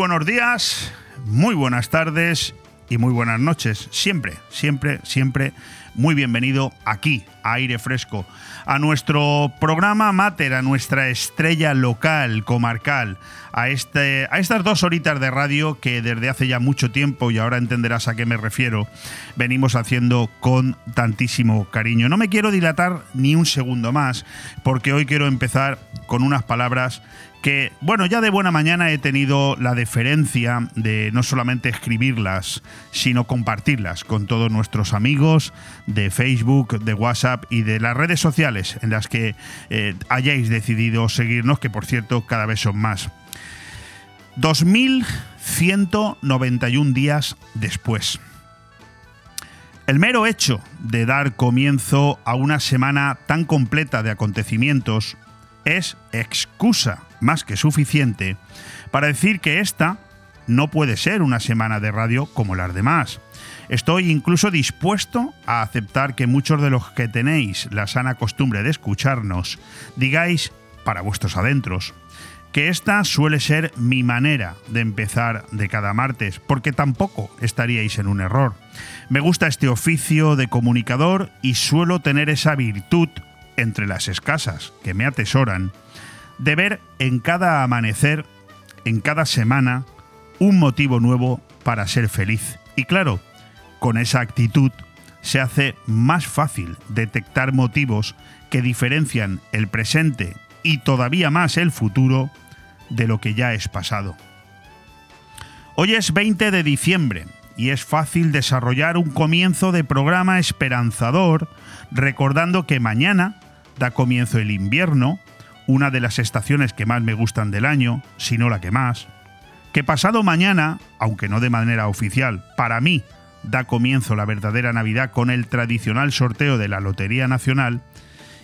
buenos días, muy buenas tardes y muy buenas noches. Siempre, siempre, siempre muy bienvenido aquí, a Aire Fresco, a nuestro programa Mater, a nuestra estrella local, comarcal, a, este, a estas dos horitas de radio que desde hace ya mucho tiempo, y ahora entenderás a qué me refiero, venimos haciendo con tantísimo cariño. No me quiero dilatar ni un segundo más, porque hoy quiero empezar con unas palabras que, bueno, ya de buena mañana he tenido la deferencia de no solamente escribirlas, sino compartirlas con todos nuestros amigos de Facebook, de WhatsApp y de las redes sociales en las que eh, hayáis decidido seguirnos, que por cierto cada vez son más. 2191 días después. El mero hecho de dar comienzo a una semana tan completa de acontecimientos es excusa más que suficiente para decir que esta no puede ser una semana de radio como las demás. Estoy incluso dispuesto a aceptar que muchos de los que tenéis la sana costumbre de escucharnos digáis para vuestros adentros que esta suele ser mi manera de empezar de cada martes, porque tampoco estaríais en un error. Me gusta este oficio de comunicador y suelo tener esa virtud entre las escasas que me atesoran de ver en cada amanecer, en cada semana, un motivo nuevo para ser feliz. Y claro, con esa actitud se hace más fácil detectar motivos que diferencian el presente y todavía más el futuro de lo que ya es pasado. Hoy es 20 de diciembre y es fácil desarrollar un comienzo de programa esperanzador recordando que mañana da comienzo el invierno una de las estaciones que más me gustan del año, si no la que más, que pasado mañana, aunque no de manera oficial, para mí da comienzo la verdadera Navidad con el tradicional sorteo de la Lotería Nacional,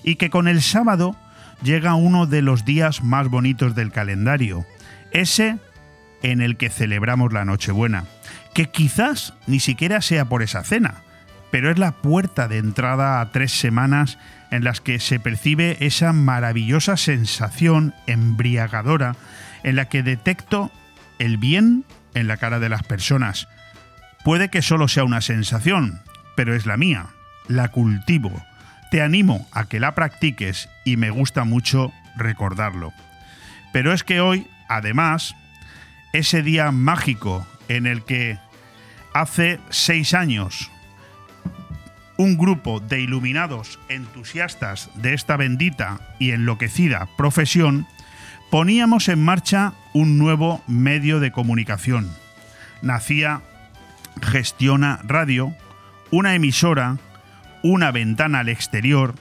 y que con el sábado llega uno de los días más bonitos del calendario, ese en el que celebramos la Nochebuena, que quizás ni siquiera sea por esa cena, pero es la puerta de entrada a tres semanas en las que se percibe esa maravillosa sensación embriagadora en la que detecto el bien en la cara de las personas. Puede que solo sea una sensación, pero es la mía, la cultivo. Te animo a que la practiques y me gusta mucho recordarlo. Pero es que hoy, además, ese día mágico en el que hace seis años un grupo de iluminados entusiastas de esta bendita y enloquecida profesión, poníamos en marcha un nuevo medio de comunicación. Nacía Gestiona Radio, una emisora, una ventana al exterior,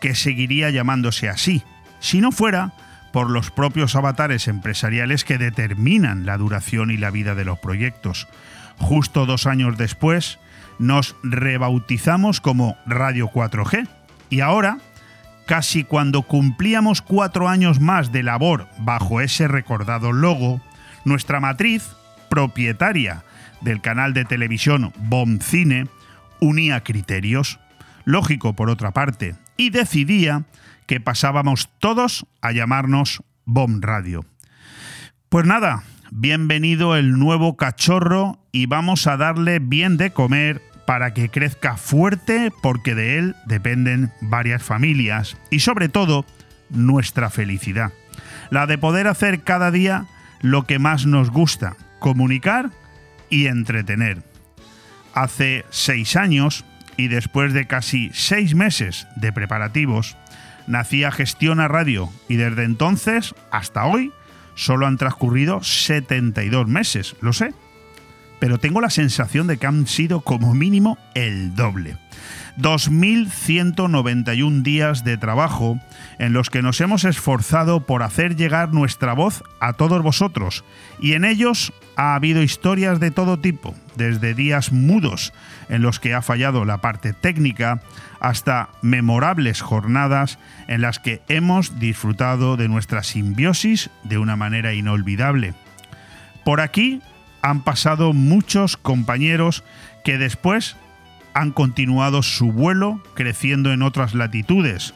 que seguiría llamándose así, si no fuera por los propios avatares empresariales que determinan la duración y la vida de los proyectos. Justo dos años después, nos rebautizamos como Radio 4G y ahora, casi cuando cumplíamos cuatro años más de labor bajo ese recordado logo, nuestra matriz, propietaria del canal de televisión BOM Cine, unía criterios, lógico por otra parte, y decidía que pasábamos todos a llamarnos BOM Radio. Pues nada, bienvenido el nuevo cachorro y vamos a darle bien de comer para que crezca fuerte porque de él dependen varias familias y sobre todo nuestra felicidad. La de poder hacer cada día lo que más nos gusta, comunicar y entretener. Hace seis años y después de casi seis meses de preparativos, nacía Gestiona Radio y desde entonces hasta hoy solo han transcurrido 72 meses, lo sé, pero tengo la sensación de que han sido como mínimo el doble. 2.191 días de trabajo en los que nos hemos esforzado por hacer llegar nuestra voz a todos vosotros y en ellos ha habido historias de todo tipo, desde días mudos en los que ha fallado la parte técnica hasta memorables jornadas en las que hemos disfrutado de nuestra simbiosis de una manera inolvidable. Por aquí han pasado muchos compañeros que después han continuado su vuelo creciendo en otras latitudes.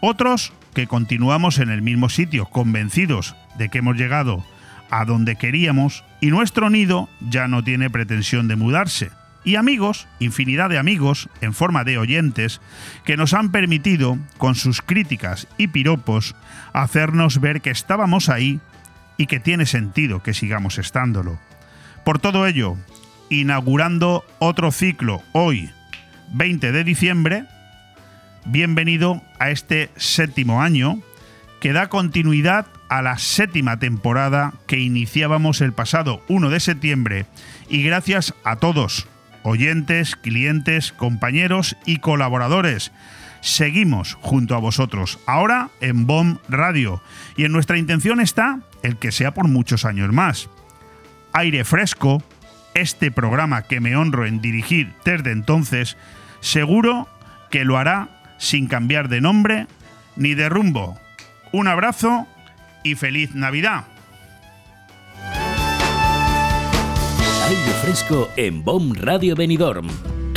Otros que continuamos en el mismo sitio, convencidos de que hemos llegado a donde queríamos y nuestro nido ya no tiene pretensión de mudarse. Y amigos, infinidad de amigos, en forma de oyentes, que nos han permitido, con sus críticas y piropos, hacernos ver que estábamos ahí y que tiene sentido que sigamos estándolo. Por todo ello, inaugurando otro ciclo hoy, 20 de diciembre, bienvenido a este séptimo año que da continuidad a la séptima temporada que iniciábamos el pasado 1 de septiembre y gracias a todos, oyentes, clientes, compañeros y colaboradores. Seguimos junto a vosotros, ahora en BOM Radio, y en nuestra intención está el que sea por muchos años más. Aire fresco, este programa que me honro en dirigir desde entonces, seguro que lo hará sin cambiar de nombre ni de rumbo. Un abrazo y feliz Navidad. Aire fresco en BOM Radio Benidorm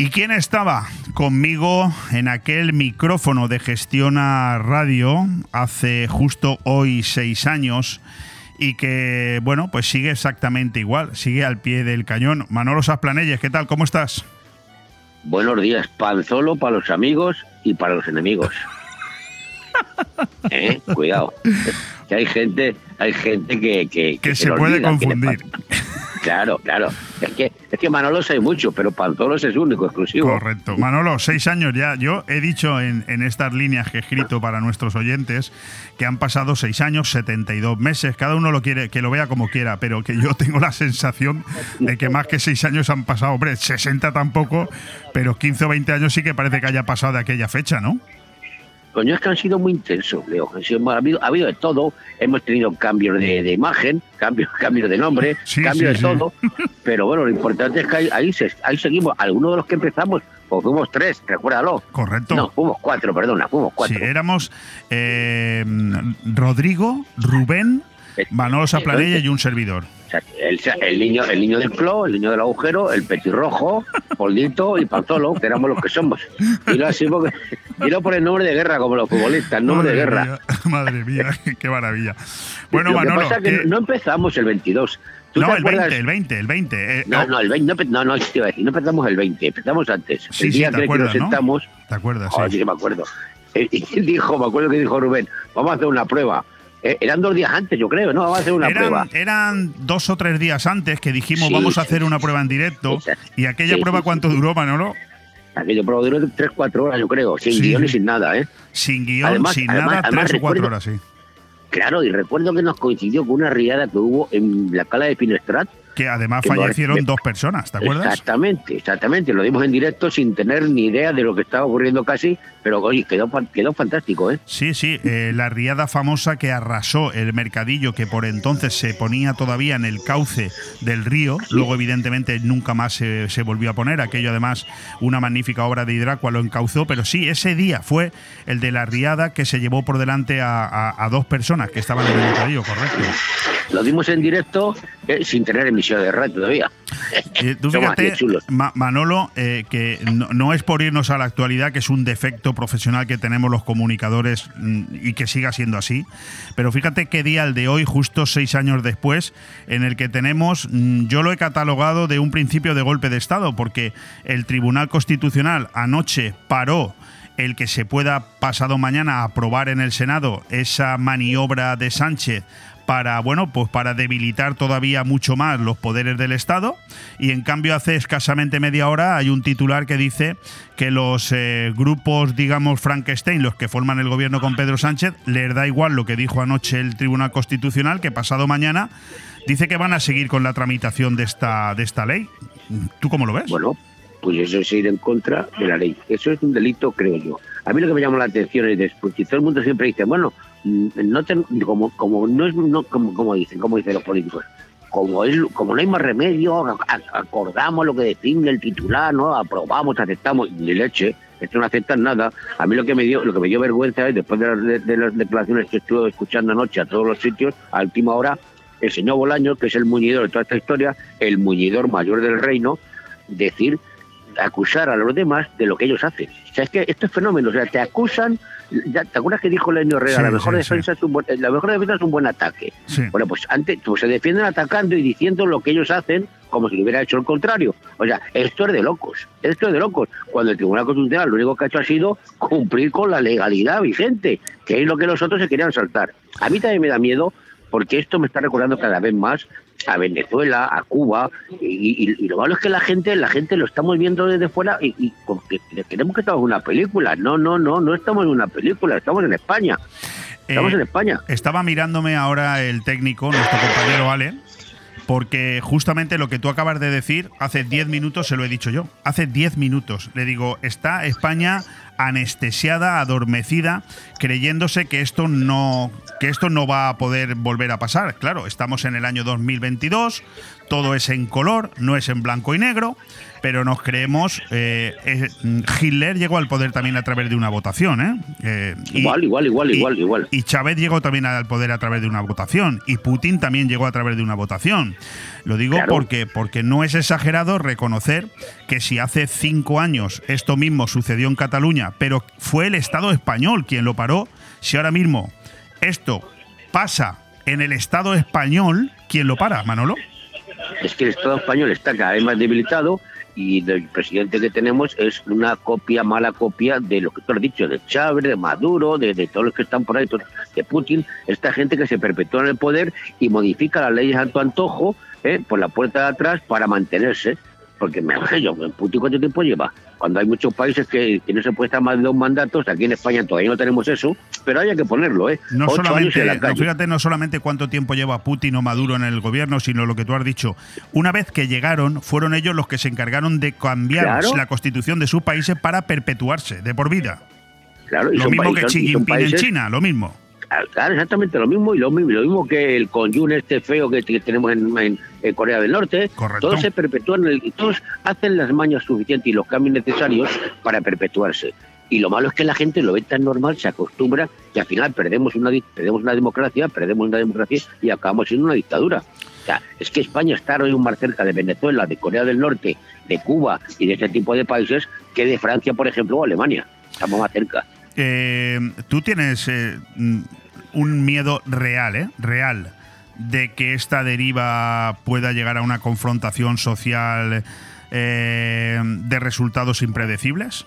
¿Y quién estaba conmigo en aquel micrófono de Gestiona Radio hace justo hoy seis años? Y que, bueno, pues sigue exactamente igual, sigue al pie del cañón. Manolo Sasplanelles, ¿qué tal? ¿Cómo estás? Buenos días, pan solo para los amigos y para los enemigos. ¿Eh? Cuidado. Que hay gente, hay gente que, que, se, puede confundir. Claro, claro. Es que, es que Manolos hay mucho, pero Panzolos es único, exclusivo. Correcto. Manolo, seis años ya. Yo he dicho en, estas líneas que he escrito para nuestros oyentes que han pasado seis años, 72 meses. Cada uno lo quiere, que lo vea como quiera, pero que yo tengo la sensación de que más que seis años han pasado, hombre, 60 tampoco, pero 15 o 20 años sí que parece que haya pasado de aquella fecha, ¿no? Coño, es que han sido muy intensos, Leo. ha, habido, ha habido de todo. Hemos tenido cambios de, imagen, cambios, cambios de nombre, cambios de todo. Pero bueno, lo importante es que ahí, ahí, seguimos. Algunos de los que empezamos, pues fuimos tres, recuérdalo. Correcto. No, fuimos cuatro, perdona, fuimos cuatro. Sí, éramos eh, Rodrigo, Rubén, Manolo Saplanella y un servidor. El, niño, el niño del clo, el niño del agujero, el petirrojo, Poldito y Pantolo, que éramos los que somos. Y lo así porque, y no por el nombre de guerra, como los futbolistas, nombre de guerra. madre mía, qué maravilla. Bueno, Manolo. Pasa que no empezamos el 22. No, el 20, el 20, el 20. Eh, no, no, el 20, no, no, no empezamos el 20, empezamos antes. Sí, el día sí, te acuerdas, que nos sentamos. ¿Te acuerdas? Oh, sí. sí, me acuerdo. Eh, dijo, me acuerdo que dijo Rubén, vamos a hacer una prueba. Eh, eran dos días antes, yo creo, ¿no? Vamos a hacer una prueba. Eran dos o tres días antes que dijimos vamos a hacer una prueba en directo. ¿Y aquella prueba cuánto duró, Manolo? Aquella prueba duró tres, cuatro horas, yo creo, sin guion y sin nada, ¿eh? Sin guion, sin nada, tres o cuatro horas, sí. Claro, y recuerdo que nos coincidió con una riada que hubo en la cala de Pinestrat, que además fallecieron dos personas, ¿te acuerdas? Exactamente, exactamente. Lo dimos en directo sin tener ni idea de lo que estaba ocurriendo casi, pero oye, quedó, quedó fantástico, ¿eh? Sí, sí, eh, la riada famosa que arrasó el mercadillo que por entonces se ponía todavía en el cauce del río, luego evidentemente nunca más se, volvió a poner, aquello además una magnífica obra de Hidracua lo encauzó, pero sí, ese día fue el de la riada que se llevó por delante a, dos personas que estaban en el mercadillo, correcto. Lo dimos en directo eh, sin tener emisión de radio todavía. Eh, tú fíjate, Manolo, eh, que no, es por irnos a la actualidad, que es un defecto profesional que tenemos los comunicadores mm, y que siga siendo así, pero fíjate qué día el de hoy, justo seis años después, en el que tenemos, mm, yo lo he catalogado de un principio de golpe de Estado, porque el Tribunal Constitucional anoche paró el que se pueda pasado mañana aprobar en el Senado esa maniobra de Sánchez para, bueno, pues para debilitar todavía mucho más los poderes del Estado. Y en cambio, hace escasamente media hora hay un titular que dice que los eh, grupos, digamos, Frankenstein, los que forman el gobierno con Pedro Sánchez, les da igual lo que dijo anoche el Tribunal Constitucional, que pasado mañana dice que van a seguir con la tramitación de esta, de esta ley. ¿Tú cómo lo ves? Bueno, pues eso es ir en contra de la ley. Eso es un delito, creo yo. A mí lo que me llama la atención es que todo el mundo siempre dice, bueno, mm, no como, como no es como, dicen, como dicen los políticos, como es como no hay más remedio, acordamos lo que define el titular, ¿no? Aprobamos, aceptamos, ni leche, esto no aceptan nada. A mí lo que me dio, lo que me dio vergüenza es después de las, declaraciones que estuve escuchando anoche a todos los sitios, a última hora, el señor Bolaño, que es el muñidor de toda esta historia, el muñidor mayor del reino, decir, acusar a los demás de lo que ellos hacen. O sea, es que esto es fenómeno, o sea, te acusan ya, ¿te acuerdas que dijo Lenio Herrera? la, mejor defensa es un buen, la mejor defensa es un buen ataque. Bueno, pues antes pues se defienden atacando y diciendo lo que ellos hacen como si lo hubiera hecho el contrario. O sea, esto es de locos, esto es de locos. Cuando el Tribunal Constitucional lo único que ha hecho ha sido cumplir con la legalidad vigente, que es lo que los otros se querían saltar. A mí también me da miedo porque esto me está recordando cada vez más a Venezuela, a Cuba, y, lo malo es que la gente, la gente lo estamos viendo desde fuera y, y queremos que estamos en una película. No, no, no, no estamos en una película, estamos en España. Estamos en eh, España. Estaba mirándome ahora el técnico, nuestro compañero Ale, porque justamente lo que tú acabas de decir, hace 10 minutos se lo he dicho yo. Hace 10 minutos le digo, está España anestesiada, adormecida, creyéndose que esto no que esto no va a poder volver a pasar. Claro, estamos en el año 2022, todo es en color, no es en blanco y negro, pero nos creemos. Eh, Hitler llegó al poder también a través de una votación, ¿eh? eh igual, igual, igual, igual, igual. Y Chávez llegó también al poder a través de una votación, y Putin también llegó a través de una votación. Lo digo porque, porque no es exagerado reconocer que si hace cinco años esto mismo sucedió en Cataluña, pero fue el Estado español quien lo paró, si ahora mismo esto pasa en el Estado español, ¿quién lo para, Manolo? Es que el Estado español está cada vez más debilitado y el presidente que tenemos es una copia, mala copia de lo que tú has dicho, de Chávez, de Maduro, de, todos los que están por ahí, de Putin, esta gente que se perpetúa en el poder y modifica las leyes a tu antojo ¿eh? por la puerta de atrás para mantenerse porque me yo, Putin cuánto tiempo lleva. Cuando hay muchos países que, no se puede estar más de dos mandatos, aquí en España todavía no tenemos eso, pero hay que ponerlo, ¿eh? No solamente, fíjate, no solamente cuánto tiempo lleva Putin o Maduro en el gobierno, sino lo que tú has dicho. Una vez que llegaron, fueron ellos los que se encargaron de cambiar la constitución de sus países para perpetuarse de por vida. Claro, lo mismo que Xi Jinping en China, lo mismo. Claro, exactamente lo mismo y lo mismo, lo mismo que el conyun este feo que, tenemos en, Corea del Norte. Todos se perpetúan y todos hacen las mañas suficientes y los cambios necesarios para perpetuarse. Y lo malo es que la gente lo ve tan normal, se acostumbra y al final perdemos una, perdemos una democracia, perdemos una democracia y acabamos siendo una dictadura. O sea, es que España está hoy más cerca de Venezuela, de Corea del Norte, de Cuba y de este tipo de países que de Francia, por ejemplo, o Alemania. Estamos más cerca. Eh, tú tienes eh, un miedo real, ¿eh? Real de que esta deriva pueda llegar a una confrontación social eh, de resultados impredecibles?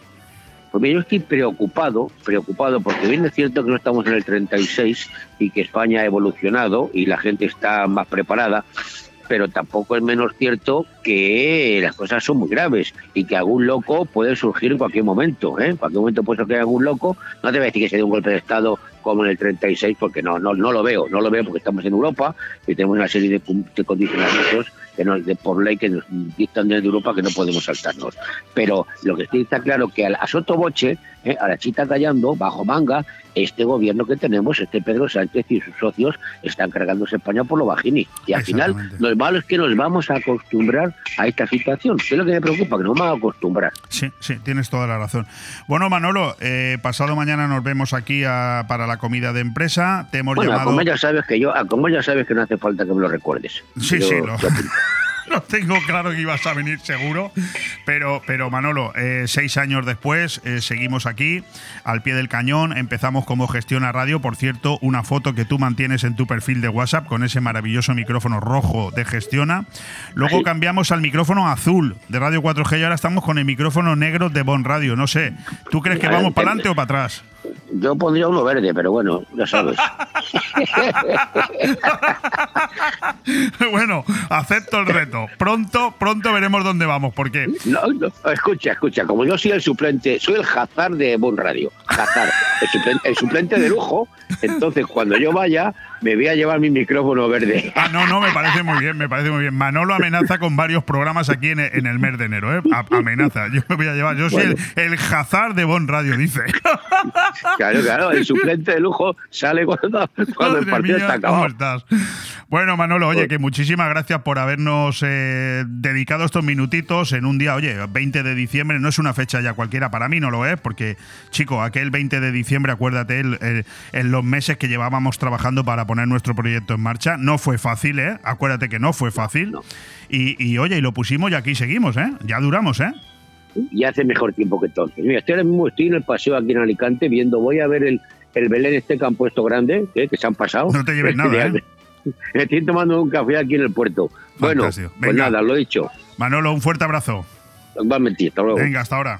Pues yo estoy preocupado, preocupado, porque bien es cierto que no estamos en el 36 y que España ha evolucionado y la gente está más preparada, pero tampoco es menos cierto que las cosas son muy graves y que algún loco puede surgir en cualquier momento. ¿eh? En cualquier momento puede surgir algún loco. No te voy a decir que se dé un golpe de Estado como en el 36, porque no, no, no lo veo, no lo veo porque estamos en Europa y tenemos una serie de, de condicionamientos que nos, de, por ley que nos dictan desde Europa que no podemos saltarnos. Pero lo que está claro que a, sotoboche, eh, a la chita callando, bajo manga, este gobierno que tenemos, este Pedro Sánchez y sus socios, están cargándose España por lo bajini. Y al final, lo malo es que nos vamos a acostumbrar a esta situación. Es lo que me preocupa, que nos vamos a acostumbrar. Sí, sí, tienes toda la razón. Bueno, Manolo, eh, pasado mañana nos vemos aquí para la comida de empresa. Te hemos bueno, Como ya sabes que yo, como ya sabes que no hace falta que me lo recuerdes. Sí, sí, lo, no tengo claro que ibas a venir seguro, pero, pero Manolo, eh, seis años después eh, seguimos aquí, al pie del cañón, empezamos como Gestiona Radio, por cierto, una foto que tú mantienes en tu perfil de WhatsApp con ese maravilloso micrófono rojo de Gestiona. Luego cambiamos al micrófono azul de Radio 4G y ahora estamos con el micrófono negro de Bon Radio. No sé, ¿tú crees que vamos para adelante o para atrás? Yo pondría uno verde, pero bueno, ya sabes. bueno, acepto el reto. Pronto, pronto veremos dónde vamos, porque. No, no, escucha, escucha, como yo soy el suplente, soy el Hazard de Bon Radio. Hazard. El suplente, de lujo. Entonces, cuando yo vaya, me voy a llevar mi micrófono verde. Ah, no, no, me parece muy bien, me parece muy bien. Manolo amenaza con varios programas aquí en, el mes de enero, ¿eh? amenaza. Yo me voy a llevar, yo soy el, el jazar de Bon Radio, dice. Claro, claro, el suplente de lujo sale cuando, cuando el partido está acabado. estás? Bueno, Manolo, oye, pues que muchísimas gracias por habernos eh, dedicado estos minutitos en un día, oye, 20 de diciembre, no es una fecha ya cualquiera, para mí no lo es, porque, chico, aquel 20 de diciembre, acuérdate, en los meses que llevábamos trabajando para poner nuestro proyecto en marcha, no fue fácil, ¿eh? Acuérdate que no fue fácil. Y, oye, y lo pusimos y aquí seguimos, ¿eh? Ya duramos, ¿eh? Y hace mejor tiempo que entonces. Mira, estoy mismo estoy en el paseo aquí en Alicante viendo, voy a ver el, el Belén este que han puesto grande, ¿eh? que se han pasado. No te lleves nada, ¿eh? Estoy tomando un café aquí en el puerto. Bueno, pues nada, lo he dicho. Manolo, un fuerte abrazo. Igualmente, hasta luego. Venga, hasta ahora.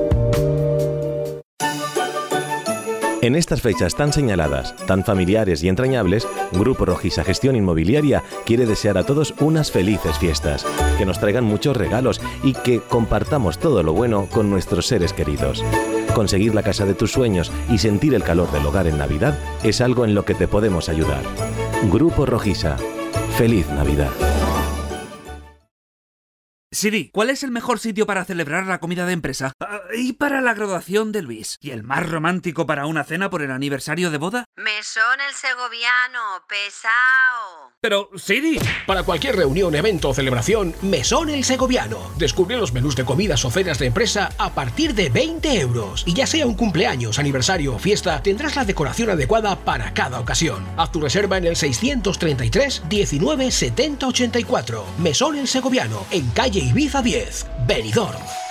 En estas fechas tan señaladas, tan familiares y entrañables, Grupo Rojisa Gestión Inmobiliaria quiere desear a todos unas felices fiestas, que nos traigan muchos regalos y que compartamos todo lo bueno con nuestros seres queridos. Conseguir la casa de tus sueños y sentir el calor del hogar en Navidad es algo en lo que te podemos ayudar. Grupo Rojisa. Feliz Navidad. Siri, ¿cuál es el mejor sitio para celebrar la comida de empresa? Ah, y para la graduación de Luis. ¿Y el más romántico para una cena por el aniversario de boda? Mesón el segoviano, pesao. Pero, Siri. Para cualquier reunión, evento o celebración, Mesón el segoviano. Descubre los menús de comidas o cenas de empresa a partir de 20 euros. Y ya sea un cumpleaños, aniversario o fiesta, tendrás la decoración adecuada para cada ocasión. Haz tu reserva en el 633 19 70 84. Mesón el segoviano, en calle Ibiza 10, Benidorm.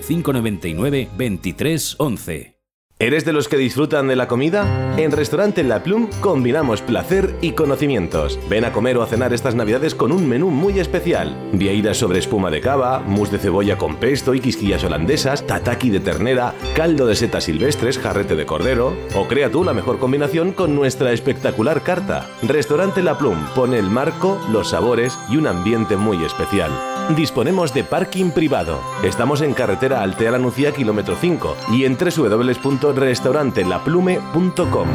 599 2311. ¿Eres de los que disfrutan de la comida? En Restaurante La Plum combinamos placer y conocimientos. Ven a comer o a cenar estas navidades con un menú muy especial. Vieiras sobre espuma de cava, mousse de cebolla con pesto y quisquillas holandesas, tataki de ternera, caldo de setas silvestres, jarrete de cordero. O crea tú la mejor combinación con nuestra espectacular carta. Restaurante La Plum pone el marco, los sabores y un ambiente muy especial. Disponemos de parking privado. Estamos en carretera Altea La Nucía, kilómetro 5 y en www restaurantelaplume.com.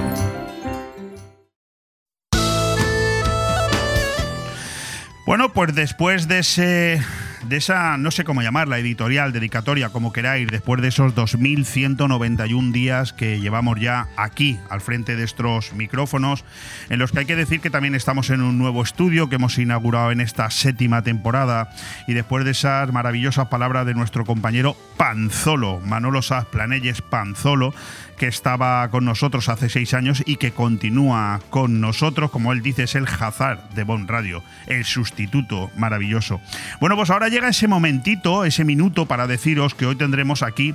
Bueno, pues después de ese de esa, no sé cómo llamarla, editorial, dedicatoria, como queráis, después de esos 2.191 días que llevamos ya aquí, al frente de estos micrófonos, en los que hay que decir que también estamos en un nuevo estudio que hemos inaugurado en esta séptima temporada, y después de esas maravillosas palabras de nuestro compañero Panzolo, Manolo Saz Planelles Panzolo, que estaba con nosotros hace seis años y que continúa con nosotros, como él dice, es el Hazard de Bon Radio, el sustituto maravilloso. Bueno, pues ahora llega ese momentito, ese minuto para deciros que hoy tendremos aquí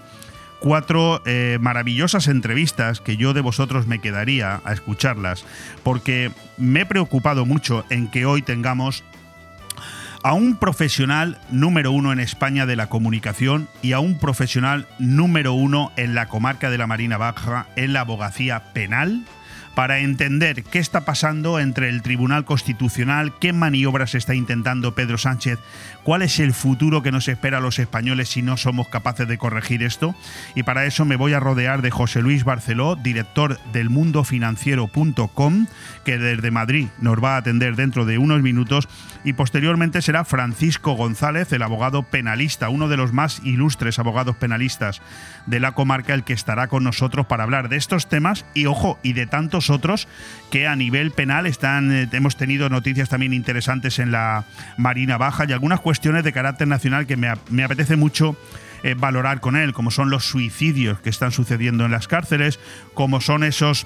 cuatro eh, maravillosas entrevistas que yo de vosotros me quedaría a escucharlas, porque me he preocupado mucho en que hoy tengamos a un profesional número uno en España de la comunicación y a un profesional número uno en la comarca de la Marina Baja en la abogacía penal, para entender qué está pasando entre el Tribunal Constitucional, qué maniobras está intentando Pedro Sánchez, cuál es el futuro que nos espera a los españoles si no somos capaces de corregir esto. Y para eso me voy a rodear de José Luis Barceló, director del mundofinanciero.com, que desde Madrid nos va a atender dentro de unos minutos. Y posteriormente será Francisco González, el abogado penalista, uno de los más ilustres abogados penalistas de la comarca, el que estará con nosotros para hablar de estos temas y, ojo, y de tantos otros que a nivel penal están, eh, hemos tenido noticias también interesantes en la Marina Baja y algunas cuestiones de carácter nacional que me, apetece mucho eh, valorar con él, como son los suicidios que están sucediendo en las cárceles, como son esos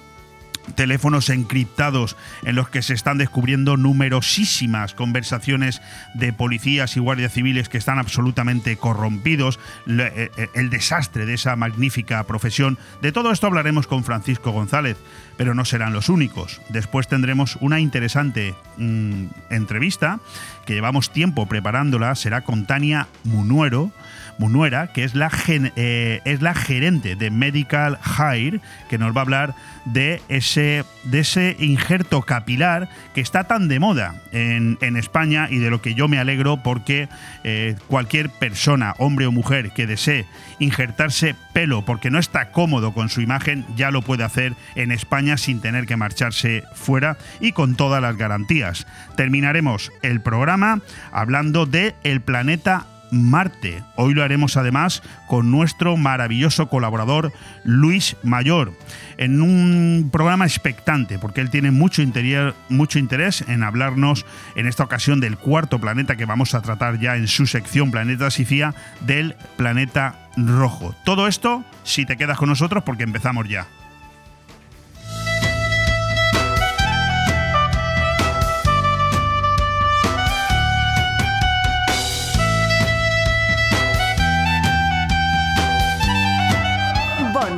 teléfonos encriptados en los que se están descubriendo numerosísimas conversaciones de policías y guardias civiles que están absolutamente corrompidos, eh, eh, el desastre de esa magnífica profesión. De todo esto hablaremos con Francisco González, pero no serán los únicos. Después tendremos una interesante mm, entrevista que llevamos tiempo preparándola, será con Tania Munuero Munuera, que es la, eh, es la gerente de Medical Hire, que nos va a hablar de ese, de ese injerto capilar que está tan de moda en, España y de lo que yo me alegro porque eh, cualquier persona, hombre o mujer, que desee injertarse pelo porque no está cómodo con su imagen, ya lo puede hacer en España sin tener que marcharse fuera y con todas las garantías. Terminaremos el programa hablando de el planeta Marte. Hoy lo haremos además con nuestro maravilloso colaborador Luis Mayor, en un programa expectante, porque él tiene mucho, mucho interés en hablarnos en esta ocasión del cuarto planeta que vamos a tratar ya en su sección Planeta Sicía, del planeta rojo. Todo esto si te quedas con nosotros porque empezamos ya.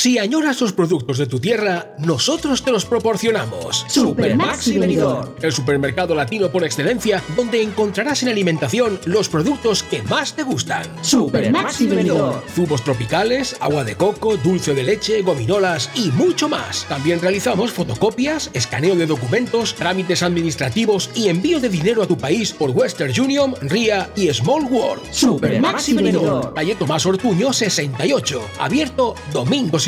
Si añoras los productos de tu tierra, nosotros te los proporcionamos. Supermaxi Benidorm, el supermercado latino por excelencia, donde encontrarás en alimentación los productos que más te gustan. Supermaxi Benidorm, zumos tropicales, agua de coco, dulce de leche, gominolas y mucho más. También realizamos fotocopias, escaneo de documentos, trámites administrativos y envío de dinero a tu país por Western Union, RIA y Small World. Supermaxi Benidorm, calle Tomás Ortuño 68, abierto domingos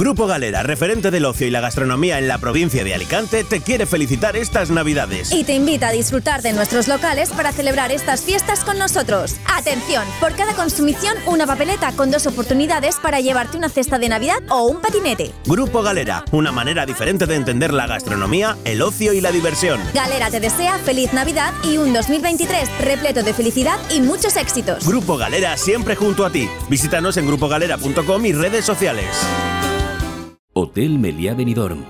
Grupo Galera, referente del ocio y la gastronomía en la provincia de Alicante, te quiere felicitar estas Navidades. Y te invita a disfrutar de nuestros locales para celebrar estas fiestas con nosotros. Atención, por cada consumición una papeleta con dos oportunidades para llevarte una cesta de Navidad o un patinete. Grupo Galera, una manera diferente de entender la gastronomía, el ocio y la diversión. Galera te desea feliz Navidad y un 2023 repleto de felicidad y muchos éxitos. Grupo Galera siempre junto a ti. Visítanos en grupogalera.com y redes sociales. Hotel Meliá Benidorm,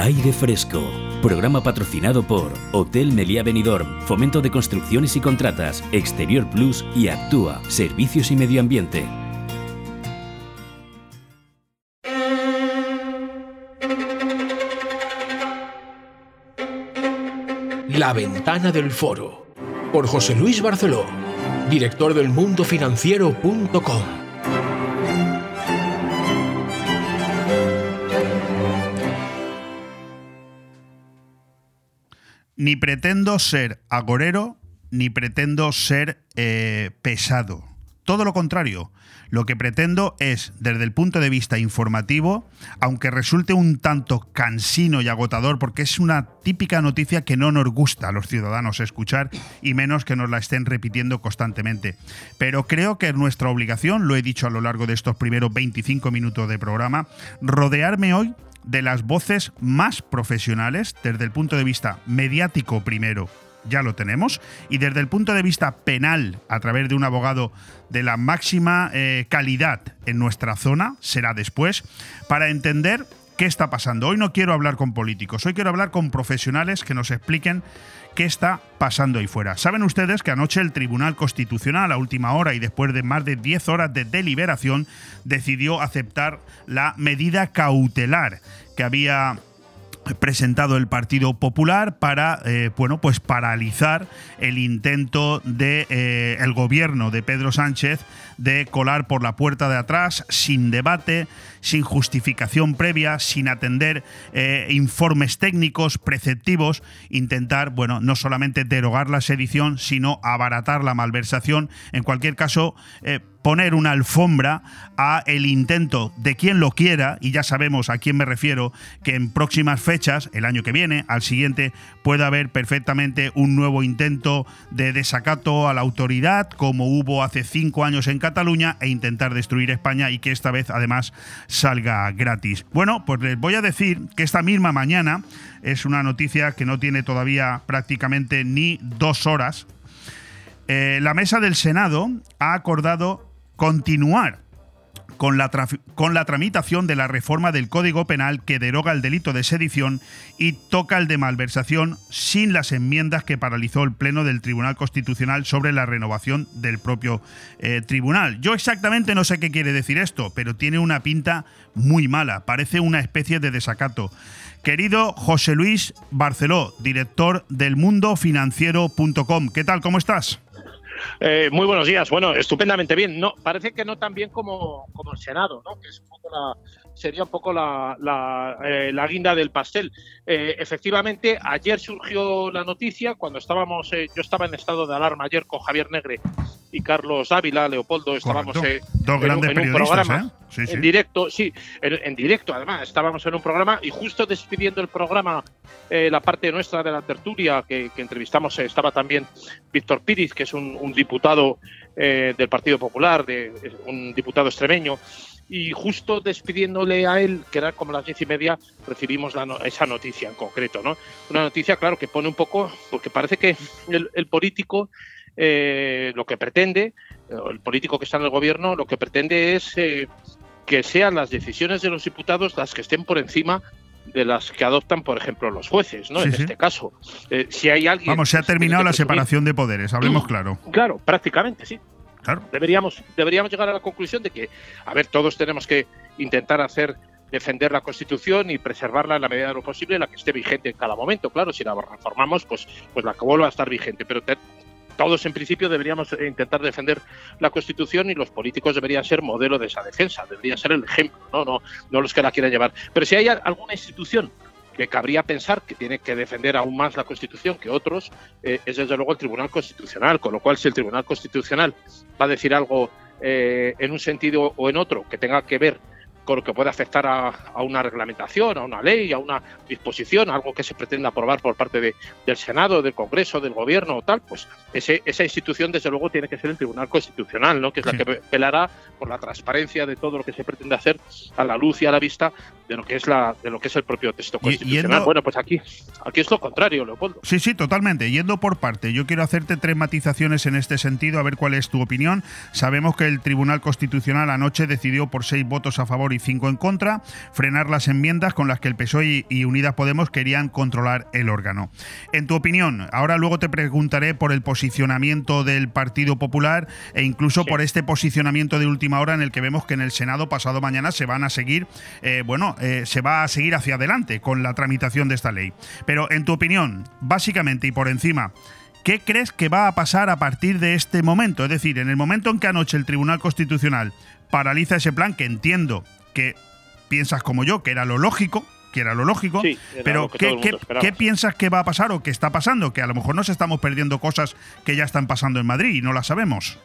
Aire Fresco, programa patrocinado por Hotel Meliá Benidorm, Fomento de Construcciones y Contratas, Exterior Plus y Actúa, Servicios y Medio Ambiente. La ventana del foro. por José Luis Barceló, director del mundofinanciero.com. Ni pretendo ser agorero, ni pretendo ser eh, pesado. Todo lo contrario. Lo que pretendo es, desde el punto de vista informativo, aunque resulte un tanto cansino y agotador, porque es una típica noticia que no nos gusta a los ciudadanos escuchar y menos que nos la estén repitiendo constantemente. Pero creo que es nuestra obligación, lo he dicho a lo largo de estos primeros 25 minutos de programa, rodearme hoy de las voces más profesionales desde el punto de vista mediático primero ya lo tenemos, y desde el punto de vista penal, a través de un abogado de la máxima eh, calidad en nuestra zona, será después, para entender qué está pasando. Hoy no quiero hablar con políticos, hoy quiero hablar con profesionales que nos expliquen qué está pasando ahí fuera. Saben ustedes que anoche el Tribunal Constitucional, a última hora y después de más de 10 horas de deliberación, decidió aceptar la medida cautelar que había presentado el Partido Popular para eh, bueno pues paralizar el intento de eh, el gobierno de Pedro Sánchez de colar por la puerta de atrás sin debate sin justificación previa sin atender eh, informes técnicos preceptivos intentar bueno no solamente derogar la sedición sino abaratar la malversación. En cualquier caso poner una alfombra a el intento de quien lo quiera, y ya sabemos a quién me refiero, que en próximas fechas, el año que viene, al siguiente, pueda haber perfectamente un nuevo intento de desacato a la autoridad, como hubo hace cinco años en Cataluña, e intentar destruir España y que esta vez además salga gratis. Bueno, pues les voy a decir que esta misma mañana es una noticia que no tiene todavía prácticamente ni dos horas. Eh, la mesa del Senado ha acordado continuar con la, con la, tramitación de la reforma del Código Penal que deroga el delito de sedición y toca el de malversación sin las enmiendas que paralizó el Pleno del Tribunal Constitucional sobre la renovación del propio eh, tribunal. Yo exactamente no sé qué quiere decir esto, pero tiene una pinta muy mala, parece una especie de desacato. Querido José Luis Barceló, director del mundofinanciero.com, ¿qué tal? ¿Cómo estás? Eh, muy buenos días. Bueno, estupendamente bien. No, parece que no tan bien como, como el Senado, ¿no? Que es un poco la, sería un poco la, la, eh, guinda del pastel. Eh, efectivamente, ayer surgió la noticia, cuando estábamos, yo estaba en estado de alarma ayer con Javier Negre y Carlos Ávila, Leopoldo, estábamos en, un programa en directo, sí, en, directo además, estábamos en un programa y justo despidiendo el programa, la parte nuestra de la tertulia que, entrevistamos, estaba también Víctor Píriz, que es un, diputado del Partido Popular, de, un diputado extremeño, y justo despidiéndole a él, que era como las diez y media, recibimos esa noticia en concreto, ¿no? Una noticia, claro, que pone un poco, porque parece que el, político eh, lo que pretende, el político que está en el gobierno, lo que pretende es eh, que sean las decisiones de los diputados las que estén por encima de las que adoptan, por ejemplo, los jueces, ¿no? en este caso, eh, si hay alguien. Vamos, se ha terminado la separación de poderes, hablemos claro. Claro, prácticamente, sí. Deberíamos, deberíamos llegar a la conclusión de que, a ver, todos tenemos que intentar hacer defender la Constitución y preservarla en la medida de lo posible, la que esté vigente en cada momento. Claro, si la reformamos, pues, pues la que vuelva a estar vigente. Pero todos en principio deberíamos intentar defender la Constitución y los políticos deberían ser modelo de esa defensa, debería ser el ejemplo, no, no, no los que la quieran llevar. Pero si hay alguna institución que cabría pensar que tiene que defender aún más la Constitución que otros, eh, es desde luego el Tribunal Constitucional, con lo cual si el Tribunal Constitucional va a decir algo eh, en un sentido o en otro que tenga que ver con lo que puede afectar a, una reglamentación, a una ley, a una disposición, algo que se pretenda aprobar por parte del Senado, del Congreso, del Gobierno o tal, pues ese, esa institución desde luego tiene que ser el Tribunal Constitucional, ¿no? que es la que velará por la transparencia de todo lo que se pretende hacer a la luz y a la vista de lo que es la de lo que es el propio texto constitucional. bueno, pues aquí aquí es lo contrario, Leopoldo. Sí, sí, totalmente. Yendo por parte, yo quiero hacerte tres matizaciones en este sentido, a ver cuál es tu opinión. Sabemos que el Tribunal Constitucional anoche decidió por seis votos a favor y en contra, frenar las enmiendas con las que el PSOE y Unidas Podemos querían controlar el órgano. En tu opinión, ahora luego te preguntaré por el posicionamiento del Partido Popular e incluso por este posicionamiento de última hora en el que vemos que en el Senado pasado mañana se van a seguir, eh, bueno, eh, se va a seguir hacia adelante con la tramitación de esta ley. Pero en tu opinión, básicamente y por encima, ¿Qué crees que va a pasar a partir de este momento? Es decir, en el momento en que anoche el Tribunal Constitucional paraliza ese plan, que entiendo que piensas como yo, que era lo lógico, que era lo lógico, pero ¿qué, qué, piensas que va a pasar o que está pasando? Que a lo mejor nos estamos perdiendo cosas que ya están pasando en Madrid y no las sabemos.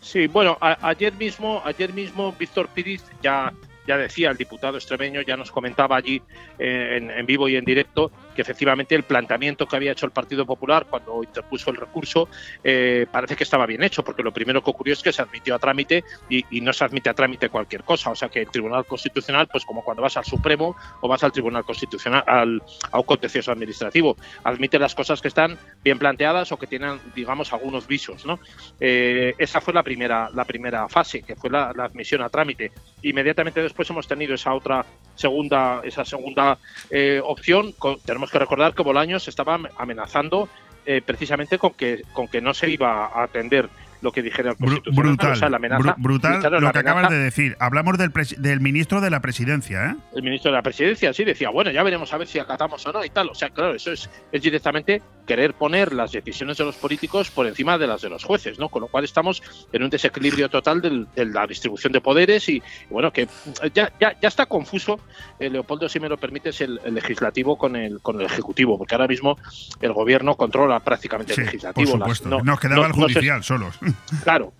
Sí, bueno, ayer mismo, ayer mismo Víctor Piriz ya ya decía el diputado extremeño, ya nos comentaba allí eh, en, vivo y en directo que efectivamente el planteamiento que había hecho el Partido Popular cuando interpuso el recurso eh, parece que estaba bien hecho, porque lo primero que ocurrió es que se admitió a trámite y, no se admite a trámite cualquier cosa. O sea que el Tribunal Constitucional, pues como cuando vas al Supremo o vas al Tribunal Constitucional, al, a un contencioso administrativo, admite las cosas que están bien planteadas o que tienen, digamos, algunos visos. ¿no? Eh, esa fue la primera, la primera fase, que fue la admisión a trámite. Inmediatamente después hemos tenido esa otra segunda, esa segunda eh, opción. tenemos que recordar que Bolaños estaba amenazando eh, precisamente con que, con que no se iba a atender lo que dijera el Constitucional. Brutal, brutal lo que acabas de decir. Hablamos del, del, ministro de la presidencia, ¿eh? El ministro de la presidencia, sí, decía, bueno, ya veremos a ver si acatamos o no y tal. O sea, claro, eso es, es directamente querer poner las decisiones de los políticos por encima de las de los jueces, ¿no? Con lo cual estamos en un desequilibrio total de la distribución de poderes y, bueno, que ya, ya, ya está confuso, eh, Leopoldo, si me lo permites, el, legislativo con el, con el ejecutivo, porque ahora mismo el gobierno controla prácticamente el legislativo. Por supuesto. Nos quedaba el judicial solos. Claro,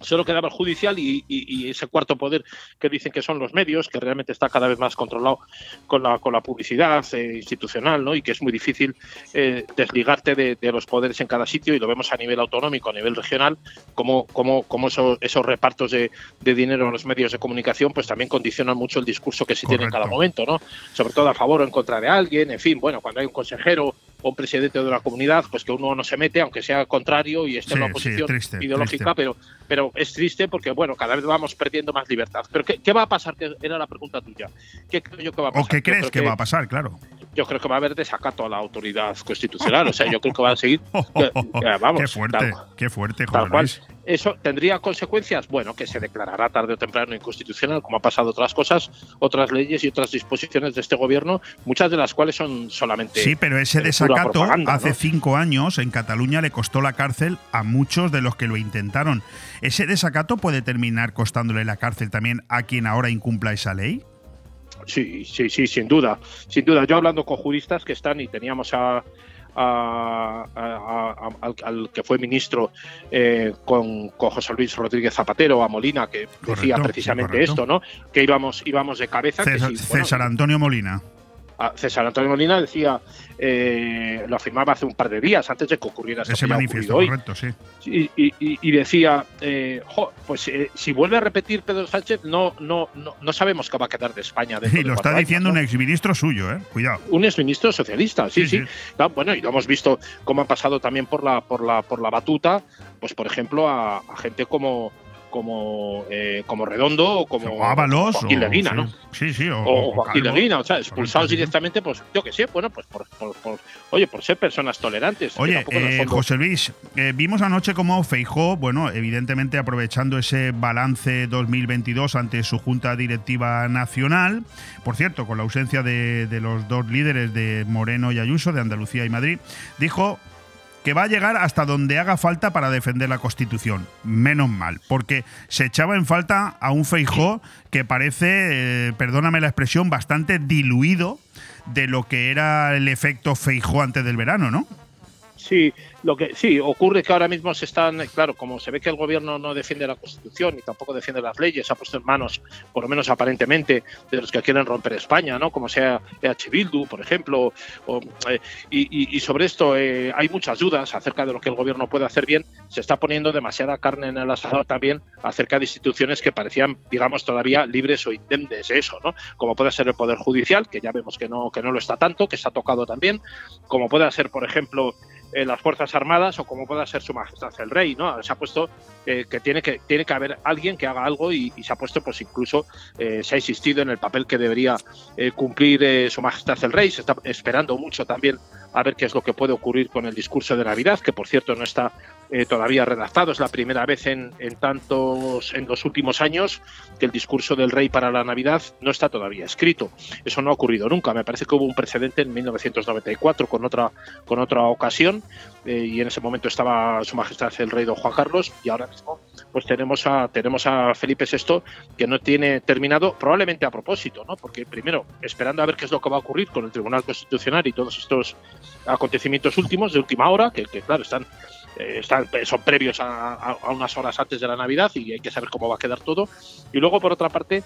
solo quedaba el judicial y, ese cuarto poder que dicen que son los medios, que realmente está cada vez más controlado con la, con la publicidad eh, institucional, ¿no? Y que es muy difícil eh, desligarte de, los poderes en cada sitio, y lo vemos a nivel autonómico, a nivel regional, como, como, como esos, esos repartos de, dinero en los medios de comunicación, pues también condicionan mucho el discurso que se tiene en cada momento, ¿no? Sobre todo a favor o en contra de alguien, en fin, bueno, cuando hay un consejero o un presidente de una comunidad, pues que uno no se mete, aunque sea contrario y esté en la oposición ideológica, pero pero es triste porque, bueno, cada vez vamos perdiendo más libertad. Pero ¿qué, va a pasar? Que era la pregunta tuya. ¿Qué creo yo que va a pasar? ¿O qué crees que, va a pasar? Claro. Yo creo que va a haber desacato a la autoridad constitucional. o sea, yo creo que va a seguir. vamos, qué fuerte, qué fuerte, José Luis. ¿Eso tendría consecuencias? Bueno, que se declarará tarde o temprano inconstitucional, como ha pasado otras cosas, otras leyes y otras disposiciones de este gobierno, muchas de las cuales son solamente. Sí, pero ese desacato hace cinco años en Cataluña le costó la cárcel a muchos de los que lo intentaron. ¿Ese desacato puede terminar costándole la cárcel también a quien ahora incumpla esa ley? Sí, sí, sí, sin duda. Sin duda. Yo hablando con juristas que están y teníamos a al, que fue ministro eh, con, José Luis Rodríguez Zapatero, a Molina, que decía precisamente esto, ¿no? Que íbamos, íbamos de cabeza. César Antonio Molina. César Antonio Molina decía, eh, lo afirmaba hace un par de días, antes de que ocurriera ese manifiesto, correcto, sí. Y, decía, eh, pues eh, si vuelve a repetir Pedro Sánchez, no, no, no, sabemos qué va a quedar de España. Y lo está diciendo un exministro suyo, eh, cuidado. Un exministro socialista, sí, sí. bueno, y lo hemos visto cómo ha pasado también por la, por la, por la batuta, pues por ejemplo, a gente como como, eh, como Redondo o como Ábalos, Joaquín Leguina, ¿no? Sí, sí. O, Joaquín Leguina, o sea, expulsados directamente, pues yo que sé, bueno, pues por, oye, por ser personas tolerantes. Oye, eh, José Luis, eh, vimos anoche cómo Feijó, bueno, evidentemente aprovechando ese balance 2022 ante su Junta Directiva Nacional, por cierto, con la ausencia de, de los dos líderes de Moreno y Ayuso, de Andalucía y Madrid, dijo que va a llegar hasta donde haga falta para defender la Constitución. Menos mal, porque se echaba en falta a un Feijó que parece, eh, perdóname la expresión, bastante diluido de lo que era el efecto Feijó antes del verano, ¿no? Sí, lo que sí ocurre que ahora mismo se están, claro, como se ve que el gobierno no defiende la Constitución y tampoco defiende las leyes, ha puesto en manos, por lo menos aparentemente, de los que quieren romper España, ¿no? Como sea EH Bildu, por ejemplo, eh, y, sobre esto eh, hay muchas dudas acerca de lo que el gobierno puede hacer bien. Se está poniendo demasiada carne en el asador también acerca de instituciones que parecían, digamos, todavía libres o indemnes de eso, ¿no? Como puede ser el poder judicial, que ya vemos que no que no lo está tanto, que se ha tocado también, como puede ser, por ejemplo, eh, las Fuerzas Armadas o como pueda ser Su Majestad el Rey, ¿no? Se ha puesto eh, que, tiene que tiene que haber alguien que haga algo y, se ha puesto, pues incluso eh, se ha insistido en el papel que debería cumplir Su Majestad el Rey. Se está esperando mucho también a ver qué es lo que puede ocurrir con el discurso de Navidad, que por cierto no está eh, todavía redactado. Es la primera vez en, en, tantos, en los últimos años que el discurso del rey para la Navidad no está todavía escrito. Eso no ha ocurrido nunca. Me parece que hubo un precedente en 1994 con otra, con otra ocasión eh, y en ese momento estaba Su Majestad el Rey Don Juan Carlos y ahora mismo pues tenemos a, tenemos a Felipe VI que no tiene terminado, probablemente a propósito, ¿no? porque primero, esperando a ver qué es lo que va a ocurrir con el Tribunal Constitucional y todos estos acontecimientos últimos de última hora, que, que claro, están eh, están, son previos a, unas horas antes de la Navidad y hay que saber cómo va a quedar todo. Y luego, por otra parte,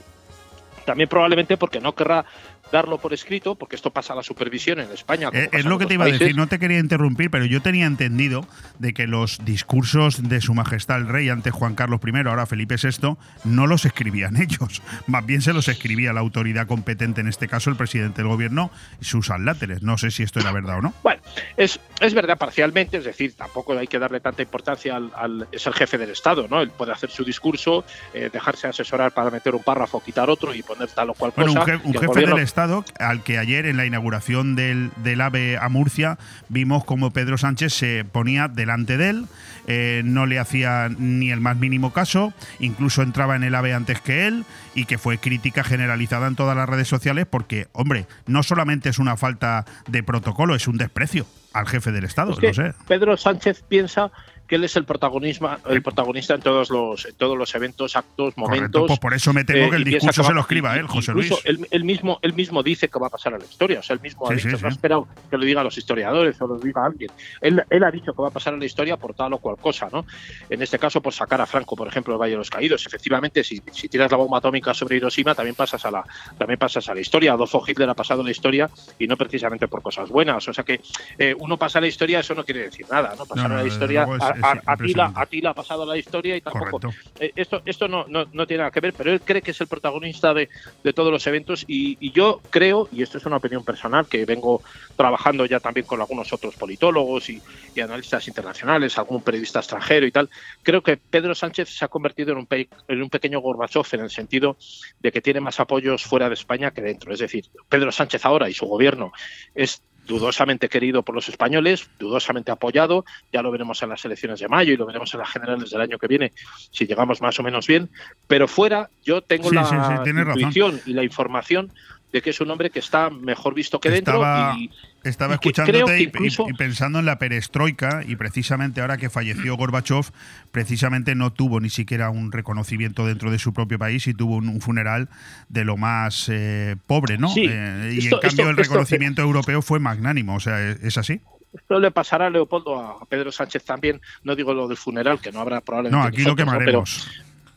también probablemente porque no querrá darlo por escrito, porque esto pasa a la supervisión en España. Eh, es lo que te iba a decir, no te quería interrumpir, pero yo tenía entendido de que los discursos de Su Majestad el Rey ante Juan Carlos I, ahora Felipe VI, no los escribían ellos, más bien se los escribía la autoridad competente, en este caso el presidente del gobierno, sus adláteres. No sé si esto era verdad o no. Bueno, es, es verdad parcialmente, es decir, tampoco hay que darle tanta importancia al, es el jefe del Estado, ¿no? Él puede hacer su discurso, eh, dejarse asesorar para meter un párrafo, quitar otro y poner tal o cual bueno, cosa. Un, un jefe del Estado al que ayer en la inauguración del, del AVE a Murcia vimos como Pedro Sánchez se ponía delante de él, eh, no le hacía ni el más mínimo caso, incluso entraba en el AVE antes que él y que fue crítica generalizada en todas las redes sociales porque, hombre, no solamente es una falta de protocolo, es un desprecio al jefe del Estado. Es que no sé. Pedro Sánchez piensa que él es el protagonista, el protagonista en todos los, en todos los eventos, actos, momentos. Correcto, pues por eso me temo eh, que el discurso se lo escriba él, José Luis. Él, él, mismo, él mismo dice que va a pasar a la historia. O sea, él mismo Sí, ha dicho, sí. no ha esperado que lo digan los historiadores o lo diga alguien. Él, él ha dicho que va a pasar a la historia por tal o cual cosa, ¿no? En este caso, por sacar a Franco, por ejemplo, del Valle de los Caídos. Efectivamente, si, si tiras la bomba atómica sobre Hiroshima, también pasas a la, también pasas a la historia. Adolfo Hitler ha pasado a la historia y no precisamente por cosas buenas. O sea que eh, uno pasa a la historia, eso no quiere decir nada, ¿no? Pasar No, no, a la historia, a, a- a ti la, impresionante. a ti la ha pasado a la historia y tampoco. Eh, esto esto no, no, no tiene nada que ver, pero él cree que es el protagonista de, de todos los eventos y, y yo creo, y esto es una opinión personal, que vengo trabajando ya también con algunos otros politólogos y, y analistas internacionales, algún periodista extranjero y tal, creo que Pedro Sánchez se ha convertido en un, pe- en un pequeño Gorbachev en el sentido de que tiene más apoyos fuera de España que dentro. Es decir, Pedro Sánchez ahora y su gobierno es dudosamente querido por los españoles, dudosamente apoyado, ya lo veremos en las elecciones de mayo y lo veremos en las generales del año que viene, si llegamos más o menos bien, pero fuera yo tengo Sí, la sí, sí, tienes razón. intuición y la información de que es un hombre que está mejor visto que dentro Estaba, y, estaba y que escuchándote que y- y, incluso- y pensando en la perestroika y precisamente ahora que falleció Gorbachev, precisamente no tuvo ni siquiera un reconocimiento dentro de su propio país y tuvo un, un funeral de lo más eh, pobre, ¿no? Sí, Eh, y en cambio esto- el esto- reconocimiento europeo fue magnánimo, o sea, ¿es, es así? Esto le pasará a Leopoldo, a Pedro Sánchez también. No digo lo del funeral, que no habrá probablemente. No, aquí lo quemaremos.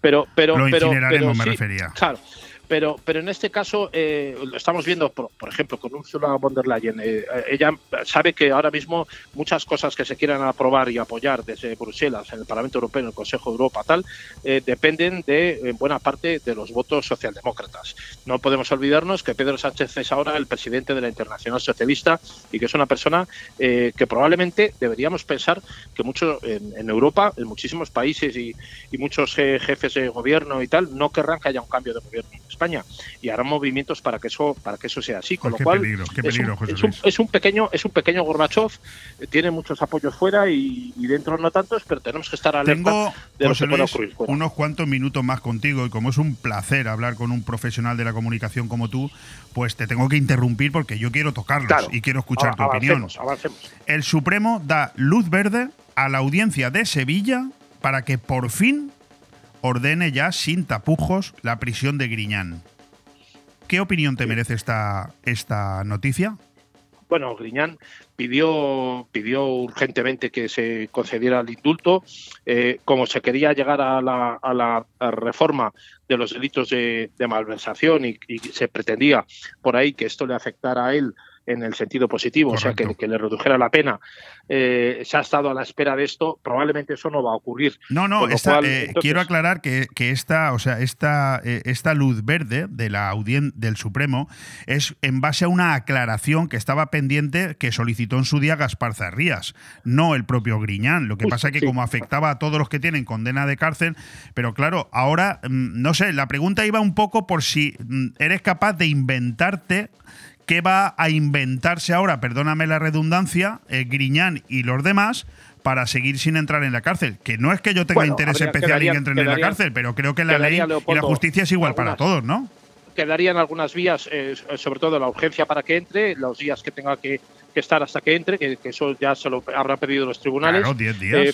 Pero, pero, Lo pero, incineraremos, pero me sí, refería. Claro. Pero, pero en este caso eh, lo estamos viendo, por, por ejemplo, con Ursula von der Leyen. Eh, ella sabe que ahora mismo muchas cosas que se quieran aprobar y apoyar desde Bruselas, en el Parlamento Europeo, en el Consejo de Europa, tal, eh, dependen de en buena parte de los votos socialdemócratas. No podemos olvidarnos que Pedro Sánchez es ahora el presidente de la Internacional Socialista y que es una persona eh, que probablemente deberíamos pensar que mucho en, en Europa, en muchísimos países y, y muchos eh, jefes de gobierno y tal, no querrán que haya un cambio de gobierno y harán movimientos para que eso para que eso sea así. Con Pues lo cual peligro, es, un, es, un, Luis. es un pequeño es un pequeño Gorbachev, eh, tiene muchos apoyos fuera y, y dentro no tantos, pero tenemos que estar alerta Tengo, de lo que ocurrir fuera. unos cuantos minutos más contigo y como es un placer hablar con un profesional de la comunicación como tú, pues te tengo que interrumpir porque yo quiero tocarlos Claro. y quiero escuchar tu opinión. avancemos, avancemos. El Supremo da luz verde a la audiencia de Sevilla para que por fin ordene ya sin tapujos la prisión de Griñán. ¿Qué opinión te merece esta, esta noticia? Bueno, Griñán pidió, pidió urgentemente que se concediera el indulto. Eh, como se quería llegar a la, a la reforma de los delitos de, de malversación y, y se pretendía por ahí que esto le afectara a él en el sentido positivo, o sea, que, que le redujera la pena, eh, se ha estado a la espera de esto. Probablemente eso no va a ocurrir. No, no, esta- cual, eh, entonces- quiero aclarar que, que esta, o sea, esta, eh, esta luz verde de la audien del Supremo es en base a una aclaración que estaba pendiente que solicitó en su día Gaspar Zarrías, no el propio Griñán. Lo que pasa es que sí. como afectaba a todos los que tienen condena de cárcel, pero claro, ahora, mm, no sé, la pregunta iba un poco por si mm, eres capaz de inventarte ¿Qué va a inventarse ahora, perdóname la redundancia, eh, Griñán y los demás, para seguir sin entrar en la cárcel. Que no es que yo tenga Bueno, interés habría- especial en que entren en la cárcel, pero creo que la ley y la justicia es igual para todos, ¿no? quedarían algunas vías, eh, sobre todo la urgencia para que entre, los días que tenga que, que estar hasta que entre, que, que eso ya se lo habrán pedido los tribunales. Claro, 10 días. Eh,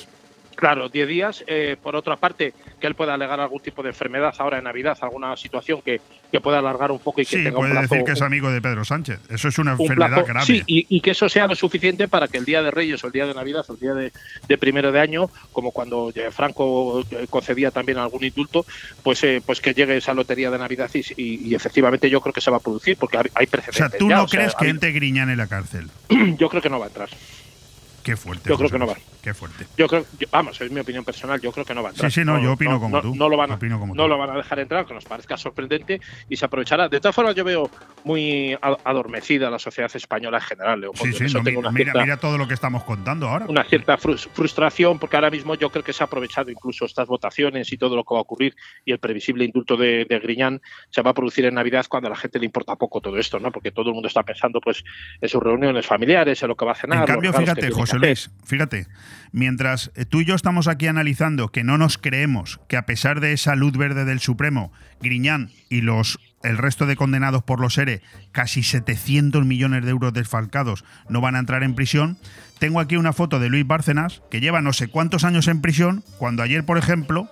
Claro, 10 días. Eh, por otra parte, que él pueda alegar algún tipo de enfermedad ahora en Navidad, alguna situación que, que pueda alargar un poco y que Sí, tenga un puede plazo, decir que es amigo de Pedro Sánchez. Eso es una un enfermedad plazo- grave. Sí, y, y que eso sea lo suficiente para que el día de Reyes o el día de Navidad o el día de, de primero de año, como cuando eh, Franco eh, concedía también algún indulto, pues eh, pues que llegue esa lotería de Navidad y, y- y efectivamente yo creo que se va a producir porque hay- hay o precedentes. sea, ¿tú ya, no sea, crees que hay- entre Griñán en la cárcel? yo creo que no va a entrar. Qué fuerte. Yo creo José que no va. Qué fuerte. Yo creo, yo- vamos, es mi opinión personal, yo creo que no va a entrar. Sí, sí, no, yo opino como no, tú. No lo van a, Opino como no tú. lo van a dejar entrar, que nos parezca sorprendente y se aprovechará. De todas formas, yo veo muy adormecida la sociedad española en general, Leopoldo. Sí, sí, eso no, tengo mira, una mira, cierta- mira todo lo que estamos contando ahora. una cierta frus- frustración porque ahora mismo yo creo que se ha aprovechado incluso estas votaciones y todo lo que va a ocurrir y el previsible indulto de, de Griñán se va a producir en Navidad cuando a la gente le importa poco todo esto, ¿no? Porque todo el mundo está pensando pues en sus reuniones familiares, en lo que va a cenar. En cambio, fíjate, que Luis, fíjate, mientras eh, tú y yo estamos aquí analizando que no nos creemos que a pesar de esa luz verde del Supremo, Griñán y los el resto de condenados por los ERE, casi 700 millones de euros desfalcados, no van a entrar en prisión. Tengo aquí una foto de Luis Bárcenas, que lleva no sé cuántos años en prisión, cuando ayer, por ejemplo,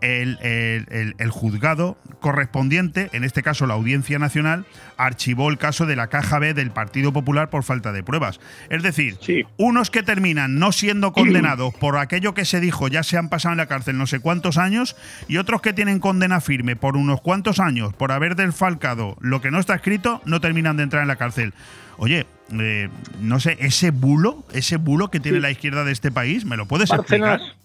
el, el- el- el juzgado correspondiente, en este caso la Audiencia Nacional, archivó el caso de la Caja B del Partido Popular por falta de pruebas. Es decir, unos que terminan no siendo condenados por aquello que se dijo ya se han pasado en la cárcel no sé cuántos años y otros que tienen condena firme por unos cuantos años por haber desfalcado lo que no está escrito no terminan de entrar en la cárcel. Oye, eh, no sé, ese bulo, ese bulo que tiene Sí. la izquierda de este país, ¿me lo puedes Bárcenas, explicar?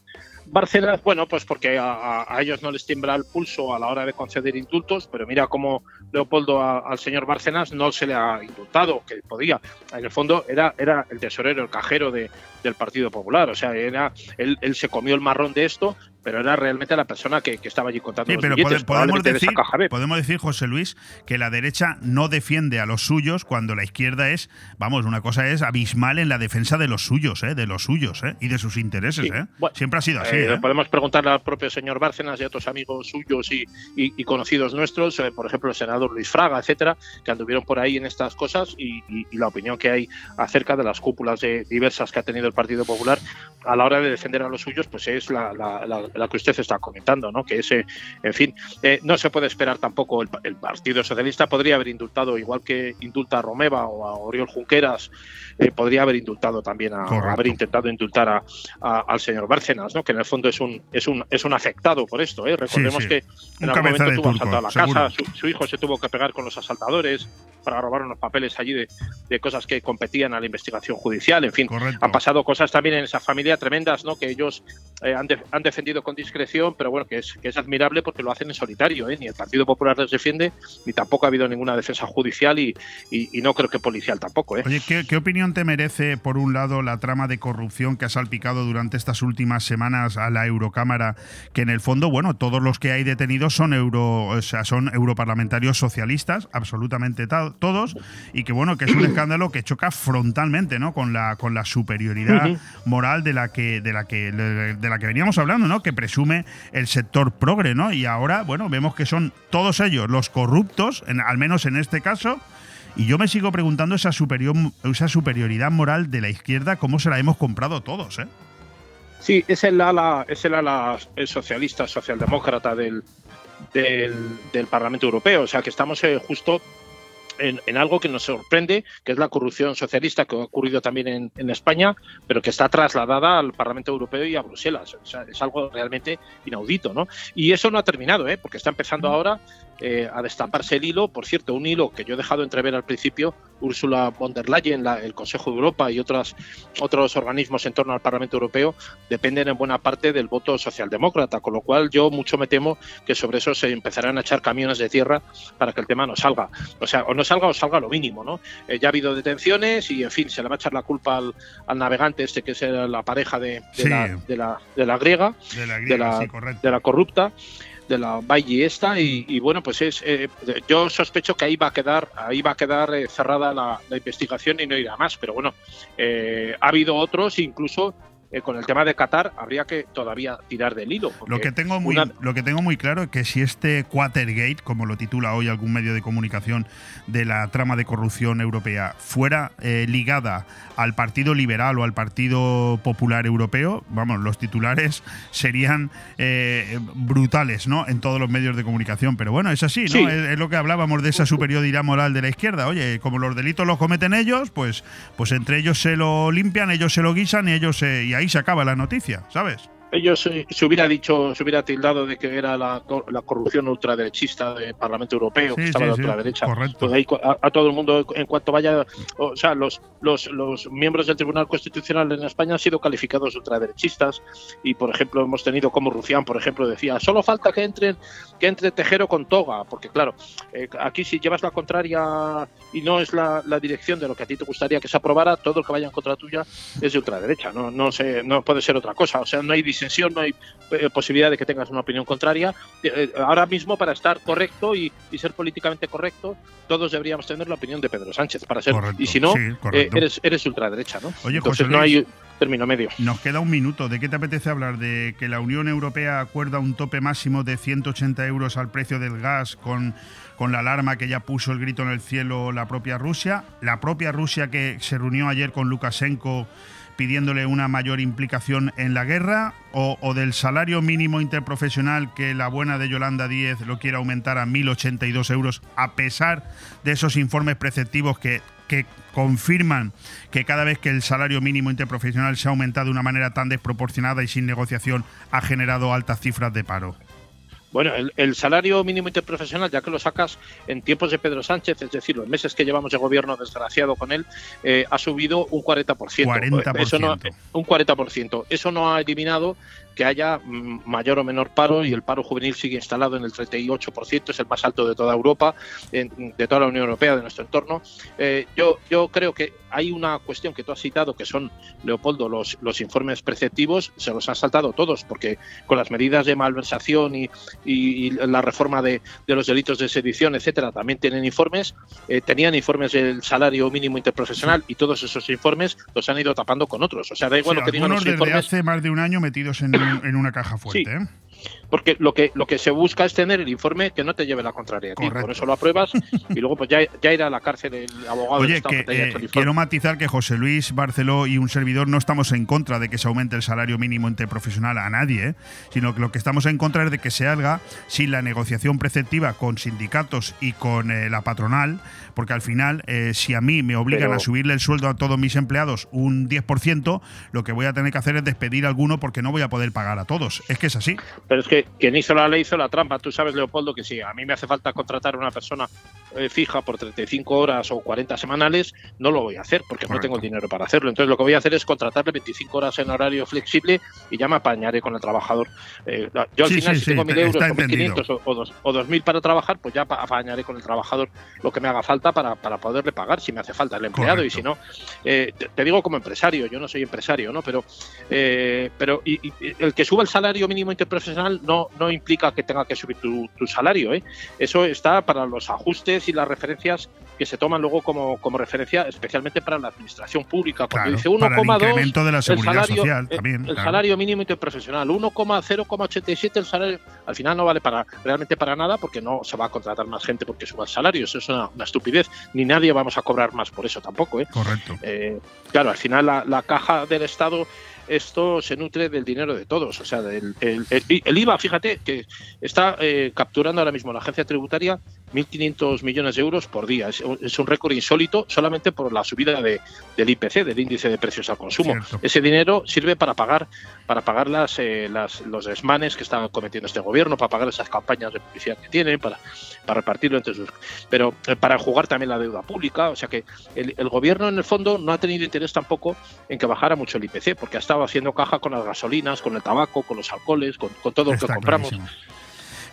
Bárcenas, bueno, pues porque a, ellos no les tiembla el pulso a la hora de conceder indultos, pero mira cómo Leopoldo a- al señor Bárcenas no se le ha indultado, que podía. En el fondo era, era el tesorero, el cajero de, del Partido Popular, o sea, era él, él se comió el marrón de esto, pero era realmente la persona que, que estaba allí contando Sí, los pero billetes, pode- podemos de decir, caja podemos decir, José Luis, que la derecha no defiende a los suyos cuando la izquierda es, vamos, una cosa es abismal en la defensa de los suyos, ¿eh? de los suyos ¿eh? y de sus intereses. Sí, ¿eh? bueno, Siempre ha sido así. Eh, ¿eh? Podemos preguntarle al propio señor Bárcenas y a otros amigos suyos y, y- y conocidos nuestros, eh, por ejemplo, el senador Luis Fraga, etcétera, que anduvieron por ahí en estas cosas y, y- y la opinión que hay acerca de las cúpulas de- diversas que ha tenido el Partido Popular a la hora de defender a los suyos, pues es la, la- la- la que usted está comentando, ¿no? Que ese, en fin, eh, no se puede esperar tampoco. El, el Partido Socialista podría haber indultado, igual que indulta a Romeva o a Oriol Junqueras, eh, podría haber indultado también a, Correcto. haber intentado indultar a, a- al señor Bárcenas, ¿no? que en el fondo es un, es un, es un afectado por esto. ¿eh? Recordemos sí. que Un en algún momento tuvo turco, asaltado la seguro. casa, su, su hijo se tuvo que pegar con los asaltadores para robar unos papeles allí de, de cosas que competían a la investigación judicial, en fin. Correcto. Han pasado cosas también en esa familia tremendas, ¿no? Que ellos eh, han, de- han defendido con discreción, pero bueno, que es, que es admirable porque lo hacen en solitario, ¿eh? Ni el Partido Popular les defiende, ni tampoco ha habido ninguna defensa judicial y, y- y no creo que policial tampoco, ¿eh? Oye, ¿qué, qué opinión te merece, por un lado, la trama de corrupción que ha salpicado durante estas últimas semanas a la Eurocámara? Que en el fondo, bueno, todos los que hay detenidos son euro, o sea, son europarlamentarios socialistas, absolutamente ta- todos, y que bueno, que es un escándalo que choca frontalmente, ¿no? Con la con la superioridad moral de la que de la que de la que veníamos hablando, ¿no? Que presume el sector progre, ¿no? Y ahora, bueno, vemos que son todos ellos los corruptos, al menos en este caso. Y yo me sigo preguntando esa, superior, esa superioridad moral de la izquierda, cómo se la hemos comprado todos, ¿eh? Sí, es el ala, es el ala socialista, socialdemócrata del, del, del Parlamento Europeo. O sea que estamos eh, justo en, en algo que nos sorprende, que es la corrupción socialista que ha ocurrido también en, en España, pero que está trasladada al Parlamento Europeo y a Bruselas. O sea, es algo realmente inaudito, ¿no? Y eso no ha terminado, ¿eh? Porque está empezando ahora eh, a destaparse el hilo. Por cierto, un hilo que yo he dejado entrever al principio, Ursula von der Leyen, la- el Consejo de Europa y otras, otros organismos en torno al Parlamento Europeo dependen en buena parte del voto socialdemócrata, con lo cual yo mucho me temo que sobre eso se empezarán a echar camiones de tierra para que el tema no salga. O sea, o no salga o salga lo mínimo, ¿no? Eh, ya ha habido detenciones y, en fin, se le va a echar la culpa al, al navegante este que es la pareja de, de Sí. la, de, la, de la griega, De la de griega, la, sí, correcto. de la corrupta de la Valle esta y, y, bueno pues es eh, yo sospecho que ahí va a quedar ahí va a quedar eh, cerrada la, la investigación y no irá más pero bueno eh, ha habido otros incluso eh, con el tema de Qatar habría que todavía tirar del hilo. Lo que, tengo muy, lo que tengo muy claro es que si este Quatergate, como lo titula hoy algún medio de comunicación de la trama de corrupción europea, fuera eh, ligada al Partido Liberal o al Partido Popular Europeo, vamos, los titulares serían eh, brutales, ¿no? En todos los medios de comunicación. Pero bueno, es así, ¿no? Es, lo que hablábamos de esa superioridad moral de la izquierda. Oye, como los delitos los cometen ellos, pues, pues entre ellos se lo limpian, ellos se lo guisan y ellos se, y ahí se acaba la noticia, ¿sabes? Ellos se hubiera dicho, se hubiera tildado de que era la, corrupción ultraderechista del Parlamento Europeo, que estaba de ultraderecha. Pues ahí a, todo el mundo, en cuanto vaya, o sea, los, los, los miembros del Tribunal Constitucional en España han sido calificados ultraderechistas y, por ejemplo, hemos tenido como Rufián, por ejemplo, decía, solo falta que entren, que entre Tejero con toga, porque claro, eh, aquí si llevas la contraria y no es la, dirección de lo que a ti te gustaría que se aprobara, todo lo que vaya en contra tuya es de ultraderecha, no, no, sé, no puede ser otra cosa, o sea, no hay no hay eh, posibilidad de que tengas una opinión contraria. Eh, eh, ahora mismo, para estar correcto y, ser políticamente correcto, todos deberíamos tener la opinión de Pedro Sánchez para ser. y si no, eres, eres ultraderecha, ¿no? Oye, Entonces no hay término medio. Nos queda un minuto. ¿De qué te apetece hablar? ¿De que la Unión Europea acuerda un tope máximo de 180 euros al precio del gas con, con la alarma que ya puso el grito en el cielo la propia Rusia? La propia Rusia que se reunió ayer con Lukashenko pidiéndole una mayor implicación en la guerra o, del salario mínimo interprofesional que la buena de Yolanda Díez lo quiere aumentar a 1.082 euros a pesar de esos informes preceptivos que, que confirman que cada vez que el salario mínimo interprofesional se ha aumentado de una manera tan desproporcionada y sin negociación ha generado altas cifras de paro. Bueno, el, salario mínimo interprofesional, ya que lo sacas en tiempos de Pedro Sánchez, es decir, los meses que llevamos de gobierno desgraciado con él, eh, ha subido un 40%. 40%. Eso no, un 40%. Eso no ha eliminado que haya mm, mayor o menor paro y el paro juvenil sigue instalado en el 38%, es el más alto de toda Europa, de toda la Unión Europea, de nuestro entorno. Eh, yo, yo creo que hay una cuestión que tú has citado, que son, Leopoldo, los, los informes preceptivos, se los han saltado todos, porque con las medidas de malversación y, y, la reforma de, de, los delitos de sedición, etcétera, también tienen informes, eh, tenían informes del salario mínimo interprofesional y todos esos informes los han ido tapando con otros. O sea, da igual lo que digan los desde hace más de un año metidos en en una caja fuerte. ¿eh? Porque lo que lo que se busca es tener el informe que no te lleve la contraria. Por eso lo apruebas y luego pues ya, ya irá a la cárcel el abogado. Oye, que, eh, quiero matizar que José Luis Barceló y un servidor no estamos en contra de que se aumente el salario mínimo interprofesional a nadie, ¿eh? sino que lo que estamos en contra es de que se haga sin la negociación preceptiva con sindicatos y con eh, la patronal, porque al final, si a mí me obligan a subirle el sueldo a todos mis empleados un 10%, lo que voy a tener que hacer es despedir a alguno porque no voy a poder pagar a todos. Es que es así. Pero es que quien hizo la ley hizo la trampa. Tú sabes, Leopoldo, que si a mí me hace falta contratar a una persona eh, fija por 35 horas o 40 semanales, no lo voy a hacer porque no tengo el dinero para hacerlo. Entonces lo que voy a hacer es contratarle 25 horas en horario flexible y ya me apañaré con el trabajador. Eh, yo al final, si tengo 1.000 euros o 1.500 o, 2.000 para trabajar, pues ya apañaré con el trabajador lo que me haga falta para, para poderle pagar si me hace falta el empleado. Y si no, eh, te, digo como empresario, yo no soy empresario, ¿no? Pero, pero y, el que suba el salario mínimo interprofesional no, no implica que tenga que subir tu, tu salario. ¿eh? Eso está para los ajustes y las referencias que se toman luego como, como referencia, especialmente para la administración pública. Cuando dice 1,2 de la seguridad salario, social, eh, también, el salario mínimo interprofesional, 1,0,87 el salario, al final no vale para realmente para nada porque no se va a contratar más gente porque suba el salario. Eso es una, estupidez. Ni nadie vamos a cobrar más por eso tampoco. ¿eh? Correcto. Eh, claro, al final la, la caja del Estado esto se nutre del dinero de todos. O sea, el, IVA, fíjate, que está eh, capturando ahora mismo la agencia tributaria 1.500 millones de euros por día. Es, un récord insólito solamente por la subida de, del IPC, del índice de precios al consumo. Ese dinero sirve para pagar para pagar las, eh, las, los desmanes que están cometiendo este gobierno, para pagar esas campañas de publicidad que tienen, para, para repartirlo entre sus... Pero eh, para jugar también la deuda pública. O sea que el, el, gobierno en el fondo no ha tenido interés tampoco en que bajara mucho el IPC, porque ha estado haciendo caja con las gasolinas, con el tabaco, con los alcoholes, con, todo lo que compramos.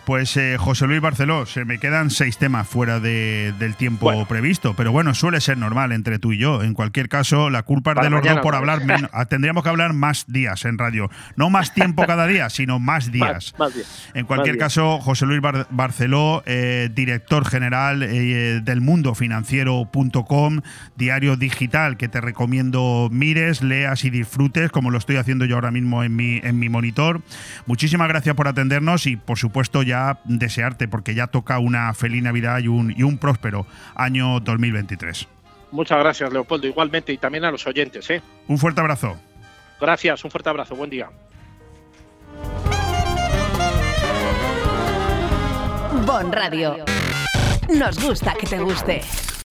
Pues eh, José Luis Barceló, se me quedan seis temas fuera del tiempo previsto, pero bueno, suele ser normal entre tú y yo. En cualquier caso, la culpa es de los dos por hablar menos. Ah, tendríamos que hablar más días en radio. No más tiempo cada día, sino más días. En cualquier caso, José Luis Barceló, eh, director general eh, del mundofinanciero.com, diario digital que te recomiendo mires, leas y disfrutes, como lo estoy haciendo yo ahora mismo en mi, en mi monitor. Muchísimas gracias por atendernos y, por supuesto, ya desearte, porque ya toca una feliz Navidad y un, y un próspero año 2023. Muchas gracias, Leopoldo, igualmente, y también a los oyentes. ¿eh? Un fuerte abrazo. Gracias, un fuerte abrazo, buen día. Bon Radio. Nos gusta que te guste.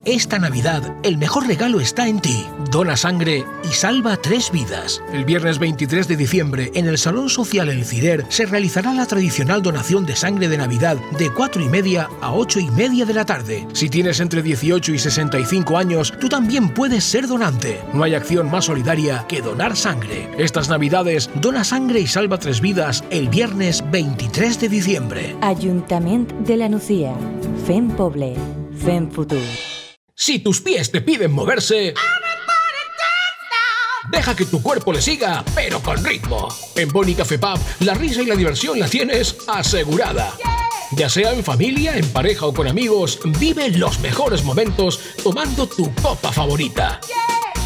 Esta Navidad, el mejor regalo está en ti. Dona sangre y salva tres vidas. El viernes 23 de diciembre, en el Salón Social El Cider, se realizará la tradicional donación de sangre de Navidad de 4 y media a 8 y media de la tarde. Si tienes entre 18 y 65 años, tú también puedes ser donante. No hay acción más solidaria que donar sangre. Estas Navidades, dona sangre y salva tres vidas el viernes 23 de diciembre. Ayuntamiento de la Nucía. FEM Poble. FEM Futur. Si tus pies te piden moverse... Deja que tu cuerpo le siga, pero con ritmo. En Boni Café Pub, la risa y la diversión la tienes asegurada. Ya sea en familia, en pareja o con amigos, vive los mejores momentos tomando tu copa favorita.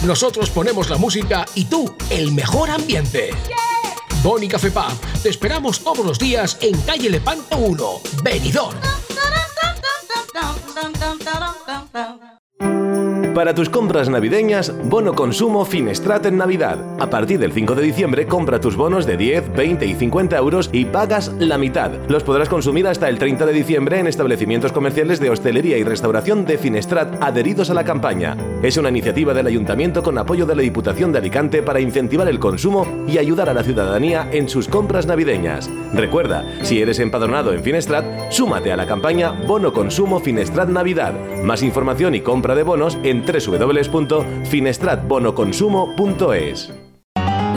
Nosotros ponemos la música y tú el mejor ambiente. Boni Café Pub, te esperamos todos los días en calle Lepanto 1, Benidorm. Para tus compras navideñas, bono consumo Finestrat en Navidad. A partir del 5 de diciembre, compra tus bonos de 10, 20 y 50 euros y pagas la mitad. Los podrás consumir hasta el 30 de diciembre en establecimientos comerciales de hostelería y restauración de Finestrat adheridos a la campaña. Es una iniciativa del Ayuntamiento con apoyo de la Diputación de Alicante para incentivar el consumo y ayudar a la ciudadanía en sus compras navideñas. Recuerda, si eres empadronado en Finestrat, súmate a la campaña Bono Consumo Finestrat Navidad. Más información y compra de bonos en www.finestratbonoconsumo.es.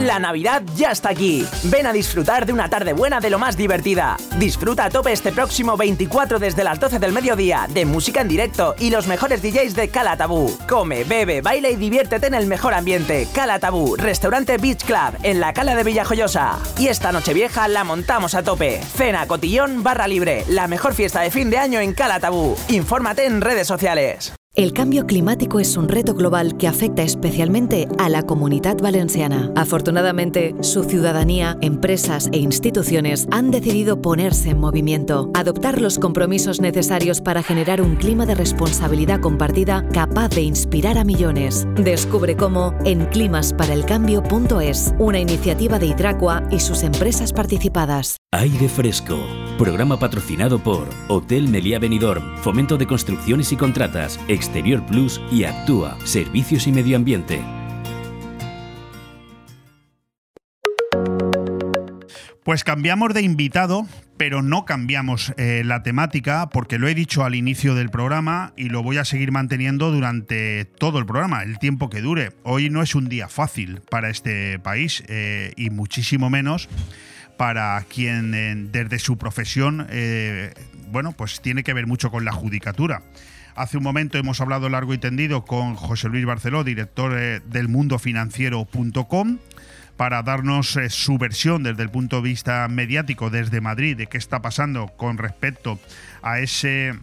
La Navidad ya está aquí. Ven a disfrutar de una tarde buena de lo más divertida. Disfruta a tope este próximo 24 desde las 12 del mediodía de música en directo y los mejores DJs de Cala Tabú. Come, bebe, baila y diviértete en el mejor ambiente. Cala Tabú, restaurante Beach Club en la Cala de Villajoyosa. Y esta noche vieja la montamos a tope. Cena, cotillón, barra libre. La mejor fiesta de fin de año en Cala Tabú. Infórmate en redes sociales. El cambio climático es un reto global que afecta especialmente a la comunidad valenciana. Afortunadamente, su ciudadanía, empresas e instituciones han decidido ponerse en movimiento, adoptar los compromisos necesarios para generar un clima de responsabilidad compartida capaz de inspirar a millones. Descubre cómo en climasparaelcambio.es, una iniciativa de Hidracua y sus empresas participadas. Aire Fresco, programa patrocinado por Hotel Meliá Benidorm, Fomento de Construcciones y Contratas, Exterior Plus y Actúa, Servicios y Medio Ambiente. Pues cambiamos de invitado, pero no cambiamos eh, la temática porque lo he dicho al inicio del programa y lo voy a seguir manteniendo durante todo el programa, el tiempo que dure. Hoy no es un día fácil para este país eh, y muchísimo menos para quien eh, desde su profesión, bueno, pues tiene que ver mucho con la judicatura. Hace un momento hemos hablado largo y tendido con José Luis Barceló, director eh, del mundofinanciero.com, para darnos eh, su versión desde el punto de vista mediático desde Madrid de qué está pasando con respecto a ese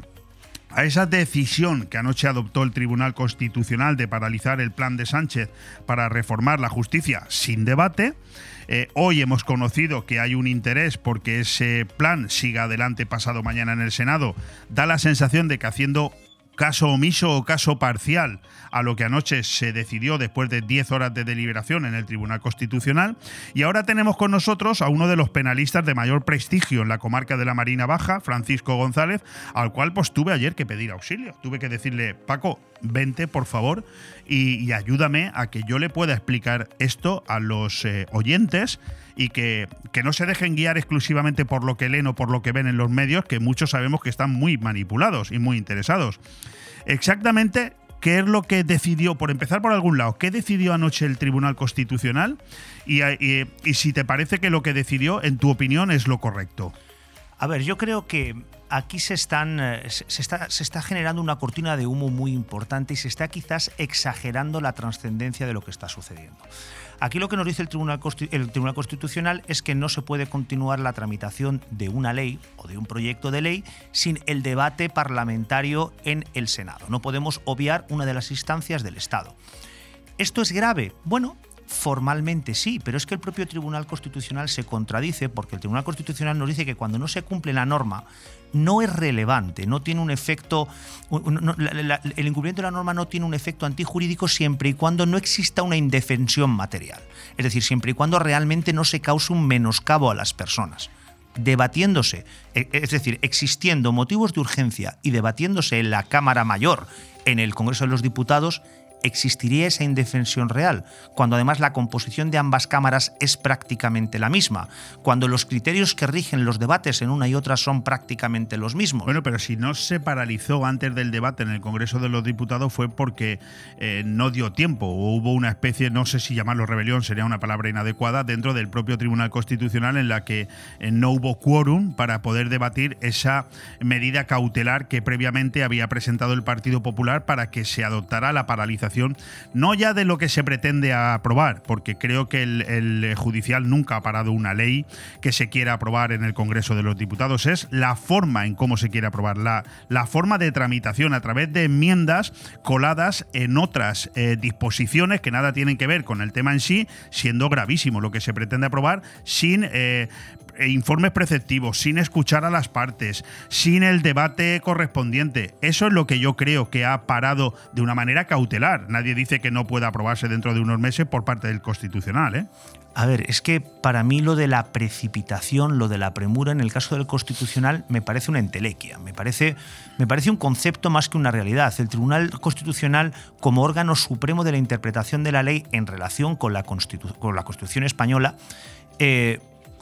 a esa decisión que anoche adoptó el Tribunal Constitucional de paralizar el plan de Sánchez para reformar la justicia sin debate. Eh, hoy hemos conocido que hay un interés porque ese plan siga adelante pasado mañana en el Senado. Da la sensación de que haciendo caso omiso o caso parcial a lo que anoche se decidió después de 10 horas de deliberación en el Tribunal Constitucional. Y ahora tenemos con nosotros a uno de los penalistas de mayor prestigio en la comarca de la Marina Baja, Francisco González, al cual pues tuve ayer que pedir auxilio. Tuve que decirle, Paco, vente por favor y, ayúdame a que yo le pueda explicar esto a los eh, oyentes y que, que, no se dejen guiar exclusivamente por lo que leen o por lo que ven en los medios, que muchos sabemos que están muy manipulados y muy interesados. Exactamente, ¿qué es lo que decidió, por empezar por algún lado, qué decidió anoche el Tribunal Constitucional y, y si te parece que lo que decidió, en tu opinión, es lo correcto? A ver, yo creo que aquí eh, se, está, generando una cortina de humo muy importante y se está quizás exagerando la trascendencia de lo que está sucediendo. Aquí lo que nos dice el Tribunal Constitucional es que no se puede continuar la tramitación de una ley o de un proyecto de ley sin el debate parlamentario en el Senado. No podemos obviar una de las instancias del Estado. ¿Esto es grave? Bueno, Formalmente sí, pero es que el propio Tribunal Constitucional se contradice porque el Tribunal Constitucional nos dice que cuando no se cumple la norma no es relevante, no tiene un efecto, el incumplimiento de la norma no tiene un efecto antijurídico siempre y cuando no exista una indefensión material, es decir, siempre y cuando realmente no se cause un menoscabo a las personas. Debatiéndose, e, es decir, existiendo motivos de urgencia y debatiéndose en la Cámara Mayor, en el Congreso de los Diputados, existiría esa indefensión real, cuando además la composición de ambas cámaras es prácticamente la misma, cuando los criterios que rigen los debates en una y otra son prácticamente los mismos. Bueno, pero si no se paralizó antes del debate en el Congreso de los Diputados fue porque eh, no dio tiempo o hubo una especie, no sé si llamarlo rebelión, sería una palabra inadecuada, dentro del propio Tribunal Constitucional en la que eh, no hubo quórum para poder debatir esa medida cautelar que previamente había presentado el Partido Popular para que se adoptara la paralización no ya de lo que se pretende aprobar, porque creo que el, judicial nunca ha parado una ley que se quiera aprobar en el Congreso de los Diputados, es la forma en cómo se quiere aprobar, la, forma de tramitación a través de enmiendas coladas en otras eh, disposiciones que nada tienen que ver con el tema en sí, siendo gravísimo lo que se pretende aprobar sin eh, e informes preceptivos, sin escuchar a las partes, sin el debate correspondiente. Eso es lo que yo creo que ha parado de una manera cautelar. Nadie dice que no pueda aprobarse dentro de unos meses por parte del Constitucional. ¿eh? A ver, es que para mí lo de la precipitación, lo de la premura en el caso del Constitucional me parece una entelequia, me parece, me parece un concepto más que una realidad. El Tribunal Constitucional, como órgano supremo de la interpretación de la ley en relación con la, con la Constitución española, eh,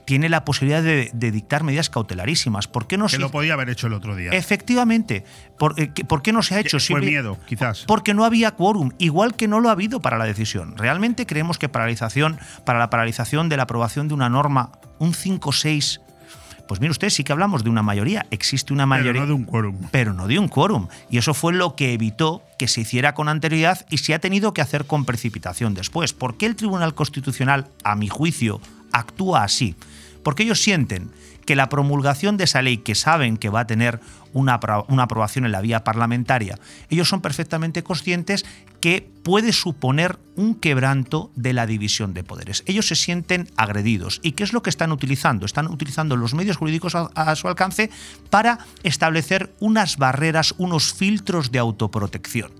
tiene la posibilidad de, dictar medidas cautelarísimas. ¿Por qué no que lo podía haber hecho el otro día. Efectivamente. ¿Por, eh, qué no se ha hecho? Por miedo, quizás. Porque no había quórum, igual que no lo ha habido para la decisión. ¿Realmente creemos que paralización, para la paralización de la aprobación de una norma, un 5-6 pues mire usted, sí que hablamos de una mayoría, existe una mayoría. Pero no de un quórum. Pero no de un quórum. Y eso fue lo que evitó que se hiciera con anterioridad y se ha tenido que hacer con precipitación después. ¿Por qué el Tribunal Constitucional, a mi juicio, actúa así? Porque ellos sienten que la promulgación de esa ley, que saben que va a tener una, una, aprobación en la vía parlamentaria, ellos son perfectamente conscientes que puede suponer un quebranto de la división de poderes. Ellos se sienten agredidos. ¿Y qué es lo que están utilizando? Están utilizando los medios jurídicos a su alcance para establecer unas barreras, unos filtros de autoprotección.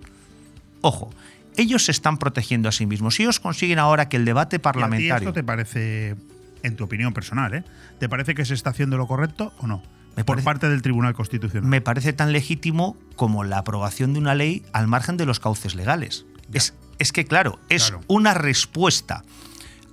Ojo, ellos se están protegiendo a sí mismos. Si ellos consiguen ahora que el debate parlamentario. ¿Y esto te parece en tu opinión personal, ¿eh? ¿te parece que se está haciendo lo correcto o no? por parte del Tribunal Constitucional. Me parece tan legítimo como la aprobación de una ley al margen de los cauces legales. Es, es, que, claro, es una respuesta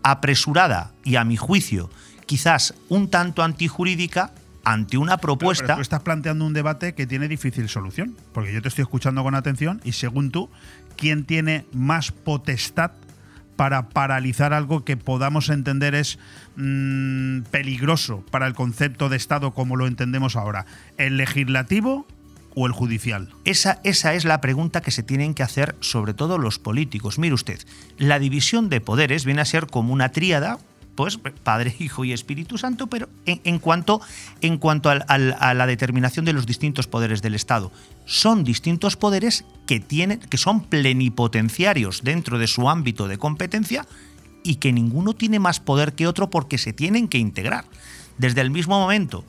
apresurada y, a mi juicio, quizás un tanto antijurídica ante una propuesta. Pero, tú estás planteando un debate que tiene difícil solución, porque yo te estoy escuchando con atención y según tú, ¿quién tiene más potestad para paralizar algo que podamos entender es mm, peligroso para el concepto de Estado como lo entendemos ahora? ¿El legislativo o el judicial? Esa, esa es la pregunta que se tienen que hacer sobre todo los políticos. Mire usted, la división de poderes viene a ser como una tríada pues Padre, Hijo y Espíritu Santo, pero en, cuanto, en cuanto a la determinación de los distintos poderes del Estado. Son distintos poderes que, tienen, que son plenipotenciarios dentro de su ámbito de competencia y que ninguno tiene más poder que otro porque se tienen que integrar. Desde el mismo momento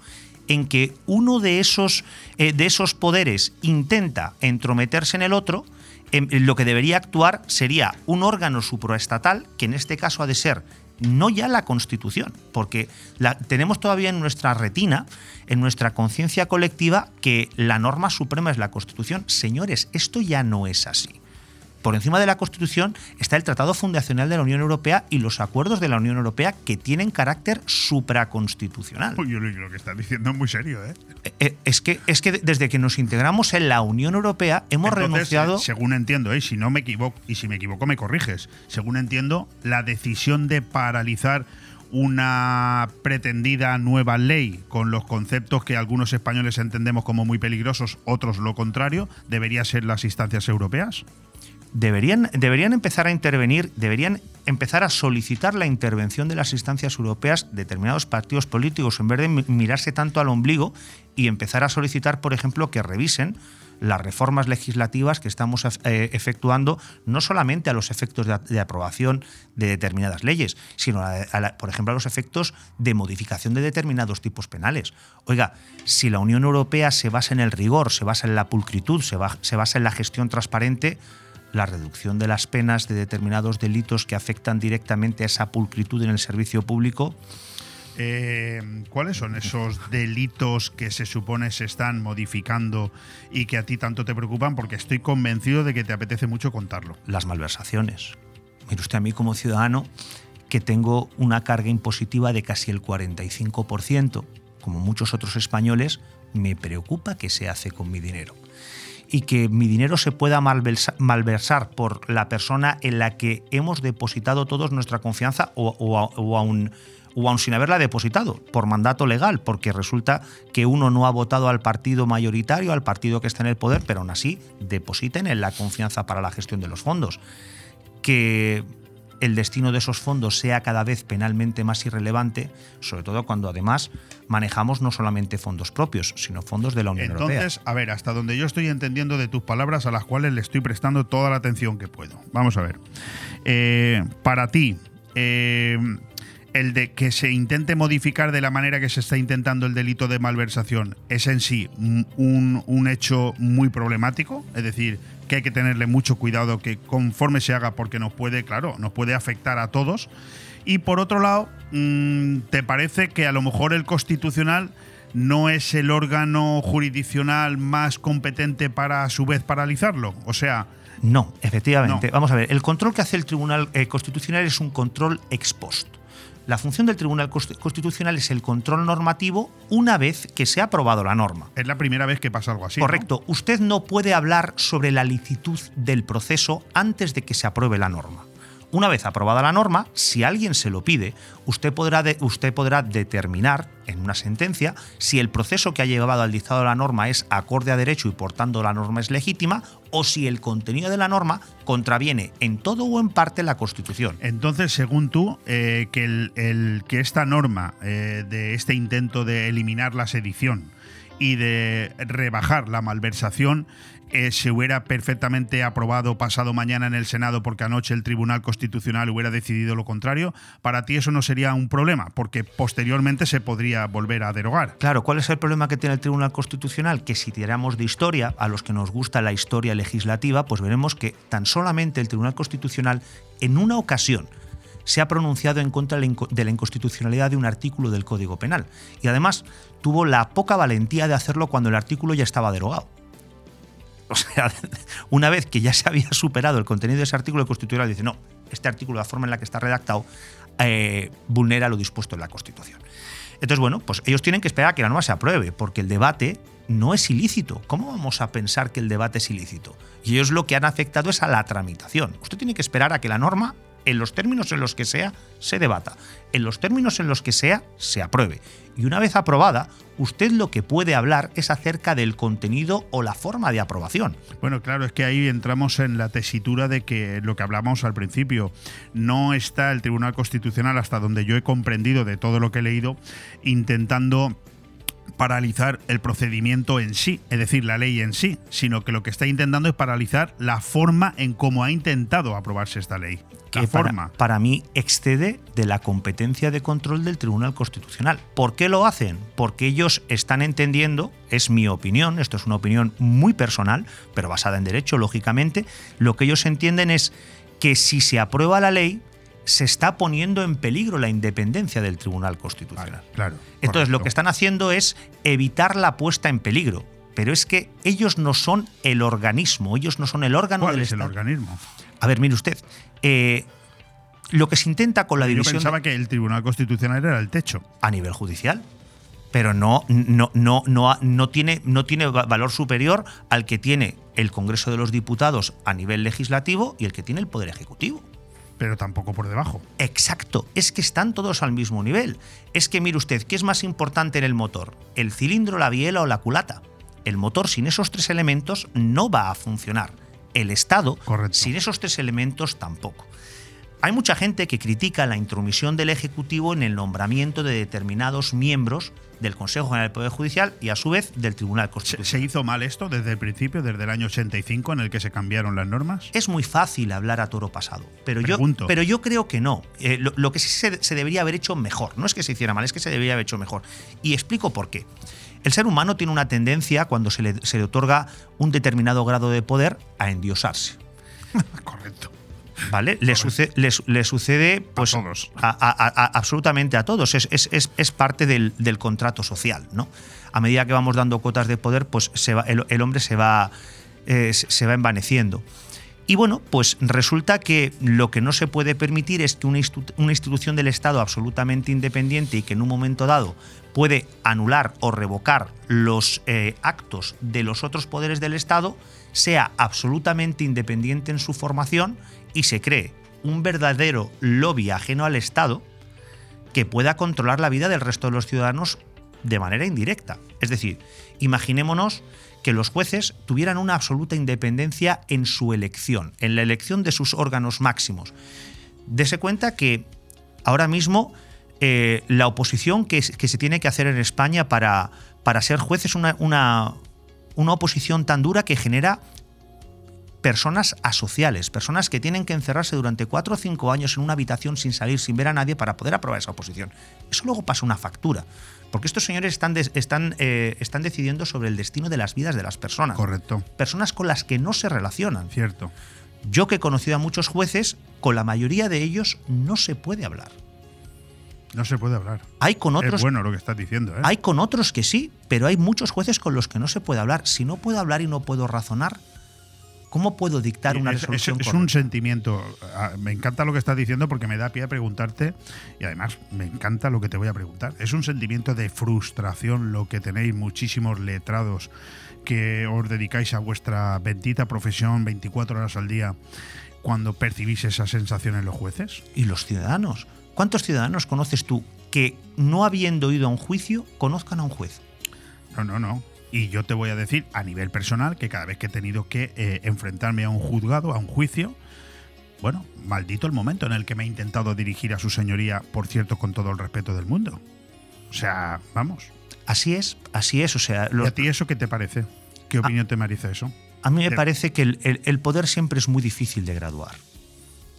en que uno de esos, eh, de esos poderes intenta entrometerse en el otro, em, lo que debería actuar sería un órgano supraestatal, que en este caso ha de ser no ya la Constitución, porque la, tenemos todavía en nuestra retina, en nuestra conciencia colectiva, que la norma suprema es la Constitución. Señores, esto ya no es así por encima de la Constitución está el Tratado Fundacional de la Unión Europea y los acuerdos de la Unión Europea que tienen carácter supraconstitucional. Uy, lo que estás diciendo es muy serio, ¿eh? Eh, ¿eh? Es que, es que desde que nos integramos en la Unión Europea hemos renunciado. Según entiendo, ¿eh? si no me equivoco, y si me equivoco me corriges, según entiendo, la decisión de paralizar una pretendida nueva ley con los conceptos que algunos españoles entendemos como muy peligrosos, otros lo contrario, debería ser las instancias europeas? Deberían, deberían empezar a intervenir, deberían empezar a solicitar la intervención de las instancias europeas determinados partidos políticos en vez de mirarse tanto al ombligo y empezar a solicitar, por ejemplo, que revisen las reformas legislativas que estamos eh, efectuando, no solamente a los efectos de, aprobación de determinadas leyes, sino, por ejemplo, a los efectos de modificación de determinados tipos penales. Oiga, si la Unión Europea se basa en el rigor, se basa en la pulcritud, se basa en la gestión transparente, la reducción de las penas de determinados delitos que afectan directamente a esa pulcritud en el servicio público, eh, ¿Cuáles son esos delitos que se supone se están modificando y que a ti tanto te preocupan? Porque estoy convencido de que te apetece mucho contarlo. Las malversaciones. Mire usted a mí como ciudadano que tengo una carga impositiva de casi el 45%, como muchos otros españoles, me preocupa qué se hace con mi dinero. Y que mi dinero se pueda malversar por la persona en la que hemos depositado todos nuestra confianza o, o a un o aun sin haberla depositado, por mandato legal, porque resulta que uno no ha votado al partido mayoritario, al partido que está en el poder, pero aún así depositen en la confianza para la gestión de los fondos. Que el destino de esos fondos sea cada vez penalmente más irrelevante, sobre todo cuando además manejamos no solamente fondos propios, sino fondos de la Unión Europea. Entonces, a ver, hasta donde yo estoy entendiendo de tus palabras, a las cuales le estoy prestando toda la atención que puedo. Vamos a ver. Eh, para ti, eh, el de que se intente modificar de la manera que se está intentando el delito de malversación es en sí un, hecho muy problemático, es decir, que hay que tenerle mucho cuidado que conforme se haga porque nos puede, claro, nos puede afectar a todos. Y por otro lado, mm, ¿te parece que a lo mejor el constitucional no es el órgano jurisdiccional más competente para a su vez paralizarlo? O sea... No, efectivamente. Vamos a ver, el control que hace el Tribunal eh, Constitucional es un control ex post. La función del Tribunal Constitucional es el control normativo una vez que se ha aprobado la norma. Es la primera vez que pasa algo así. Correcto. Usted no puede hablar sobre la licitud del proceso antes de que se apruebe la norma. Una vez aprobada la norma, si alguien se lo pide, usted podrá, usted podrá determinar en una sentencia si el proceso que ha llevado al dictado de la norma es acorde a derecho y por tanto la norma es legítima o si el contenido de la norma contraviene en todo o en parte la Constitución. Entonces, según tú, eh, que, esta norma eh, de este intento de eliminar la sedición y de rebajar la malversación eh, se hubiera perfectamente aprobado pasado mañana en el Senado porque anoche el Tribunal Constitucional hubiera decidido lo contrario, para ti eso no sería un problema, porque posteriormente se podría volver a derogar. Claro, ¿cuál es el problema que tiene el Tribunal Constitucional? Que si tiramos de historia, a los que nos gusta la historia legislativa, pues veremos que tan solamente el Tribunal Constitucional en una ocasión se ha pronunciado en contra de la inconstitucionalidad de un artículo del Código Penal. Y además tuvo la poca valentía de hacerlo cuando el artículo ya estaba derogado. O sea, una vez que ya se había superado el contenido de ese artículo, el Constitucional dice, no, este artículo, la forma en la que está redactado, eh, vulnera lo dispuesto en la Constitución. Entonces, bueno, pues ellos tienen que esperar a que la norma se apruebe, porque el debate no es ilícito. ¿Cómo vamos a pensar que el debate es ilícito? Y ellos lo que han afectado es a la tramitación. Usted tiene que esperar a que la norma en los términos en los que sea, se debata, en los términos en los que sea, se apruebe. Y una vez aprobada, usted lo que puede hablar es acerca del contenido o la forma de aprobación. Bueno, claro, es que ahí entramos en la tesitura de que lo que hablamos al principio, no está el Tribunal Constitucional, hasta donde yo he comprendido de todo lo que he leído, intentando paralizar el procedimiento en sí, es decir, la ley en sí, sino que lo que está intentando es paralizar la forma en cómo ha intentado aprobarse esta ley. Que forma. Para, mí excede de la competencia de control del Tribunal Constitucional. ¿Por qué lo hacen? Porque ellos están entendiendo, es mi opinión, esto es una opinión muy personal, pero basada en derecho, lógicamente, lo que ellos entienden es que si se aprueba la ley, se está poniendo en peligro la independencia del Tribunal Constitucional. claro. Entonces, lo que están haciendo es evitar la puesta en peligro. Pero es que ellos no son el organismo, ellos no son el órgano ¿Cuál del es el organismo? A ver, mire usted. Eh, lo que se intenta con la división. Yo pensaba que el Tribunal Constitucional era el techo. A nivel judicial. Pero no, no, no, no, no, tiene, no tiene valor superior al que tiene el Congreso de los Diputados a nivel legislativo y el que tiene el Poder Ejecutivo. Pero tampoco por debajo. Exacto, es que están todos al mismo nivel. Es que mire usted, ¿qué es más importante en el motor? ¿El cilindro, la biela o la culata? El motor sin esos tres elementos no va a funcionar. El Estado sin esos tres elementos tampoco. Hay mucha gente que critica la intromisión del Ejecutivo en el nombramiento de determinados miembros del Consejo General del Poder Judicial y a su vez del Tribunal Constitucional. ¿Se hizo mal esto desde el principio, desde el año 85 en el que se cambiaron las normas? Es muy fácil hablar a toro pasado, pero, yo, pero yo creo que no. Eh, lo, que sí se, debería haber hecho mejor, no es que se hiciera mal, es que se debería haber hecho mejor. Y explico por qué. El ser humano tiene una tendencia, cuando se le, se le otorga un determinado grado de poder, a endiosarse. Correcto. ¿Vale? Le, sucede, le, sucede pues, a absolutamente a todos. Es, es, es parte del, del, contrato social. ¿no? A medida que vamos dando cuotas de poder, pues se va, el, hombre se va, eh, se va envaneciendo. Y bueno, pues resulta que lo que no se puede permitir es que una, una, institución del Estado absolutamente independiente y que en un momento dado puede anular o revocar los eh, actos de los otros poderes del Estado sea absolutamente independiente en su formación y se cree un verdadero lobby ajeno al Estado que pueda controlar la vida del resto de los ciudadanos de manera indirecta. Es decir, imaginémonos que los jueces tuvieran una absoluta independencia en su elección, en la elección de sus órganos máximos. Dese cuenta que ahora mismo eh, la oposición que, se tiene que hacer en España para, para ser juez es una, una, una oposición tan dura que genera personas asociales, personas que tienen que encerrarse durante cuatro o cinco años en una habitación sin salir, sin ver a nadie para poder aprobar esa oposición. Eso luego pasa una factura, porque estos señores están, están, eh, están decidiendo sobre el destino de las vidas de las personas. Correcto. Personas con las que no se relacionan. Cierto. Yo que he conocido a muchos jueces, con la mayoría de ellos no se puede hablar. No se puede hablar. Hay con otros. Es bueno lo que estás diciendo. ¿eh? Hay con otros que sí, pero hay muchos jueces con los que no se puede hablar. Si no puedo hablar y no puedo razonar, ¿Cómo puedo dictar una resolución? Es, un sentimiento. Ah, me encanta lo que estás diciendo porque me da pie a preguntarte y además me encanta lo que te voy a preguntar. Es un sentimiento de frustración lo que tenéis muchísimos letrados que os dedicáis a vuestra bendita profesión 24 horas al día cuando percibís esa sensación en los jueces. Y los ciudadanos. ¿Cuántos ciudadanos conoces tú que no habiendo ido a un juicio conozcan a un juez? No, no, no. Y yo te voy a decir a nivel personal que cada vez que he tenido que eh, enfrentarme a un juzgado, a un juicio, bueno, maldito el momento en el que me he intentado dirigir a su señoría, por cierto, con todo el respeto del mundo. O sea, vamos. Así es, así es. O sea, ¿Y a ti eso qué te parece? ¿Qué opinión te merece eso? A mí me parece que el, poder siempre es muy difícil de graduar.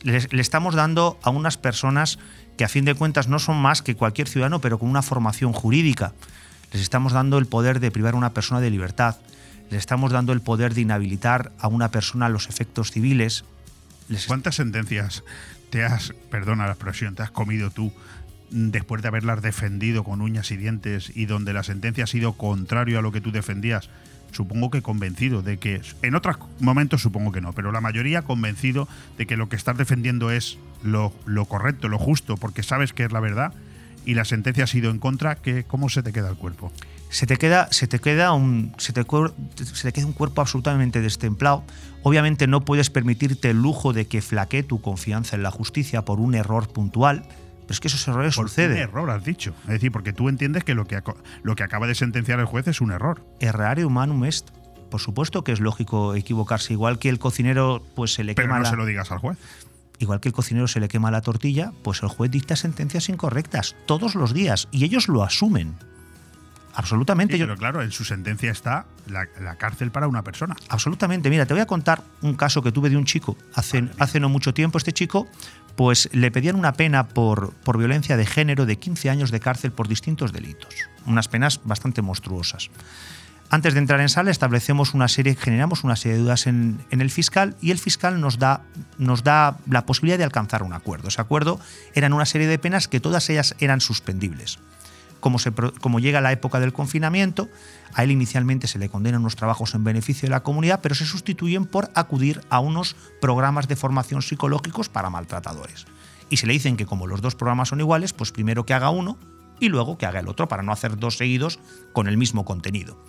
Le, le, estamos dando a unas personas que a fin de cuentas no son más que cualquier ciudadano, pero con una formación jurídica les estamos dando el poder de privar a una persona de libertad, les estamos dando el poder de inhabilitar a una persona a los efectos civiles. ¿Cuántas sentencias te has, perdona la expresión, te has comido tú después de haberlas defendido con uñas y dientes y donde la sentencia ha sido contrario a lo que tú defendías? Supongo que convencido de que, en otros momentos supongo que no, pero la mayoría convencido de que lo que estás defendiendo es lo, lo correcto, lo justo, porque sabes que es la verdad y la sentencia ha sido en contra, ¿qué, ¿cómo se te queda el cuerpo? Se te queda, se te queda un, se te, se te queda un cuerpo absolutamente destemplado. Obviamente no puedes permitirte el lujo de que flaquee tu confianza en la justicia por un error puntual. Pero es que esos errores por suceden. Un error, has dicho. Es decir, porque tú entiendes que lo que, lo que acaba de sentenciar el juez es un error. Errare humanum est. Por supuesto que es lógico equivocarse, igual que el cocinero pues se le Pero no se lo digas al juez igual que el cocinero se le quema la tortilla, pues el juez dicta sentencias incorrectas todos los días y ellos lo asumen. Absolutamente. pero claro, en su sentencia está la, cárcel para una persona. Absolutamente. Mira, te voy a contar un caso que tuve de un chico hace, hace no mucho tiempo. Este chico, pues le pedían una pena por, por violencia de género de 15 años de cárcel por distintos delitos. Unas penas bastante monstruosas. Antes de entrar en sala establecemos una serie, generamos una serie de dudas en, el fiscal y el fiscal nos da, nos da la posibilidad de alcanzar un acuerdo. Ese acuerdo eran una serie de penas que todas ellas eran suspendibles. Como, se, como llega la época del confinamiento, a él inicialmente se le condenan unos trabajos en beneficio de la comunidad, pero se sustituyen por acudir a unos programas de formación psicológicos para maltratadores. Y se le dicen que como los dos programas son iguales, pues primero que haga uno y luego que haga el otro, para no hacer dos seguidos con el mismo contenido.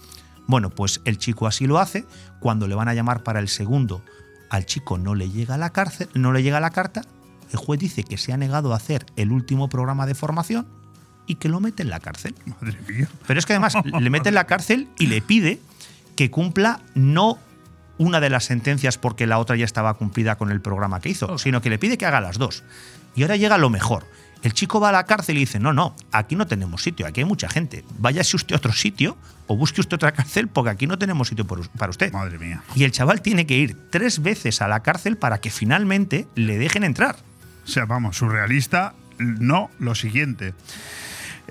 Bueno, pues el chico así lo hace. Cuando le van a llamar para el segundo, al chico no le llega la cárcel, no le llega la carta el juez dice que se ha negado a hacer el último programa de formación y que lo mete en la cárcel. Madre mía. Pero es que además le mete en la cárcel y le pide que cumpla no una de las sentencias porque la otra ya estaba cumplida con el programa que hizo, sino que le pide que haga las dos. Y ahora llega lo mejor. El chico va a la cárcel y dice, no, no, aquí no tenemos sitio, aquí hay mucha gente. Váyase usted a otro sitio o busque usted otra cárcel porque aquí no tenemos sitio para usted. Madre mía. Y el chaval tiene que ir tres veces a la cárcel para que finalmente le dejen entrar. O sea, vamos, surrealista, no lo siguiente.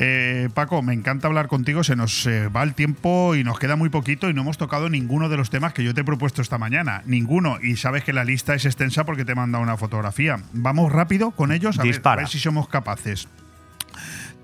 Eh, Paco, me encanta hablar contigo, se nos eh, va el tiempo y nos queda muy poquito y no hemos tocado ninguno de los temas que yo te he propuesto esta mañana. Ninguno. Y sabes que la lista es extensa porque te he mandado una fotografía. Vamos rápido con ellos a ver, a ver si somos capaces.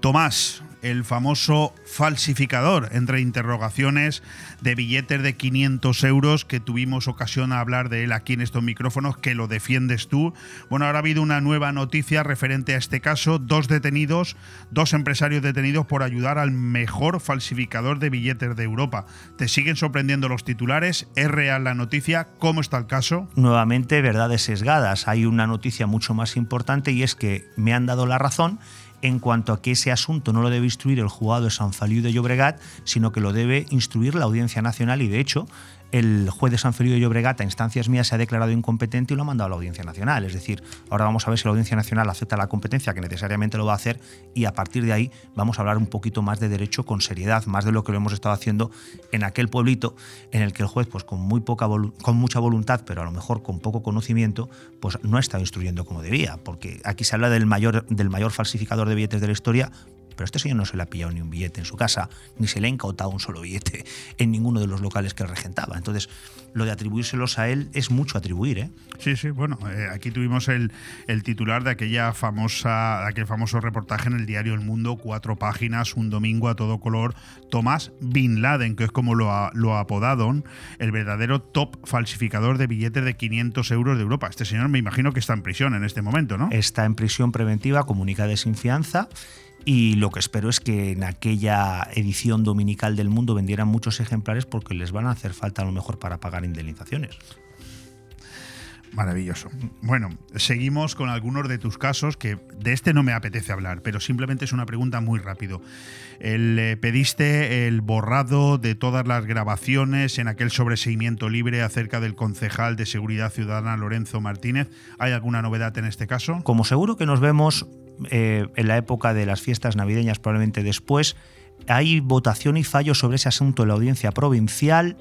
Tomás, el famoso falsificador, entre interrogaciones de billetes de 500 euros que tuvimos ocasión a hablar de él aquí en estos micrófonos, que lo defiendes tú. Bueno, ahora ha habido una nueva noticia referente a este caso, dos detenidos, dos empresarios detenidos por ayudar al mejor falsificador de billetes de Europa. ¿Te siguen sorprendiendo los titulares? ¿Es real la noticia? ¿Cómo está el caso? Nuevamente, verdades sesgadas. Hay una noticia mucho más importante y es que me han dado la razón en cuanto a que ese asunto no lo debe instruir el juzgado de San Feliu de Llobregat, sino que lo debe instruir la Audiencia Nacional y de hecho el juez de San Feliu de Llobregat a instancias mías se ha declarado incompetente y lo ha mandado a la Audiencia Nacional. Es decir, ahora vamos a ver si la Audiencia Nacional acepta la competencia, que necesariamente lo va a hacer, y a partir de ahí vamos a hablar un poquito más de derecho con seriedad, más de lo que lo hemos estado haciendo en aquel pueblito en el que el juez, pues con muy poca con mucha voluntad, pero a lo mejor con poco conocimiento, pues no ha estado instruyendo como debía, porque aquí se habla del mayor, del mayor falsificador de billetes de la historia, pero este señor no se le ha pillado ni un billete en su casa, ni se le ha incautado un solo billete en ninguno de los locales que regentaba. Entonces, lo de atribuírselos a él es mucho atribuir. ¿eh? Sí, sí, bueno, eh, aquí tuvimos el, el, titular de aquella famosa, de aquel famoso reportaje en el diario El Mundo, cuatro páginas, un domingo a todo color, Tomás Bin Laden, que es como lo, ha, lo apodado, el verdadero top falsificador de billetes de 500 euros de Europa. Este señor me imagino que está en prisión en este momento, ¿no? Está en prisión preventiva, comunica de sin fianza y lo que espero es que en aquella edición dominical del mundo vendieran muchos ejemplares porque les van a hacer falta a lo mejor para pagar indemnizaciones. Maravilloso. Bueno, seguimos con algunos de tus casos que de este no me apetece hablar, pero simplemente es una pregunta muy rápido. El, eh, pediste el borrado de todas las grabaciones en aquel sobreseimiento libre acerca del concejal de Seguridad Ciudadana Lorenzo Martínez. ¿Hay alguna novedad en este caso? Como seguro que nos vemos eh, en la época de las fiestas navideñas, probablemente después, hay votación y fallo sobre ese asunto en la audiencia provincial.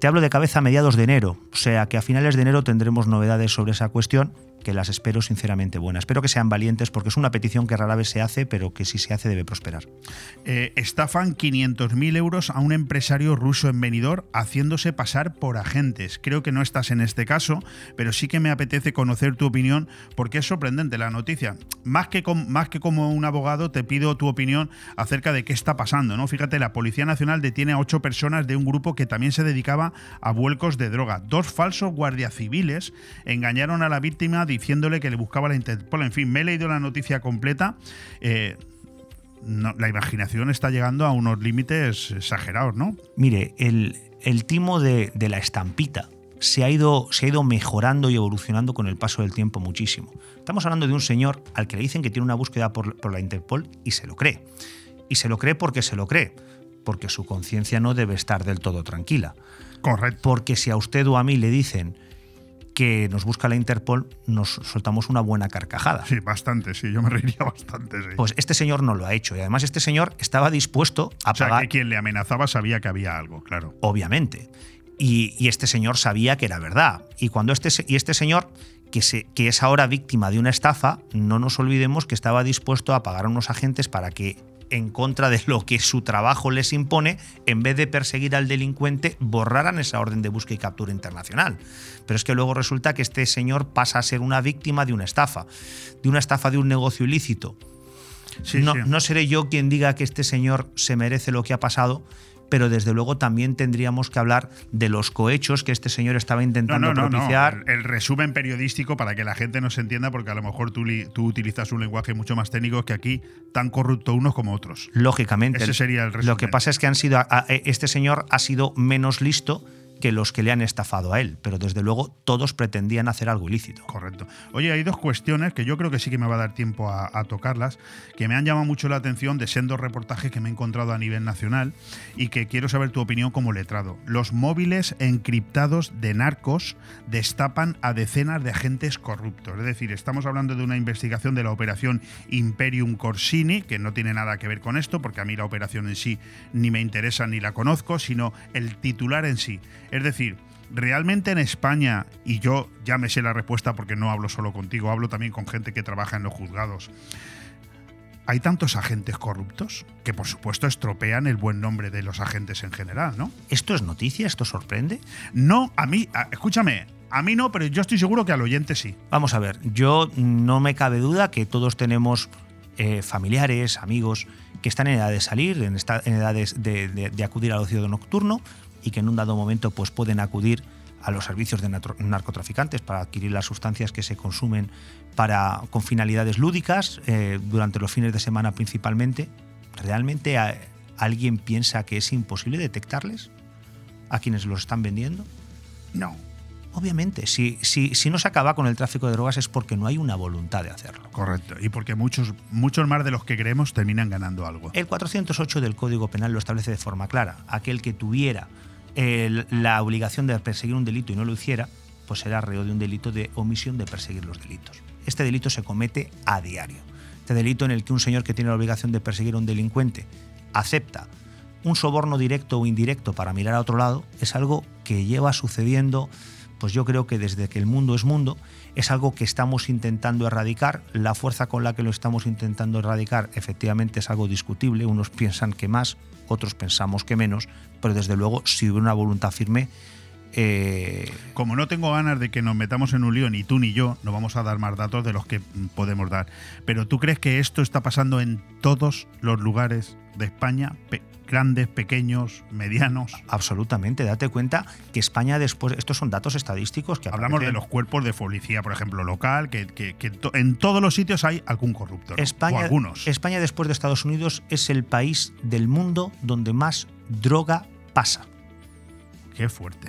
Te hablo de cabeza a mediados de enero, o sea que a finales de enero tendremos novedades sobre esa cuestión que las espero sinceramente buenas. Espero que sean valientes porque es una petición que rara vez se hace, pero que si se hace debe prosperar. Eh, estafan 500.000 euros a un empresario ruso en venidor haciéndose pasar por agentes. Creo que no estás en este caso, pero sí que me apetece conocer tu opinión porque es sorprendente la noticia. Más que, más que como un abogado, te pido tu opinión acerca de qué está pasando. ¿no? Fíjate, la Policía Nacional detiene a ocho personas de un grupo que también se dedicaba a vuelcos de droga. Dos falsos guardias civiles engañaron a la víctima diciéndole que le buscaba la Interpol. En fin, me he leído la noticia completa. Eh, la imaginación está llegando a unos límites exagerados, ¿no? Mire, el, el timo de, la estampita se ha, ido, se ha ido mejorando y evolucionando con el paso del tiempo muchísimo. Estamos hablando de un señor al que le dicen que tiene una búsqueda por, por la Interpol y se lo cree. Y se lo cree porque se lo cree, porque su conciencia no debe estar del todo tranquila. Correcto. Porque si a usted o a mí le dicen que nos busca la Interpol, nos soltamos una buena carcajada. Sí, bastante, sí, yo me reiría bastante. Sí. Pues este señor no lo ha hecho y además este señor estaba dispuesto a o sea, pagar. que quien le amenazaba sabía que había algo, claro. Obviamente. Y, este señor sabía que era verdad. Y cuando este, y este señor, que, se, que es ahora víctima de una estafa, no nos olvidemos que estaba dispuesto a pagar a unos agentes para que en contra de lo que su trabajo les impone, en vez de perseguir al delincuente, borraran esa orden de búsqueda y captura internacional. Pero es que luego resulta que este señor pasa a ser una víctima de una estafa, de una estafa de un negocio ilícito. no, no seré yo quien diga que este señor se merece lo que ha pasado, pero desde luego también tendríamos que hablar de los cohechos que este señor estaba intentando propiciar. El, resumen periodístico para que la gente nos entienda, porque a lo mejor tú, tú, utilizas un lenguaje mucho más técnico que aquí, tan corrupto unos como otros. Lógicamente. Ese sería el resumen. Lo que pasa es que han sido, este señor ha sido menos listo que los que le han estafado a él, pero desde luego todos pretendían hacer algo ilícito. Correcto. Oye, hay dos cuestiones que yo creo que sí que me va a dar tiempo a, tocarlas, que me han llamado mucho la atención de sendos reportajes que me he encontrado a nivel nacional y que quiero saber tu opinión como letrado. Los móviles encriptados de narcos destapan a decenas de agentes corruptos. Es decir, estamos hablando de una investigación de la operación Imperium Corsini, que no tiene nada que ver con esto, porque a mí la operación en sí ni me interesa ni la conozco, sino el titular en sí. Es decir, realmente en España, y yo ya me sé la respuesta porque no hablo solo contigo, hablo también con gente que trabaja en los juzgados. Hay tantos agentes corruptos que por supuesto estropean el buen nombre de los agentes en general, ¿no? ¿Esto es noticia? ¿Esto sorprende? No, a mí, escúchame, a mí no, pero yo estoy seguro que al oyente sí. Vamos a ver, yo no me cabe duda que todos tenemos eh, familiares, amigos que están en edad de salir, en, en edad de, de acudir al ocio nocturno y que en un dado momento pues, pueden acudir a los servicios de narcotraficantes para adquirir las sustancias que se consumen para, con finalidades lúdicas eh, durante los fines de semana principalmente. ¿Realmente alguien piensa que es imposible detectarles a quienes los están vendiendo? No. Obviamente, si, si, si, no se acaba con el tráfico de drogas es porque no hay una voluntad de hacerlo. Correcto, y porque muchos, muchos más de los que creemos terminan ganando algo. El 408 del Código Penal lo establece de forma clara. Aquel que tuviera la obligación de perseguir un delito y no lo hiciera, pues será reo de un delito de omisión de perseguir los delitos. Este delito se comete a diario. Este delito en el que un señor que tiene la obligación de perseguir a un delincuente acepta un soborno directo o indirecto para mirar a otro lado es algo que lleva sucediendo, pues yo creo que desde que el mundo es mundo, es algo que estamos intentando erradicar. La fuerza con la que lo estamos intentando erradicar efectivamente es algo discutible. Unos piensan que más, otros pensamos que menos, pero desde luego si hubiera una voluntad firme... Eh, Como no tengo ganas de que nos metamos en un lío, ni tú ni yo, no vamos a dar más datos de los que podemos dar. Pero ¿tú crees que esto está pasando en todos los lugares de España? Grandes, pequeños, medianos. Absolutamente, date cuenta que España después, estos son datos estadísticos que Hablamos de los cuerpos de policía, por ejemplo, local, que, en todos los sitios hay algún corrupto. España, algunos. España después de Estados Unidos es el país del mundo donde más droga pasa. Qué fuerte.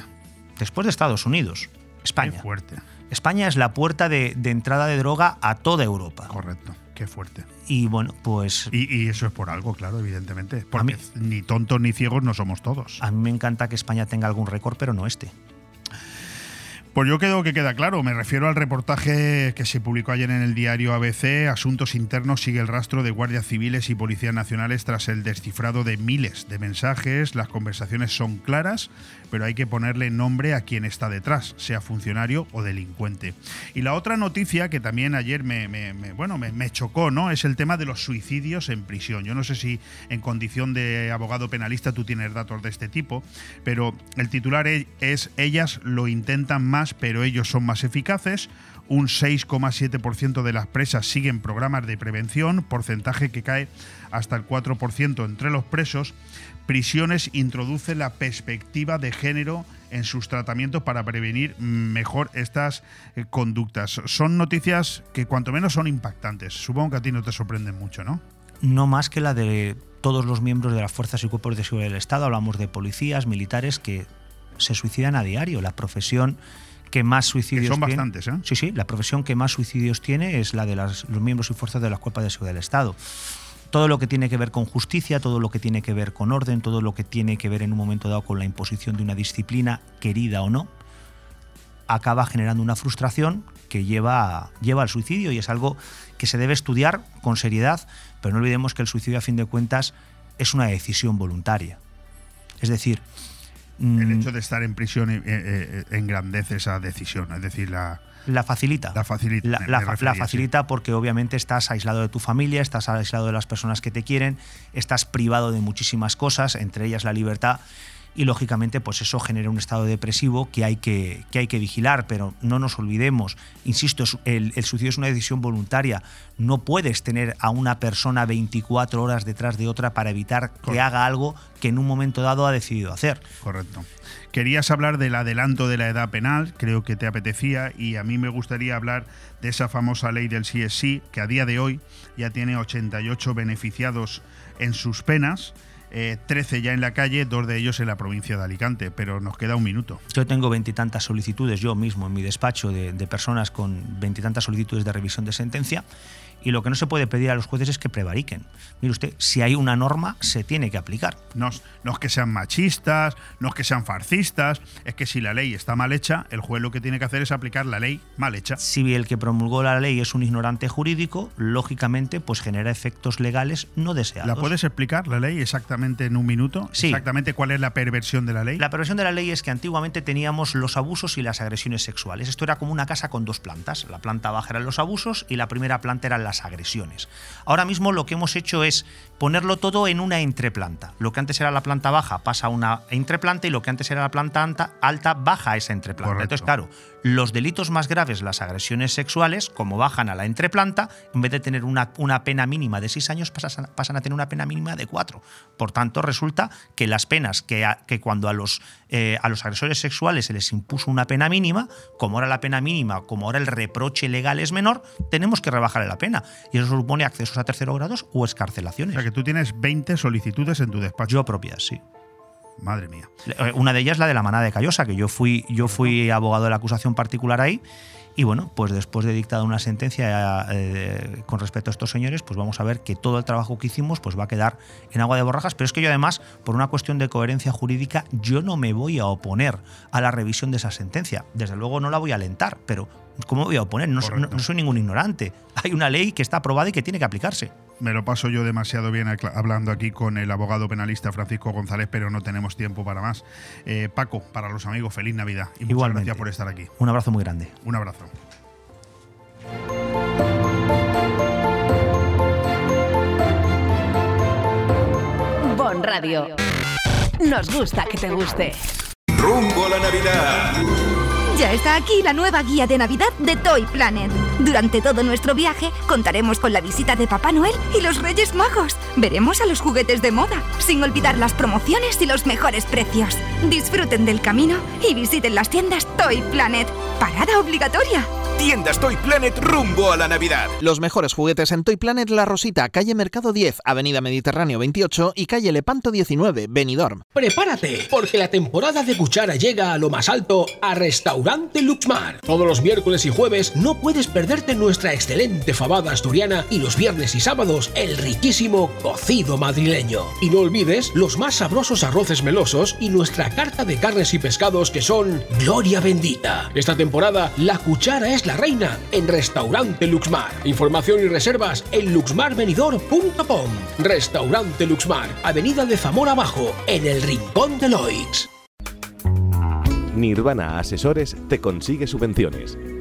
Después de Estados Unidos, España. Qué fuerte. España es la puerta de, de entrada de droga a toda Europa. Correcto. Qué fuerte. Y bueno, pues. Y, eso es por algo, claro, evidentemente. Porque ni tontos ni ciegos no somos todos. A mí me encanta que España tenga algún récord, pero no este. Pues yo creo que queda claro. Me refiero al reportaje que se publicó ayer en el diario ABC. Asuntos Internos sigue el rastro de guardias civiles y policías nacionales tras el descifrado de miles de mensajes. Las conversaciones son claras, pero hay que ponerle nombre a quien está detrás, sea funcionario o delincuente. Y la otra noticia que también ayer me, bueno, me, chocó, ¿no? Es el tema de los suicidios en prisión. Yo no sé si en condición de abogado penalista tú tienes datos de este tipo, pero el titular es Ellas lo intentan más pero ellos son más eficaces. Un 6,7% de las presas siguen programas de prevención, porcentaje que cae hasta el 4% entre los presos. Prisiones introduce la perspectiva de género en sus tratamientos para prevenir mejor estas eh, conductas. Son noticias que cuanto menos son impactantes. Supongo que a ti no te sorprenden mucho, ¿no? No más que la de todos los miembros de las fuerzas y cuerpos de seguridad del Estado. Hablamos de policías, militares que se suicidan a diario. La profesión que más suicidios son bastantes, ¿eh? Sí, sí, la profesión que más suicidios tiene es la de los miembros y fuerzas de las cuerpos de seguridad del Estado. Todo lo que tiene que ver con justicia, todo lo que tiene que ver con orden, todo lo que tiene que ver en un momento dado con la imposición de una disciplina, querida o no, acaba generando una frustración que lleva, lleva al suicidio y es algo que se debe estudiar con seriedad, pero no olvidemos que el suicidio a fin de cuentas es una decisión voluntaria. Es decir, el mm. hecho de estar en prisión eh, eh, engrandece esa decisión, es decir, la, la facilita. La facilita. La, facilita porque obviamente estás aislado de tu familia, estás aislado de las personas que te quieren, estás privado de muchísimas cosas, entre ellas la libertad y lógicamente pues eso genera un estado depresivo que hay que, que, hay que vigilar, pero no nos olvidemos, insisto, el, el, suicidio es una decisión voluntaria, no puedes tener a una persona 24 horas detrás de otra para evitar que haga algo que en un momento dado ha decidido hacer. Correcto. Querías hablar del adelanto de la edad penal, creo que te apetecía, y a mí me gustaría hablar de esa famosa ley del CSI, que a día de hoy ya tiene 88 beneficiados en sus penas 13 ya en la calle, dos de ellos en la provincia de Alicante, pero nos queda un minuto. Yo tengo veintitantas solicitudes, yo mismo en mi despacho, de, de personas con veintitantas solicitudes de revisión de sentencia y lo que no se puede pedir a los jueces es que prevariquen. Mire usted, si hay una norma, se tiene que aplicar. No, no es que sean machistas, no es que sean farcistas, es que si la ley está mal hecha, el juez lo que tiene que hacer es aplicar la ley mal hecha. Si el que promulgó la ley es un ignorante jurídico, lógicamente pues genera efectos legales no deseados. ¿La puedes explicar la ley exactamente en un minuto? Sí. Exactamente cuál es la perversión de la ley. La perversión de la ley es que antiguamente teníamos los abusos y las agresiones sexuales. Esto era como una casa con dos plantas. La planta baja eran los abusos y la primera planta eran las agresiones. Ahora mismo lo que hemos hecho es ponerlo todo en una entreplanta. Lo que antes era la planta baja pasa a una entreplanta y lo que antes era la planta alta, alta baja a esa entreplanta. Correcto. Entonces, claro, los delitos más graves, las agresiones sexuales, como bajan a la entreplanta, en vez de tener una, una pena mínima de seis años, pasan, pasan a tener una pena mínima de cuatro. Por tanto, resulta que las penas que, a- que cuando a los, eh, a los agresores sexuales se les impuso una pena mínima, como ahora la pena mínima, como ahora el reproche legal es menor, tenemos que rebajarle la pena. Y eso supone accesos a terceros grados o escarcelaciones. O sea que tú tienes 20 solicitudes en tu despacho. Yo propias, sí. Madre mía. Eh, Una de ellas la de la manada de Callosa, que yo fui, yo fui abogado de la acusación particular ahí. Y bueno, pues después de dictada una sentencia eh, con respecto a estos señores, pues vamos a ver que todo el trabajo que hicimos pues va a quedar en agua de borrajas. Pero es que yo además, por una cuestión de coherencia jurídica, yo no me voy a oponer a la revisión de esa sentencia. Desde luego no la voy a alentar, pero ¿cómo me voy a oponer? No, no- no soy ningún ignorante. Hay una ley que está aprobada y que tiene que aplicarse. Me lo paso yo demasiado bien hablando aquí con el abogado penalista Francisco González, pero no tenemos tiempo para más. Eh, Paco, para los amigos, feliz Navidad y muchas Igualmente. gracias por estar aquí. Un abrazo muy grande. Un abrazo. Bon Radio. Nos gusta que te guste. Rumbo a la Navidad. Ya está aquí la nueva guía de Navidad de Toy Planet. Durante todo nuestro viaje contaremos con la visita de Papá Noel y los Reyes Magos. Veremos a los juguetes de moda, sin olvidar las promociones y los mejores precios. Disfruten del camino y visiten las tiendas Toy Planet. Parada obligatoria. Tiendas Toy Planet rumbo a la Navidad. Los mejores juguetes en Toy Planet La Rosita, calle Mercado 10, Avenida Mediterráneo 28 y calle Lepanto 19, Benidorm. Prepárate, porque la temporada de cuchara llega a lo más alto a Restaurante Luxmar. Todos los miércoles y jueves no puedes perderte nuestra excelente fabada asturiana y los viernes y sábados el riquísimo cocido madrileño. Y no olvides los más sabrosos arroces melosos y nuestra carta de carnes y pescados que son Gloria Bendita. Esta temporada la cuchara es la reina en Restaurante Luxmar. Información y reservas en luxmarvenidor.com. Restaurante Luxmar, Avenida de Zamora Abajo, en el Rincón de Loix. Nirvana Asesores te consigue subvenciones.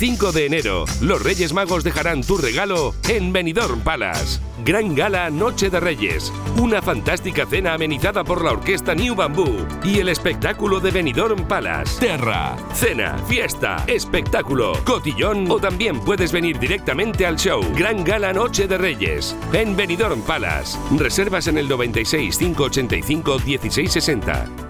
El 5 de enero, los Reyes Magos dejarán tu regalo en Benidorm Palace. Gran Gala Noche de Reyes. Una fantástica cena amenizada por la orquesta New Bamboo y el espectáculo de Benidorm Palace. Terra, cena, fiesta, espectáculo, cotillón o también puedes venir directamente al show. Gran Gala Noche de Reyes en Benidorm Palace. Reservas en el 96 585 1660.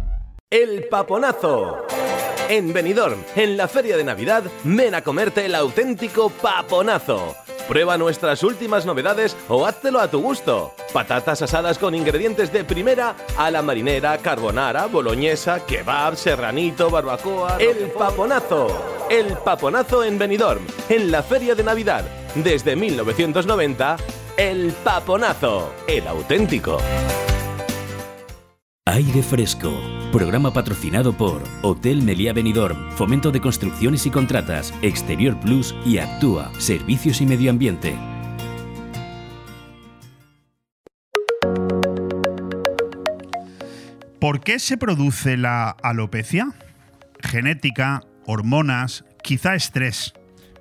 El Paponazo. En Benidorm, en la feria de Navidad, ven a comerte el auténtico Paponazo. Prueba nuestras últimas novedades o háztelo a tu gusto. Patatas asadas con ingredientes de primera a la marinera, carbonara, boloñesa, kebab, serranito, barbacoa. El Paponazo. El Paponazo en Benidorm, en la feria de Navidad. Desde 1990, el Paponazo. El auténtico. Aire Fresco. Programa patrocinado por Hotel Meliá Benidorm, Fomento de Construcciones y Contratas, Exterior Plus y Actúa, Servicios y Medio Ambiente. ¿Por qué se produce la alopecia? Genética, hormonas, quizá estrés,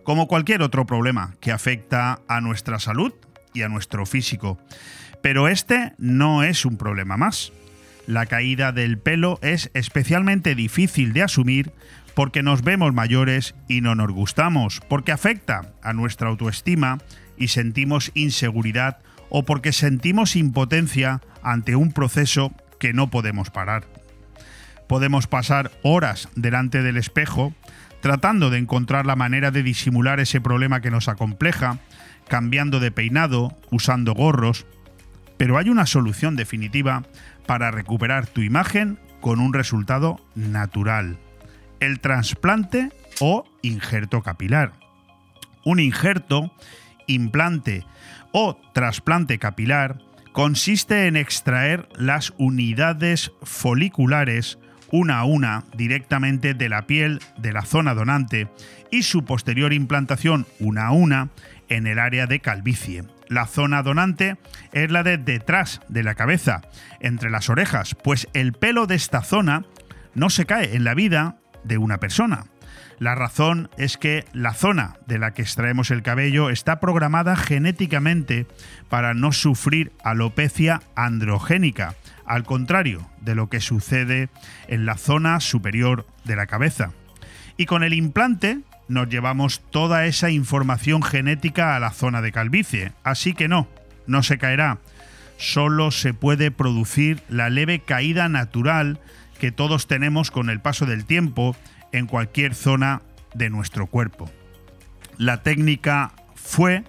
como cualquier otro problema que afecta a nuestra salud y a nuestro físico. Pero este no es un problema más. La caída del pelo es especialmente difícil de asumir porque nos vemos mayores y no nos gustamos, porque afecta a nuestra autoestima y sentimos inseguridad o porque sentimos impotencia ante un proceso que no podemos parar. Podemos pasar horas delante del espejo tratando de encontrar la manera de disimular ese problema que nos acompleja, cambiando de peinado, usando gorros, pero hay una solución definitiva para recuperar tu imagen con un resultado natural. El trasplante o injerto capilar. Un injerto, implante o trasplante capilar consiste en extraer las unidades foliculares una a una directamente de la piel de la zona donante y su posterior implantación una a una en el área de calvicie, la zona donante es la de detrás de la cabeza, entre las orejas, pues el pelo de esta zona no se cae en la vida de una persona. La razón es que la zona de la que extraemos el cabello está programada genéticamente para no sufrir alopecia androgénica, al contrario de lo que sucede en la zona superior de la cabeza. Y con el implante nos llevamos toda esa información genética a la zona de calvicie. Así que no, no se caerá. Solo se puede producir la leve caída natural que todos tenemos con el paso del tiempo en cualquier zona de nuestro cuerpo. La técnica fue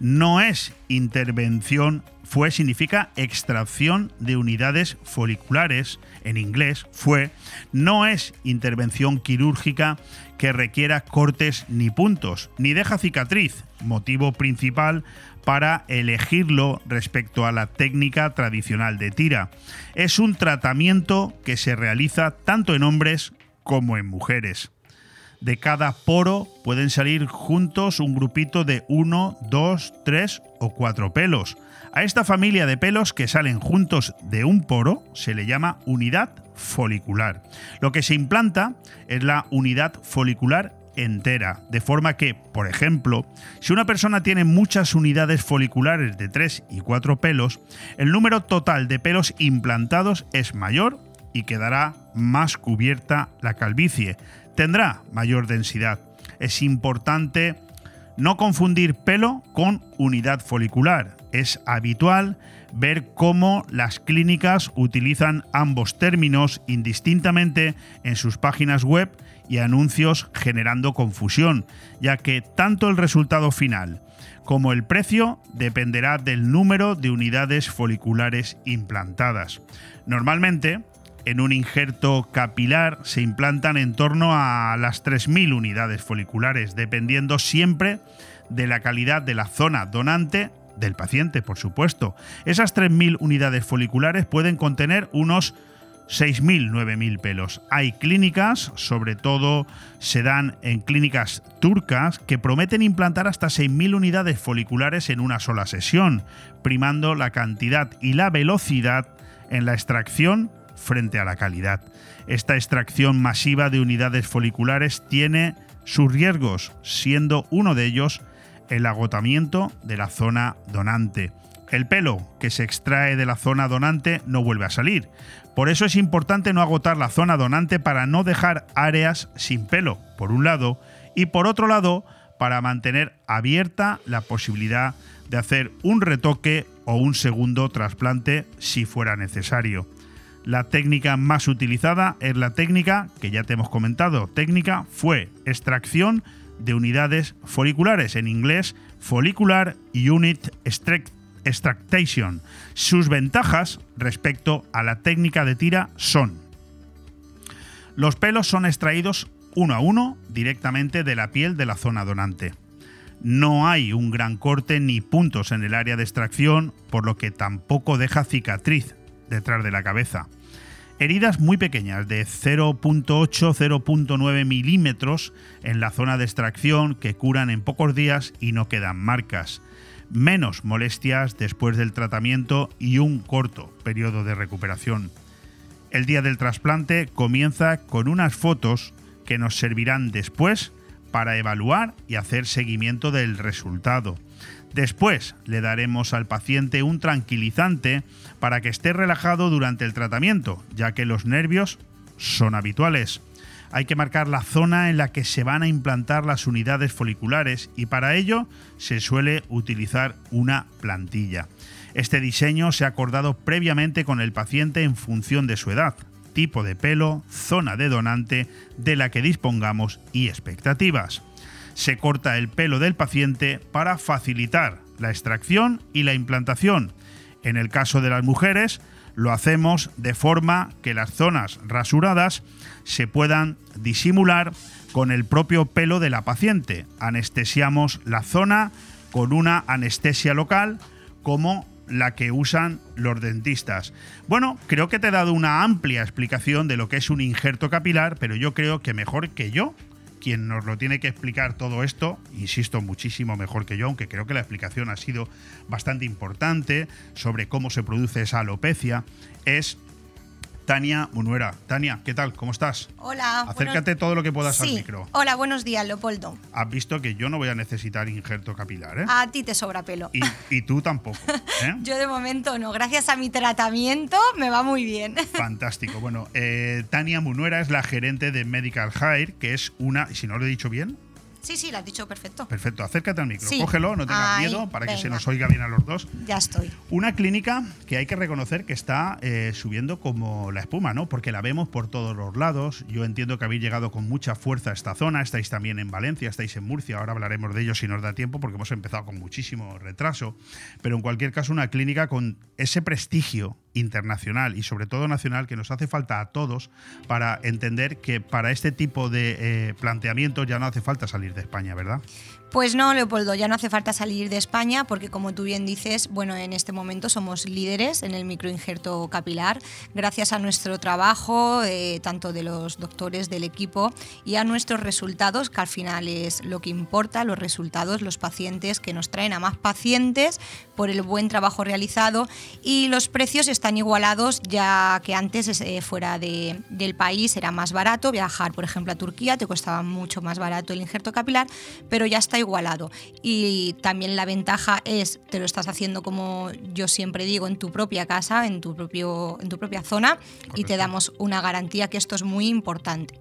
no es intervención fue significa extracción de unidades foliculares, en inglés fue, no es intervención quirúrgica que requiera cortes ni puntos, ni deja cicatriz, motivo principal para elegirlo respecto a la técnica tradicional de tira. Es un tratamiento que se realiza tanto en hombres como en mujeres. De cada poro pueden salir juntos un grupito de uno, dos, tres o cuatro pelos. A esta familia de pelos que salen juntos de un poro se le llama unidad folicular. Lo que se implanta es la unidad folicular entera, de forma que, por ejemplo, si una persona tiene muchas unidades foliculares de 3 y 4 pelos, el número total de pelos implantados es mayor y quedará más cubierta la calvicie, tendrá mayor densidad. Es importante no confundir pelo con unidad folicular. Es habitual ver cómo las clínicas utilizan ambos términos indistintamente en sus páginas web y anuncios generando confusión, ya que tanto el resultado final como el precio dependerá del número de unidades foliculares implantadas. Normalmente, en un injerto capilar se implantan en torno a las 3.000 unidades foliculares, dependiendo siempre de la calidad de la zona donante del paciente, por supuesto. Esas 3.000 unidades foliculares pueden contener unos 6.000, 9.000 pelos. Hay clínicas, sobre todo se dan en clínicas turcas, que prometen implantar hasta 6.000 unidades foliculares en una sola sesión, primando la cantidad y la velocidad en la extracción frente a la calidad. Esta extracción masiva de unidades foliculares tiene sus riesgos, siendo uno de ellos el agotamiento de la zona donante. El pelo que se extrae de la zona donante no vuelve a salir. Por eso es importante no agotar la zona donante para no dejar áreas sin pelo, por un lado, y por otro lado, para mantener abierta la posibilidad de hacer un retoque o un segundo trasplante si fuera necesario. La técnica más utilizada es la técnica que ya te hemos comentado. Técnica fue extracción de unidades foliculares, en inglés Follicular Unit Extraction. Sus ventajas respecto a la técnica de tira son los pelos son extraídos uno a uno directamente de la piel de la zona donante. No hay un gran corte ni puntos en el área de extracción, por lo que tampoco deja cicatriz detrás de la cabeza. Heridas muy pequeñas, de 0.8-0.9 milímetros en la zona de extracción que curan en pocos días y no quedan marcas. Menos molestias después del tratamiento y un corto periodo de recuperación. El día del trasplante comienza con unas fotos que nos servirán después para evaluar y hacer seguimiento del resultado. Después le daremos al paciente un tranquilizante para que esté relajado durante el tratamiento, ya que los nervios son habituales. Hay que marcar la zona en la que se van a implantar las unidades foliculares y para ello se suele utilizar una plantilla. Este diseño se ha acordado previamente con el paciente en función de su edad, tipo de pelo, zona de donante de la que dispongamos y expectativas se corta el pelo del paciente para facilitar la extracción y la implantación. En el caso de las mujeres, lo hacemos de forma que las zonas rasuradas se puedan disimular con el propio pelo de la paciente. Anestesiamos la zona con una anestesia local como la que usan los dentistas. Bueno, creo que te he dado una amplia explicación de lo que es un injerto capilar, pero yo creo que mejor que yo quien nos lo tiene que explicar todo esto, insisto, muchísimo mejor que yo, aunque creo que la explicación ha sido bastante importante sobre cómo se produce esa alopecia, es Tania Munuera. Tania, ¿qué tal? ¿Cómo estás? Hola. Acércate todo lo que puedas al micro. Hola, buenos días, Leopoldo. Has visto que yo no voy a necesitar injerto capilar, ¿eh? A ti te sobra pelo. Y, tú tampoco. ¿eh? yo de momento no. Gracias a mi tratamiento me va muy bien. Fantástico. Bueno, eh, Tania Munuera es la gerente de Medical Hire, que es una, si no lo he dicho bien, Sí, sí, lo has dicho perfecto. Perfecto, acércate al micro, cógelo, no tengas miedo para que se nos oiga bien a los dos. Ya estoy. Una clínica que hay que reconocer que está eh, subiendo como la espuma, ¿no? Porque la vemos por todos los lados. Yo entiendo que habéis llegado con mucha fuerza a esta zona, estáis también en Valencia, estáis en Murcia, ahora hablaremos de ello si nos da tiempo porque hemos empezado con muchísimo retraso. Pero en cualquier caso, una clínica con ese prestigio internacional y sobre todo nacional que nos hace falta a todos para entender que para este tipo de eh, planteamientos ya no hace falta salir de España, ¿verdad? Pues no, Leopoldo, ya no hace falta salir de España porque como tú bien dices, bueno, en este momento somos líderes en el microinjerto capilar. Gracias a nuestro trabajo, eh, tanto de los doctores del equipo y a nuestros resultados, que al final es lo que importa, los resultados, los pacientes que nos traen a más pacientes por el buen trabajo realizado. Y los precios están igualados ya que antes eh, fuera del país era más barato. Viajar, por ejemplo, a Turquía te costaba mucho más barato el injerto capilar, pero ya está igualado. Y también la ventaja es, te lo estás haciendo como yo siempre digo, en tu propia casa, en tu, propio, en tu propia zona, y te damos una garantía que esto es muy importante.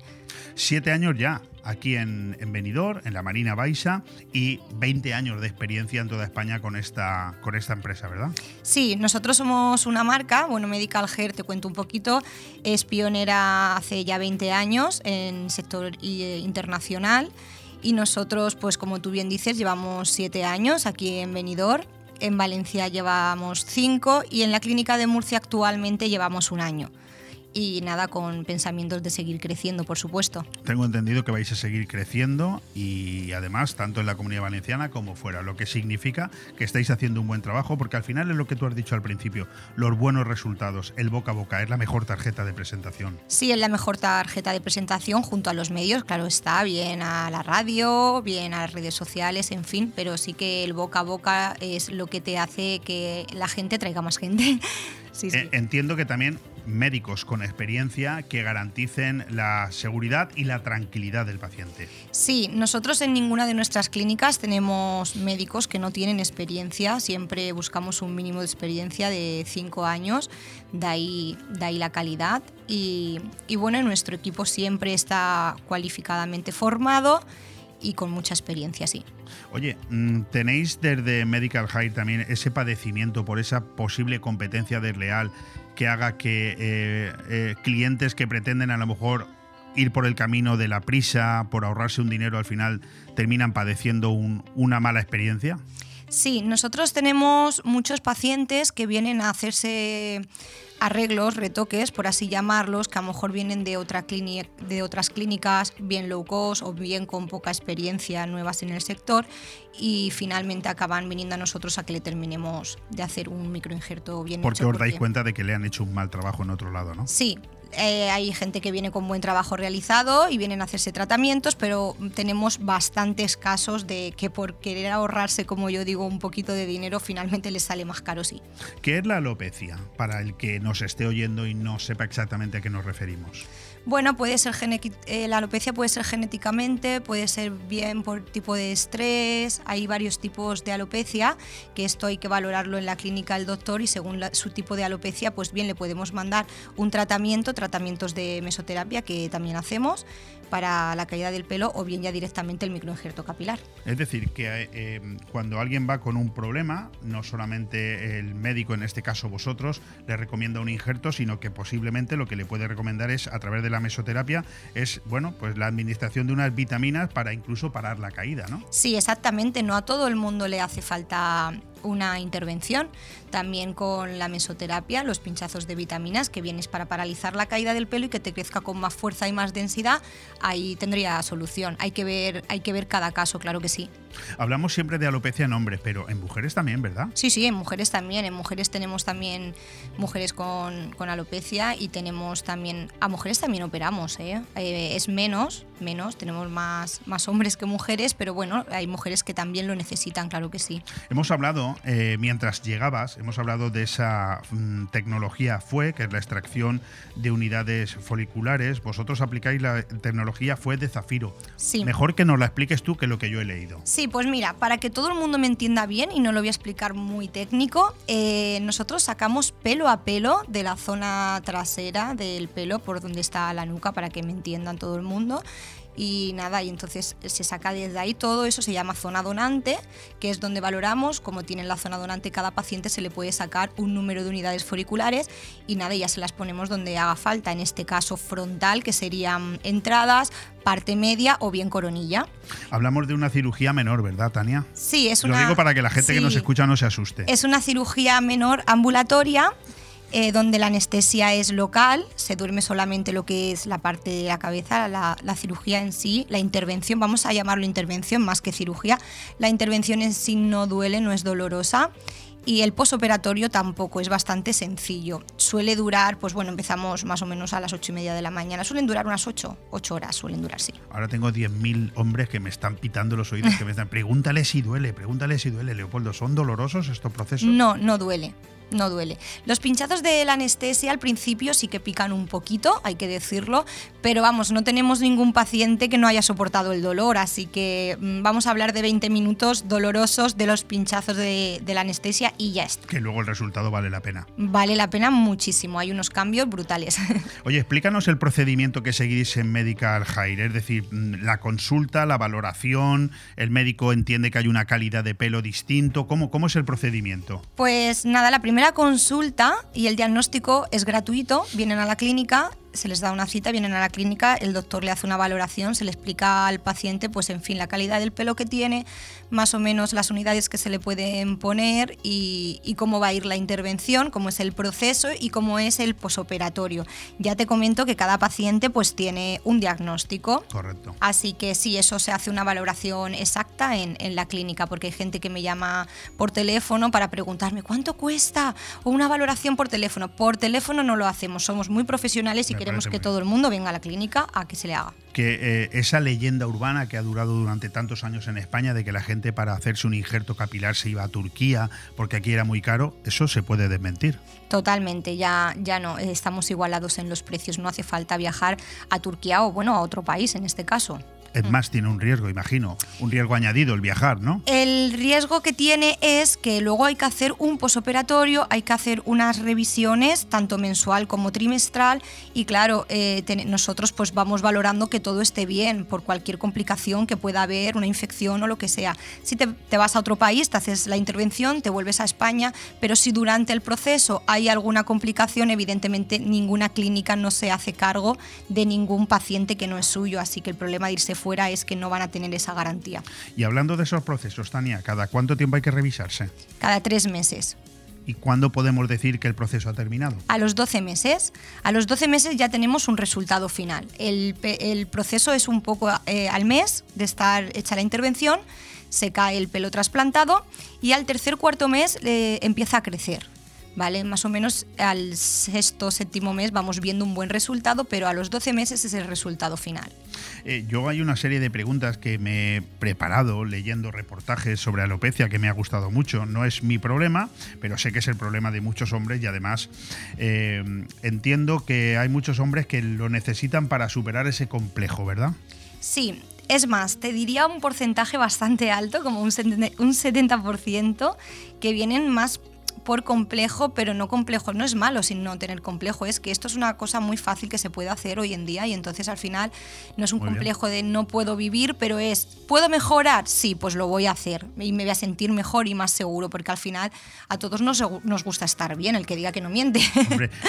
Siete años ya aquí en, en Benidorm, en la Marina Baixa, y 20 años de experiencia en toda España con esta, con esta empresa, ¿verdad? Sí, nosotros somos una marca, bueno, Medical Hair, te cuento un poquito, es pionera hace ya 20 años en sector eh, internacional y nosotros, pues como tú bien dices, llevamos siete años aquí en Benidorm. En Valencia llevamos cinco y en la clínica de Murcia actualmente llevamos un año y nada, con pensamientos de seguir creciendo, por supuesto. Tengo entendido que vais a seguir creciendo y además tanto en la comunidad valenciana como fuera, lo que significa que estáis haciendo un buen trabajo porque al final es lo que tú has dicho al principio, los buenos resultados, el boca a boca, es la mejor tarjeta de presentación. Sí, es la mejor tarjeta de presentación junto a los medios, claro está, bien a la radio, bien a las redes sociales, en fin, pero sí que el boca a boca es lo que te hace que la gente traiga más gente. Sí, sí. Eh, entiendo que también médicos con experiencia que garanticen la seguridad y la tranquilidad del paciente. Sí, nosotros en ninguna de nuestras clínicas tenemos médicos que no tienen experiencia, siempre buscamos un mínimo de experiencia de cinco años, de ahí, de ahí la calidad y, y bueno, nuestro equipo siempre está cualificadamente formado y con mucha experiencia, sí. Oye, mm, ¿tenéis desde Medical High también ese padecimiento por esa posible competencia desleal que haga que eh, eh, clientes que pretenden a lo mejor ir por el camino de la prisa, por ahorrarse un dinero, al final terminan padeciendo una mala experiencia? Sí, nosotros tenemos muchos pacientes que vienen a hacerse arreglos, retoques, por así llamarlos, que a lo mejor vienen de, otra de otras clínicas bien low cost o bien con poca experiencia nuevas en el sector y finalmente acaban viniendo a nosotros a que le terminemos de hacer un microinjerto bien porque hecho. Os porque os dais cuenta de que le han hecho un mal trabajo en otro lado, ¿no? Sí, Eh, hay gente que viene con buen trabajo realizado y vienen a hacerse tratamientos, pero tenemos bastantes casos de que por querer ahorrarse, como yo digo, un poquito de dinero, finalmente les sale más caro, sí. ¿Qué es la alopecia? Para el que nos esté oyendo y no sepa exactamente a qué nos referimos. Bueno, puede ser eh, la alopecia puede ser genéticamente, puede ser bien por tipo de estrés, hay varios tipos de alopecia, que esto hay que valorarlo en la clínica del doctor y según su tipo de alopecia, pues bien le podemos mandar un tratamiento, tratamientos de mesoterapia que también hacemos para la caída del pelo o bien ya directamente el microinjerto capilar. Es decir, que eh, cuando alguien va con un problema, no solamente el médico, en este caso vosotros, le recomienda un injerto, sino que posiblemente lo que le puede recomendar es a través de la mesoterapia es, bueno, pues la administración de unas vitaminas para incluso parar la caída, ¿no? Sí, exactamente. No a todo el mundo le hace falta una intervención. También con la mesoterapia, los pinchazos de vitaminas, que vienes para paralizar la caída del pelo y que te crezca con más fuerza y más densidad, ahí tendría solución. Hay que ver, hay que ver cada caso, claro que sí. Hablamos siempre de alopecia en hombres, pero en mujeres también, ¿verdad? Sí, sí, en mujeres también. En mujeres tenemos también mujeres con, con alopecia y tenemos también. A mujeres también operamos, ¿eh? ¿eh? es menos, menos, tenemos más, más hombres que mujeres, pero bueno, hay mujeres que también lo necesitan, claro que sí. Hemos hablado, eh, mientras llegabas, hemos hablado de esa mm, tecnología FUE, que es la extracción de unidades foliculares. Vosotros aplicáis la tecnología FUE de zafiro. Sí. Mejor que nos la expliques tú que lo que yo he leído. Sí, pues mira, para que todo el mundo me entienda bien y no lo voy a explicar muy técnico, eh, nosotros sacamos pelo a pelo de la zona trasera del pelo por donde está la nuca para que me entiendan todo el mundo y nada, y entonces se saca desde ahí todo eso, se llama zona donante, que es donde valoramos, como tiene la zona donante cada paciente se le puede sacar un número de unidades foriculares y nada, ya se las ponemos donde haga falta, en este caso frontal, que serían entradas, parte media o bien coronilla. Hablamos de una cirugía menor, ¿verdad, Tania? Sí, es una... Lo digo para que la gente que nos escucha no se asuste. Es una cirugía menor ambulatoria eh, donde la anestesia es local, se duerme solamente lo que es la parte de la cabeza, la, cirugía en sí, la intervención, vamos a llamarlo intervención más que cirugía, la intervención en sí no duele, no es dolorosa. Y el posoperatorio tampoco es bastante sencillo. Suele durar, pues bueno, empezamos más o menos a las ocho y media de la mañana. Suelen durar unas ocho, ocho horas, suelen durar, sí. Ahora tengo 10.000 hombres que me están pitando los oídos, que me están, pregúntale si duele, pregúntale si duele, Leopoldo. ¿Son dolorosos estos procesos? No, no duele no duele. Los pinchazos de la anestesia al principio sí que pican un poquito, hay que decirlo, pero vamos, no tenemos ningún paciente que no haya soportado el dolor, así que mm, vamos a hablar de 20 minutos dolorosos de los pinchazos de, la anestesia y ya está. Que luego el resultado vale la pena. Vale la pena muchísimo, hay unos cambios brutales. Oye, explícanos el procedimiento que seguís en Medical Hire, es decir, mm, la consulta, la valoración, el médico entiende que hay una calidad de pelo distinto, ¿cómo, cómo es el procedimiento? Pues nada, la primera consulta y el diagnóstico es gratuito, vienen a la clínica se les da una cita, vienen a la clínica, el doctor le hace una valoración, se le explica al paciente, pues en fin, la calidad del pelo que tiene, más o menos las unidades que se le pueden poner y, cómo va a ir la intervención, cómo es el proceso y cómo es el posoperatorio. Ya te comento que cada paciente pues tiene un diagnóstico. Correcto. Así que sí, eso se hace una valoración exacta en, en la clínica, porque hay gente que me llama por teléfono para preguntarme cuánto cuesta o una valoración por teléfono. Por teléfono no lo hacemos, somos muy profesionales y queremos que todo el mundo venga a la clínica a que se le haga. Que eh, esa leyenda urbana que ha durado durante tantos años en España de que la gente para hacerse un injerto capilar se iba a Turquía porque aquí era muy caro, eso se puede desmentir. Totalmente, ya, ya no, estamos igualados en los precios, no hace falta viajar a Turquía o bueno, a otro país en este caso. Es más, tiene un riesgo, imagino, un riesgo añadido el viajar, ¿no? El riesgo que tiene es que luego hay que hacer un posoperatorio, hay que hacer unas revisiones, tanto mensual como trimestral, y claro, eh, nosotros pues vamos valorando que todo esté bien por cualquier complicación que pueda haber, una infección o lo que sea. Si te, te vas a otro país, te haces la intervención, te vuelves a España, pero si durante el proceso hay alguna complicación, evidentemente ninguna clínica no se hace cargo de ningún paciente que no es suyo, así que el problema de irse fuera es que no van a tener esa garantía. Y hablando de esos procesos, Tania, ¿cada cuánto tiempo hay que revisarse? Cada tres meses. ¿Y cuándo podemos decir que el proceso ha terminado? A los 12 meses. A los 12 meses ya tenemos un resultado final. El, proceso es un poco eh, al mes de estar hecha la intervención, se cae el pelo trasplantado y al tercer cuarto mes eh, empieza a crecer ¿vale? Más o menos al sexto, séptimo mes vamos viendo un buen resultado, pero a los 12 meses es el resultado final. Eh, yo hay una serie de preguntas que me he preparado leyendo reportajes sobre alopecia que me ha gustado mucho. No es mi problema, pero sé que es el problema de muchos hombres y además eh, entiendo que hay muchos hombres que lo necesitan para superar ese complejo, ¿verdad? Sí, es más, te diría un porcentaje bastante alto, como un 70%, que vienen más por complejo, pero no complejo, no es malo sin no tener complejo, es que esto es una cosa muy fácil que se puede hacer hoy en día y entonces al final no es un complejo de no puedo vivir, pero es, ¿puedo mejorar? Sí, pues lo voy a hacer y me voy a sentir mejor y más seguro, porque al final a todos nos, nos gusta estar bien, el que diga que no miente.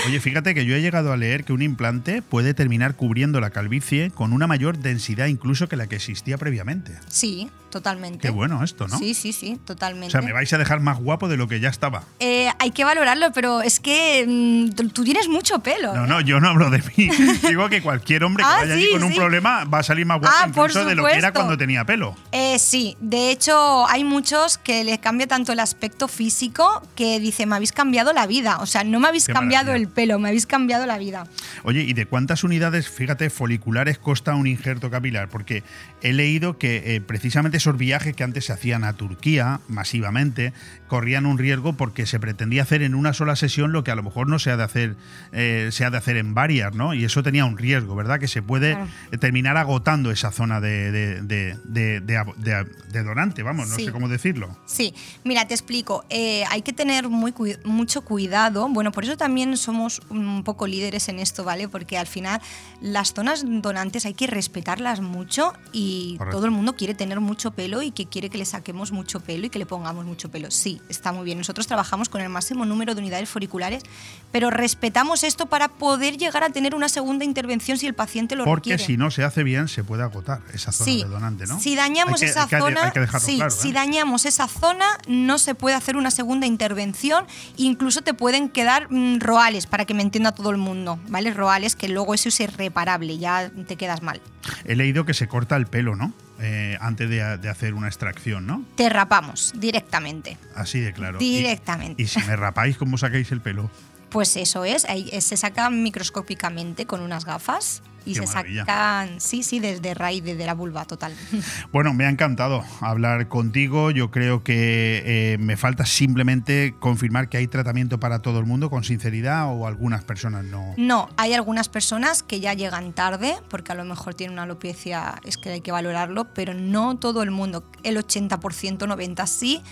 oye, fíjate que yo he llegado a leer que un implante puede terminar cubriendo la calvicie con una mayor densidad incluso que la que existía previamente. Sí, totalmente. Qué bueno esto, ¿no? Sí, sí, sí, totalmente. O sea, me vais a dejar más guapo de lo que ya estaba. Eh, hay que valorarlo, pero es que mm, tú tienes mucho pelo. No, no, yo no hablo de mí. Digo que cualquier hombre que ah, vaya con un problema va a salir más guapo ah, incluso de lo que era cuando tenía pelo. Eh, sí, de hecho hay muchos que les cambia tanto el aspecto físico que dice, me habéis cambiado la vida. O sea, no me habéis cambiado el pelo, me habéis cambiado la vida. Oye, ¿y de cuántas unidades, fíjate, foliculares costa un injerto capilar? Porque he leído que eh, precisamente esos viajes que antes se hacían a Turquía masivamente corrían un riesgo porque se pretendía hacer en una sola sesión lo que a lo mejor no se ha de hacer, eh, se ha de hacer en varias, ¿no? Y eso tenía un riesgo, ¿verdad? Que se puede terminar agotando esa zona de, de, donante, vamos, no sé cómo decirlo. Sí, mira, te explico. Eh, hay que tener muy, mucho cuidado. Bueno, por eso también somos un poco líderes en esto, ¿vale? Porque al final las zonas donantes hay que respetarlas mucho y todo el mundo quiere tener mucho pelo y que quiere que le saquemos mucho pelo y que le pongamos mucho pelo. Sí, está muy bien. Nosotros trabajamos con el máximo número de unidades foriculares, pero respetamos esto para poder llegar a tener una segunda intervención si el paciente lo requiere. Porque si no se hace bien, se puede agotar esa zona de donante, ¿no? Si dañamos esa zona, sí, si ¿eh? dañamos esa zona, no se puede hacer una segunda intervención, incluso te pueden quedar mm, roales, para que me entienda todo el mundo, ¿vale? Roales, que luego eso es irreparable, ya te quedas mal. He leído que se corta el pelo, ¿no? Eh, antes de, hacer una extracción, ¿no? Te rapamos directamente. Así de claro. Directamente. ¿Y, si me rapáis, cómo sacáis el pelo? Pues eso es, se saca microscópicamente con unas gafas y se sacan, sí, sí, desde raíz, desde la vulva, total. Bueno, me ha encantado hablar contigo. Yo creo que eh, me falta simplemente confirmar que hay tratamiento para todo el mundo con sinceridad o algunas personas no. No, hay algunas personas que ya llegan tarde porque a lo mejor tienen una alopecia, es que hay que valorarlo, pero no todo el mundo. El 80%, 90% sí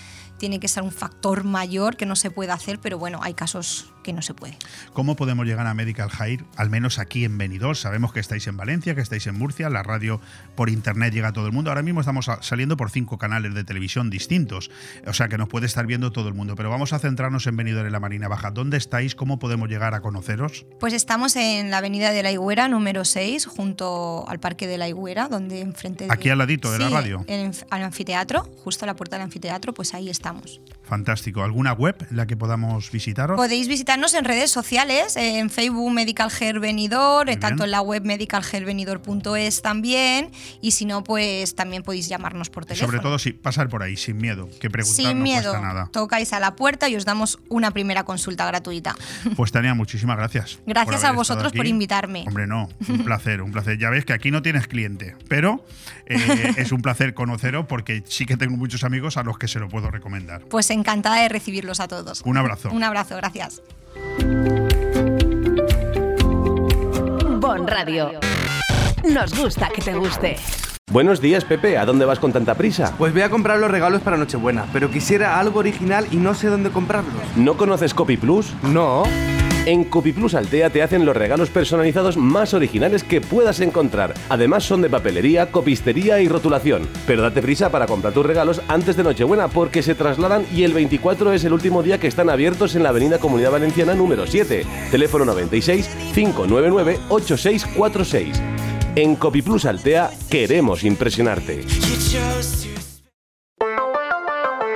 tiene que ser un factor mayor que no se puede hacer, pero bueno, hay casos que no se puede. ¿Cómo podemos llegar a Medical Hire? Al menos aquí en Benidorm. Sabemos que estáis en Valencia, que estáis en Murcia, la radio por internet llega a todo el mundo. Ahora mismo estamos saliendo por cinco canales de televisión distintos, o sea que nos puede estar viendo todo el mundo. Pero vamos a centrarnos en Benidorm en la Marina Baja. ¿Dónde estáis? ¿Cómo podemos llegar a conoceros? Pues estamos en la Avenida de la Higuera, número 6, junto al Parque de la Higuera, donde enfrente de... Aquí al ladito de la radio. En, al anfiteatro, justo a la puerta del anfiteatro, pues ahí está Fantástico. ¿Alguna web en la que podamos visitaros? Podéis visitarnos en redes sociales, en Facebook Medical Hair Venidor, tanto en la web medicalhairvenidor.es también, y si no, pues también podéis llamarnos por teléfono. Sobre todo si pasar por ahí, sin miedo, que preguntar sin no miedo. cuesta nada. Tocáis a la puerta y os damos una primera consulta gratuita. Pues Tania, muchísimas gracias. Gracias a vosotros por invitarme. Hombre, no, un placer, un placer. Ya ves que aquí no tienes cliente, pero eh, es un placer conoceros porque sí que tengo muchos amigos a los que se lo puedo recomendar. Pues encantada de recibirlos a todos. Un abrazo. Un abrazo, gracias. Bon Radio. Nos gusta que te guste. Buenos días, Pepe. ¿A dónde vas con tanta prisa? Pues voy a comprar los regalos para Nochebuena, pero quisiera algo original y no sé dónde comprarlos. ¿No conoces Copy Plus? No. En Copiplus Altea te hacen los regalos personalizados más originales que puedas encontrar. Además son de papelería, copistería y rotulación. Pero date prisa para comprar tus regalos antes de Nochebuena porque se trasladan y el 24 es el último día que están abiertos en la Avenida Comunidad Valenciana número 7. Teléfono 96 599 8646. En Copiplus Altea queremos impresionarte.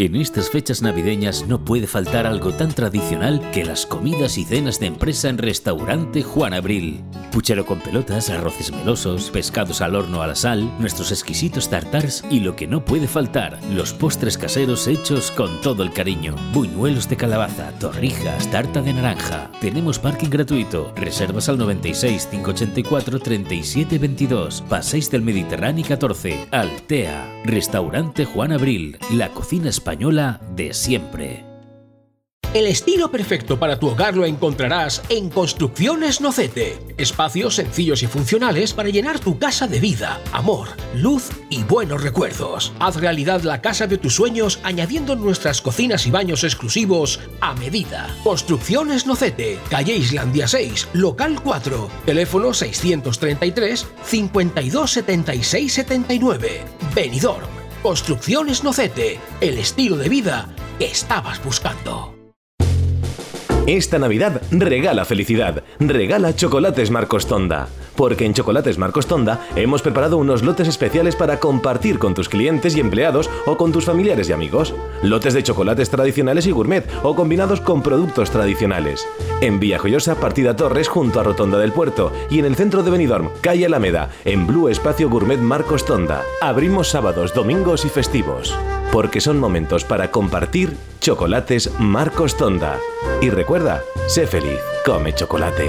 En estas fechas navideñas no puede faltar algo tan tradicional que las comidas y cenas de empresa en restaurante Juan Abril. Puchero con pelotas, arroces melosos, pescados al horno a la sal, nuestros exquisitos tartars y lo que no puede faltar, los postres caseros hechos con todo el cariño. Buñuelos de calabaza, torrijas, tarta de naranja. Tenemos parking gratuito. Reservas al 96 584 37 22. Paséis del Mediterráneo 14. Altea. Restaurante Juan Abril. La cocina española de siempre. El estilo perfecto para tu hogar lo encontrarás en Construcciones Nocete. Espacios sencillos y funcionales para llenar tu casa de vida, amor, luz y buenos recuerdos. Haz realidad la casa de tus sueños añadiendo nuestras cocinas y baños exclusivos a medida. Construcciones Nocete, calle Islandia 6, local 4, teléfono 633 5276 79. Benidorm. Construcciones Nocete, el estilo de vida que estabas buscando. Esta Navidad regala felicidad, regala chocolates Marcos Tonda. Porque en Chocolates Marcos Tonda hemos preparado unos lotes especiales para compartir con tus clientes y empleados o con tus familiares y amigos. Lotes de chocolates tradicionales y gourmet o combinados con productos tradicionales. En Villajoyosa, partida Torres junto a Rotonda del Puerto y en el centro de Benidorm, calle Alameda, en Blue Espacio Gourmet Marcos Tonda. Abrimos sábados, domingos y festivos. Porque son momentos para compartir chocolates Marcos Tonda. Y recuerda, sé feliz, come chocolate.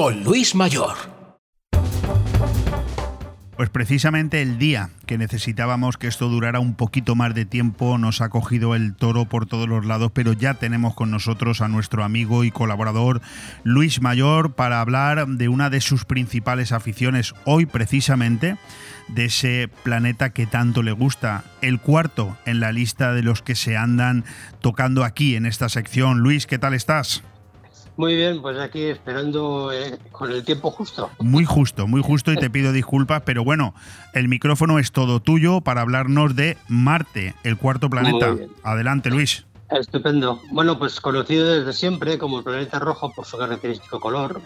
con Luis Mayor. Pues precisamente el día que necesitábamos que esto durara un poquito más de tiempo nos ha cogido el toro por todos los lados, pero ya tenemos con nosotros a nuestro amigo y colaborador Luis Mayor para hablar de una de sus principales aficiones hoy precisamente de ese planeta que tanto le gusta, el cuarto en la lista de los que se andan tocando aquí en esta sección. Luis, ¿qué tal estás? Muy bien, pues aquí esperando eh, con el tiempo justo. Muy justo, muy justo y te pido disculpas, pero bueno, el micrófono es todo tuyo para hablarnos de Marte, el cuarto planeta. Adelante, Luis. Estupendo. Bueno, pues conocido desde siempre como el planeta rojo por su característico color,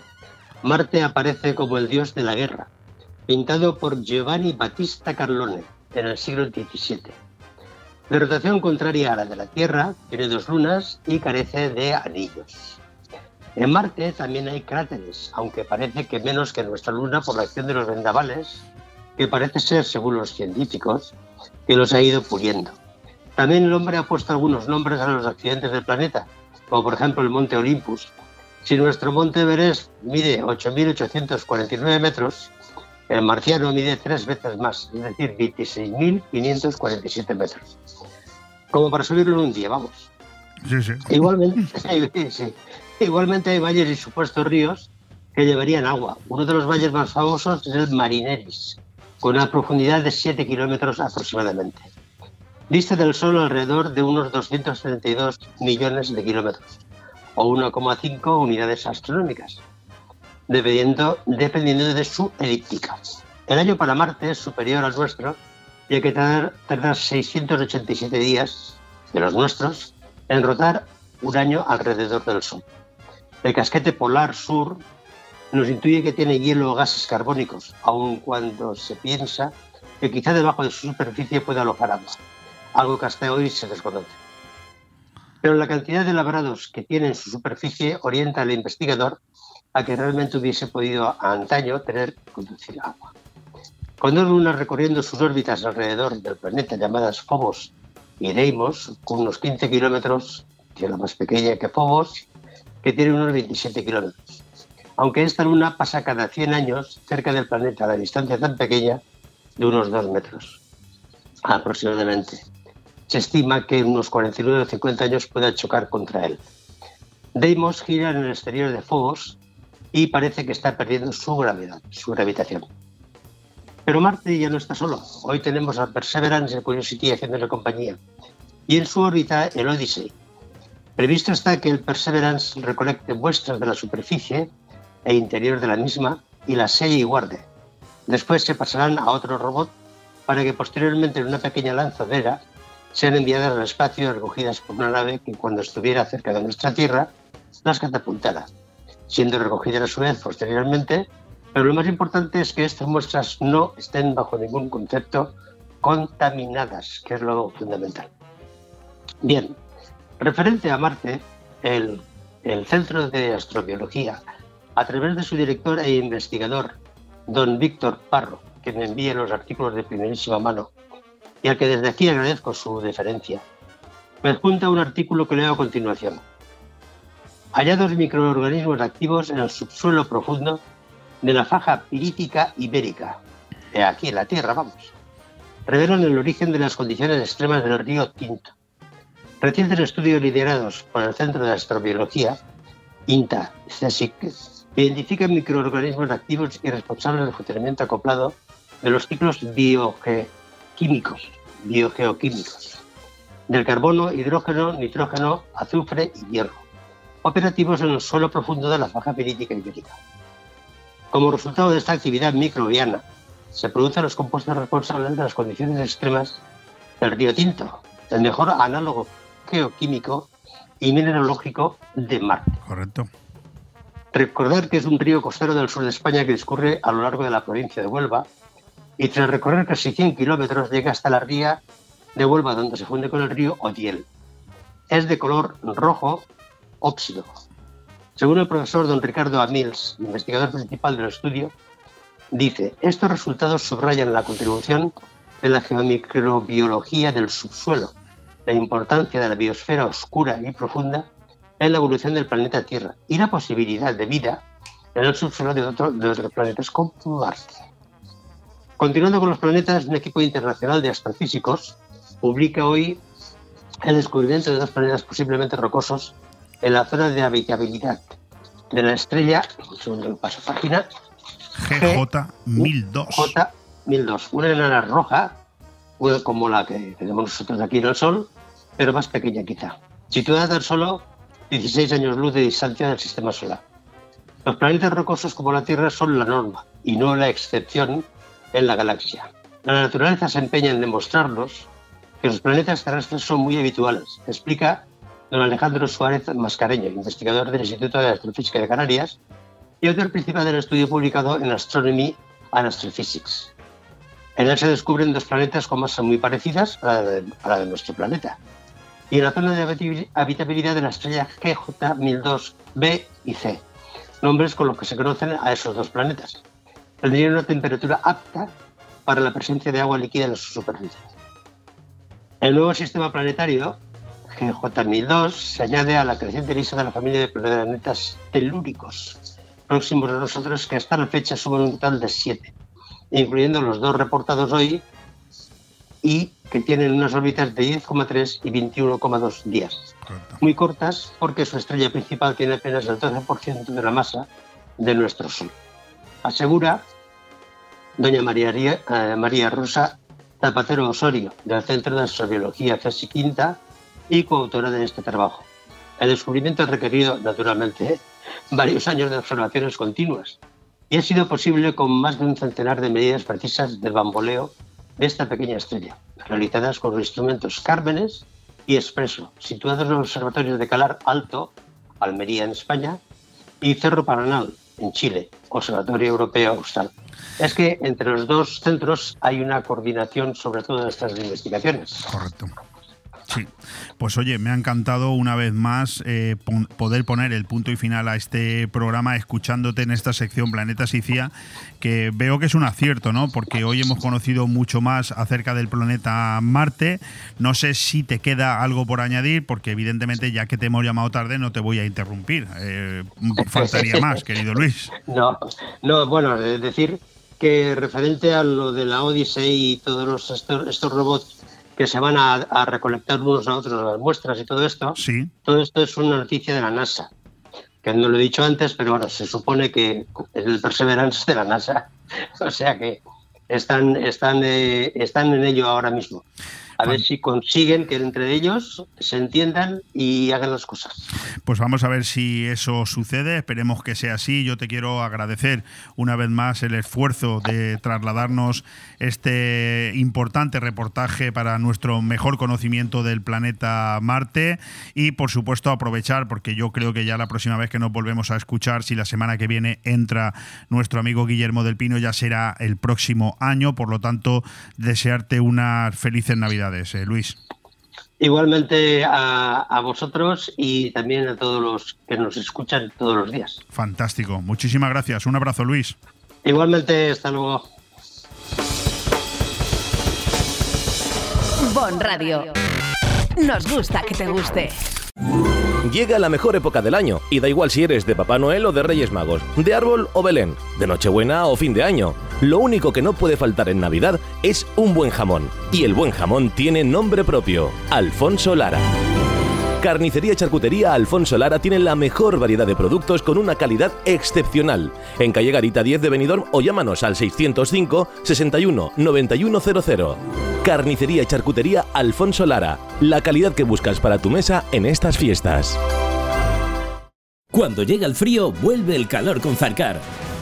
Marte aparece como el dios de la guerra, pintado por Giovanni Battista Carlone en el siglo XVII. De rotación contraria a la de la Tierra, tiene dos lunas y carece de anillos. En Marte también hay cráteres, aunque parece que menos que en nuestra Luna por la acción de los vendavales, que parece ser, según los científicos, que los ha ido puliendo. También el hombre ha puesto algunos nombres a los accidentes del planeta, como por ejemplo el Monte Olympus. Si nuestro Monte Everest mide 8.849 metros, el marciano mide tres veces más, es decir, 26.547 metros. Como para subirlo en un día, vamos. Sí, sí. Igualmente, sí. Igualmente hay valles y supuestos ríos que llevarían agua. Uno de los valles más famosos es el Marineris, con una profundidad de 7 kilómetros aproximadamente. Dista del Sol alrededor de unos 232 millones de kilómetros, o 1,5 unidades astronómicas, dependiendo, de su elíptica. El año para Marte es superior al nuestro y hay que tardar, tardar 687 días de los nuestros en rotar un año alrededor del Sol. El casquete polar sur nos intuye que tiene hielo o gases carbónicos, aun cuando se piensa que quizá debajo de su superficie puede alojar agua, algo que hasta hoy se desconoce. Pero la cantidad de labrados que tiene en su superficie orienta al investigador a que realmente hubiese podido antaño tener que conducir agua. Con dos lunas recorriendo sus órbitas alrededor del planeta llamadas Phobos y Deimos, con unos 15 kilómetros, la más pequeña que Phobos, que tiene unos 27 kilómetros. Aunque esta luna pasa cada 100 años cerca del planeta a la distancia tan pequeña de unos 2 metros, aproximadamente. Se estima que en unos 49 o 50 años pueda chocar contra él. Deimos gira en el exterior de Phobos y parece que está perdiendo su gravedad, su gravitación. Pero Marte ya no está solo. Hoy tenemos a Perseverance y Curiosity haciéndole compañía. Y en su órbita el Odyssey. Previsto está que el Perseverance recolecte muestras de la superficie e interior de la misma y las selle y guarde. Después se pasarán a otro robot para que posteriormente en una pequeña lanzadera sean enviadas al espacio recogidas por una nave que cuando estuviera cerca de nuestra Tierra las catapultara, siendo recogidas a su vez posteriormente pero lo más importante es que estas muestras no estén bajo ningún concepto contaminadas, que es lo fundamental. Bien, referente a Marte, el, el Centro de Astrobiología, a través de su director e investigador, don Víctor Parro, que me envía los artículos de primerísima mano y al que desde aquí agradezco su deferencia, me adjunta un artículo que leo a continuación. Hallados microorganismos activos en el subsuelo profundo de la faja pirítica ibérica, de aquí en la Tierra, vamos, revelan el origen de las condiciones extremas del río Tinto. Recientes estudios liderados por el Centro de Astrobiología, INTA, identifican microorganismos activos y responsables del funcionamiento acoplado de los ciclos biogeoquímicos, del carbono, hidrógeno, nitrógeno, azufre y hierro, operativos en el suelo profundo de la faja pirítica ibérica. Como resultado de esta actividad microbiana, se producen los compuestos responsables de las condiciones extremas del río Tinto, el mejor análogo geoquímico y mineralógico de Marte. Correcto. Recordar que es un río costero del sur de España que discurre a lo largo de la provincia de Huelva y tras recorrer casi 100 kilómetros llega hasta la ría de Huelva donde se funde con el río Odiel. Es de color rojo óxido, según el profesor don Ricardo Amils, investigador principal del estudio, dice, estos resultados subrayan la contribución de la geomicrobiología del subsuelo, la importancia de la biosfera oscura y profunda en la evolución del planeta Tierra y la posibilidad de vida en el subsuelo de, de otros planetas como Marte. Continuando con los planetas, un equipo internacional de astrofísicos publica hoy el descubrimiento de dos planetas posiblemente rocosos en la zona de habitabilidad de la estrella, un segundo paso página, GJ1002. J1002, una enana roja, como la que tenemos nosotros aquí en el Sol, pero más pequeña quizá, situada tan solo 16 años luz de distancia del sistema solar. Los planetas rocosos como la Tierra son la norma y no la excepción en la galaxia. La naturaleza se empeña en demostrarnos que los planetas terrestres son muy habituales, explica don Alejandro Suárez Mascareño, investigador del Instituto de Astrofísica de Canarias y autor principal del estudio publicado en Astronomy and Astrophysics. En él se descubren dos planetas con masas muy parecidas a la, de, nuestro planeta y en la zona de habitabilidad de la estrella GJ 1002b y C, nombres con los que se conocen a esos dos planetas. Tendrían una temperatura apta para la presencia de agua líquida en su superficie. El nuevo sistema planetario, GJ1002, se añade a la creciente lista de la familia de planetas telúricos, próximos a nosotros, que hasta la fecha suman un total de siete, incluyendo los dos reportados hoy y que tienen unas órbitas de 10,3 y 21,2 días. Muy cortas porque su estrella principal tiene apenas el 12% de la masa de nuestro Sol. Asegura doña María, eh, María Rosa Zapatero Osorio, del Centro de Astrobiología CESI Quinta y coautora de este trabajo. El descubrimiento ha requerido, naturalmente, varios años de observaciones continuas y ha sido posible con más de un centenar de medidas precisas del bamboleo de esta pequeña estrella, realizadas con los instrumentos Cármenes y Expreso, situados en los observatorios de Calar Alto, Almería en España, y Cerro Paranal en Chile, Observatorio Europeo Austral. Es que entre los dos centros hay una coordinación sobre todas estas investigaciones. Correcto. Sí, pues oye, me ha encantado una vez más eh, poder poner el punto y final a este programa escuchándote en esta sección Planeta Sicia, que veo que es un acierto, ¿no? Porque hoy hemos conocido mucho más acerca del planeta Marte. No sé si te queda algo por añadir, porque evidentemente ya que te hemos llamado tarde no te voy a interrumpir. Eh, faltaría más, querido Luis. No, no, bueno, decir que referente a lo de la Odyssey y todos los, estos robots que se van a, recolectar unos a otros las muestras y todo esto, sí. todo esto es una noticia de la NASA, que no lo he dicho antes, pero bueno, se supone que es el Perseverance de la NASA, o sea que están, están, eh, están en ello ahora mismo a ver si consiguen que entre ellos se entiendan y hagan las cosas. Pues vamos a ver si eso sucede, esperemos que sea así. Yo te quiero agradecer una vez más el esfuerzo de trasladarnos este importante reportaje para nuestro mejor conocimiento del planeta Marte y por supuesto aprovechar, porque yo creo que ya la próxima vez que nos volvemos a escuchar, si la semana que viene entra nuestro amigo Guillermo del Pino, ya será el próximo año, por lo tanto desearte unas felices Navidades. Eh, Luis. Igualmente a, vosotros y también a todos los que nos escuchan todos los días. Fantástico. Muchísimas gracias. Un abrazo, Luis. Igualmente, hasta luego. Bon Radio. Nos gusta que te guste. Llega la mejor época del año, y da igual si eres de Papá Noel o de Reyes Magos, de árbol o Belén, de Nochebuena o fin de año. Lo único que no puede faltar en Navidad es un buen jamón. Y el buen jamón tiene nombre propio, Alfonso Lara. Carnicería y Charcutería Alfonso Lara tiene la mejor variedad de productos con una calidad excepcional. En calle Garita 10 de Benidorm o llámanos al 605 61 9100. Carnicería y Charcutería Alfonso Lara. La calidad que buscas para tu mesa en estas fiestas. Cuando llega el frío, vuelve el calor con Zarcar.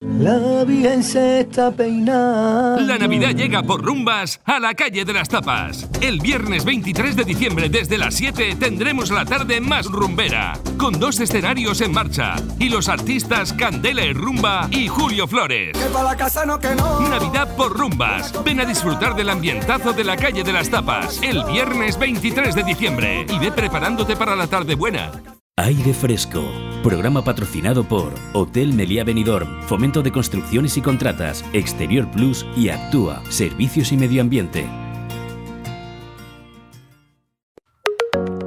La Virgen se está peinando. La Navidad llega por rumbas a la calle de las Tapas. El viernes 23 de diciembre desde las 7 tendremos la tarde más rumbera, con dos escenarios en marcha y los artistas Candela y Rumba y Julio Flores. la casa no que no. Navidad por rumbas. Ven a disfrutar del ambientazo de la calle de las Tapas el viernes 23 de diciembre y ve preparándote para la tarde buena. Aire Fresco. Programa patrocinado por Hotel Meliá Benidorm, Fomento de Construcciones y Contratas, Exterior Plus y Actúa, Servicios y Medio Ambiente.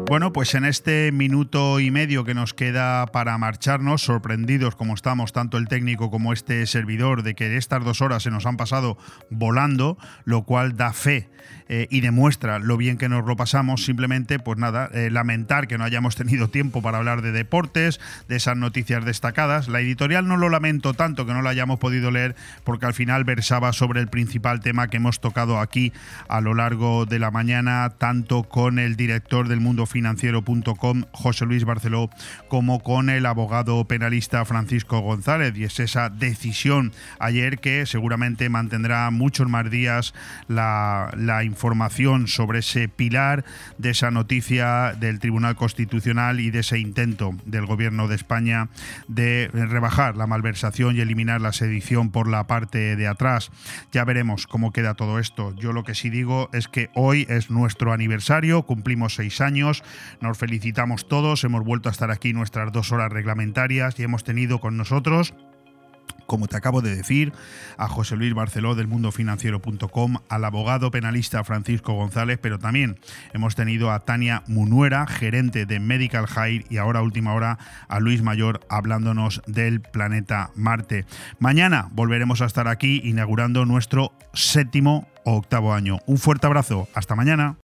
Bueno, pues en este minuto y medio que nos queda para marcharnos, sorprendidos como estamos, tanto el técnico como este servidor, de que estas dos horas se nos han pasado volando, lo cual da fe eh, y demuestra lo bien que nos lo pasamos. Simplemente, pues nada, eh, lamentar que no hayamos tenido tiempo para hablar de deportes, de esas noticias destacadas. La editorial no lo lamento tanto que no la hayamos podido leer, porque al final versaba sobre el principal tema que hemos tocado aquí a lo largo de la mañana, tanto con el director del mundo financiero.com, José Luis Barceló, como con el abogado penalista Francisco González. Y es esa decisión ayer que seguramente mantendrá muchos más días la, la información sobre ese pilar de esa noticia del Tribunal Constitucional y de ese intento del Gobierno de España de rebajar la malversación y eliminar la sedición por la parte de atrás. Ya veremos cómo queda todo esto. Yo lo que sí digo es que hoy es nuestro aniversario, cumplimos seis años, nos felicitamos todos, hemos vuelto a estar aquí nuestras dos horas reglamentarias y hemos tenido con nosotros como te acabo de decir, a José Luis Barceló del mundofinanciero.com, al abogado penalista Francisco González, pero también hemos tenido a Tania Munuera, gerente de Medical Hire, y ahora última hora a Luis Mayor hablándonos del planeta Marte. Mañana volveremos a estar aquí inaugurando nuestro séptimo o octavo año. Un fuerte abrazo, hasta mañana.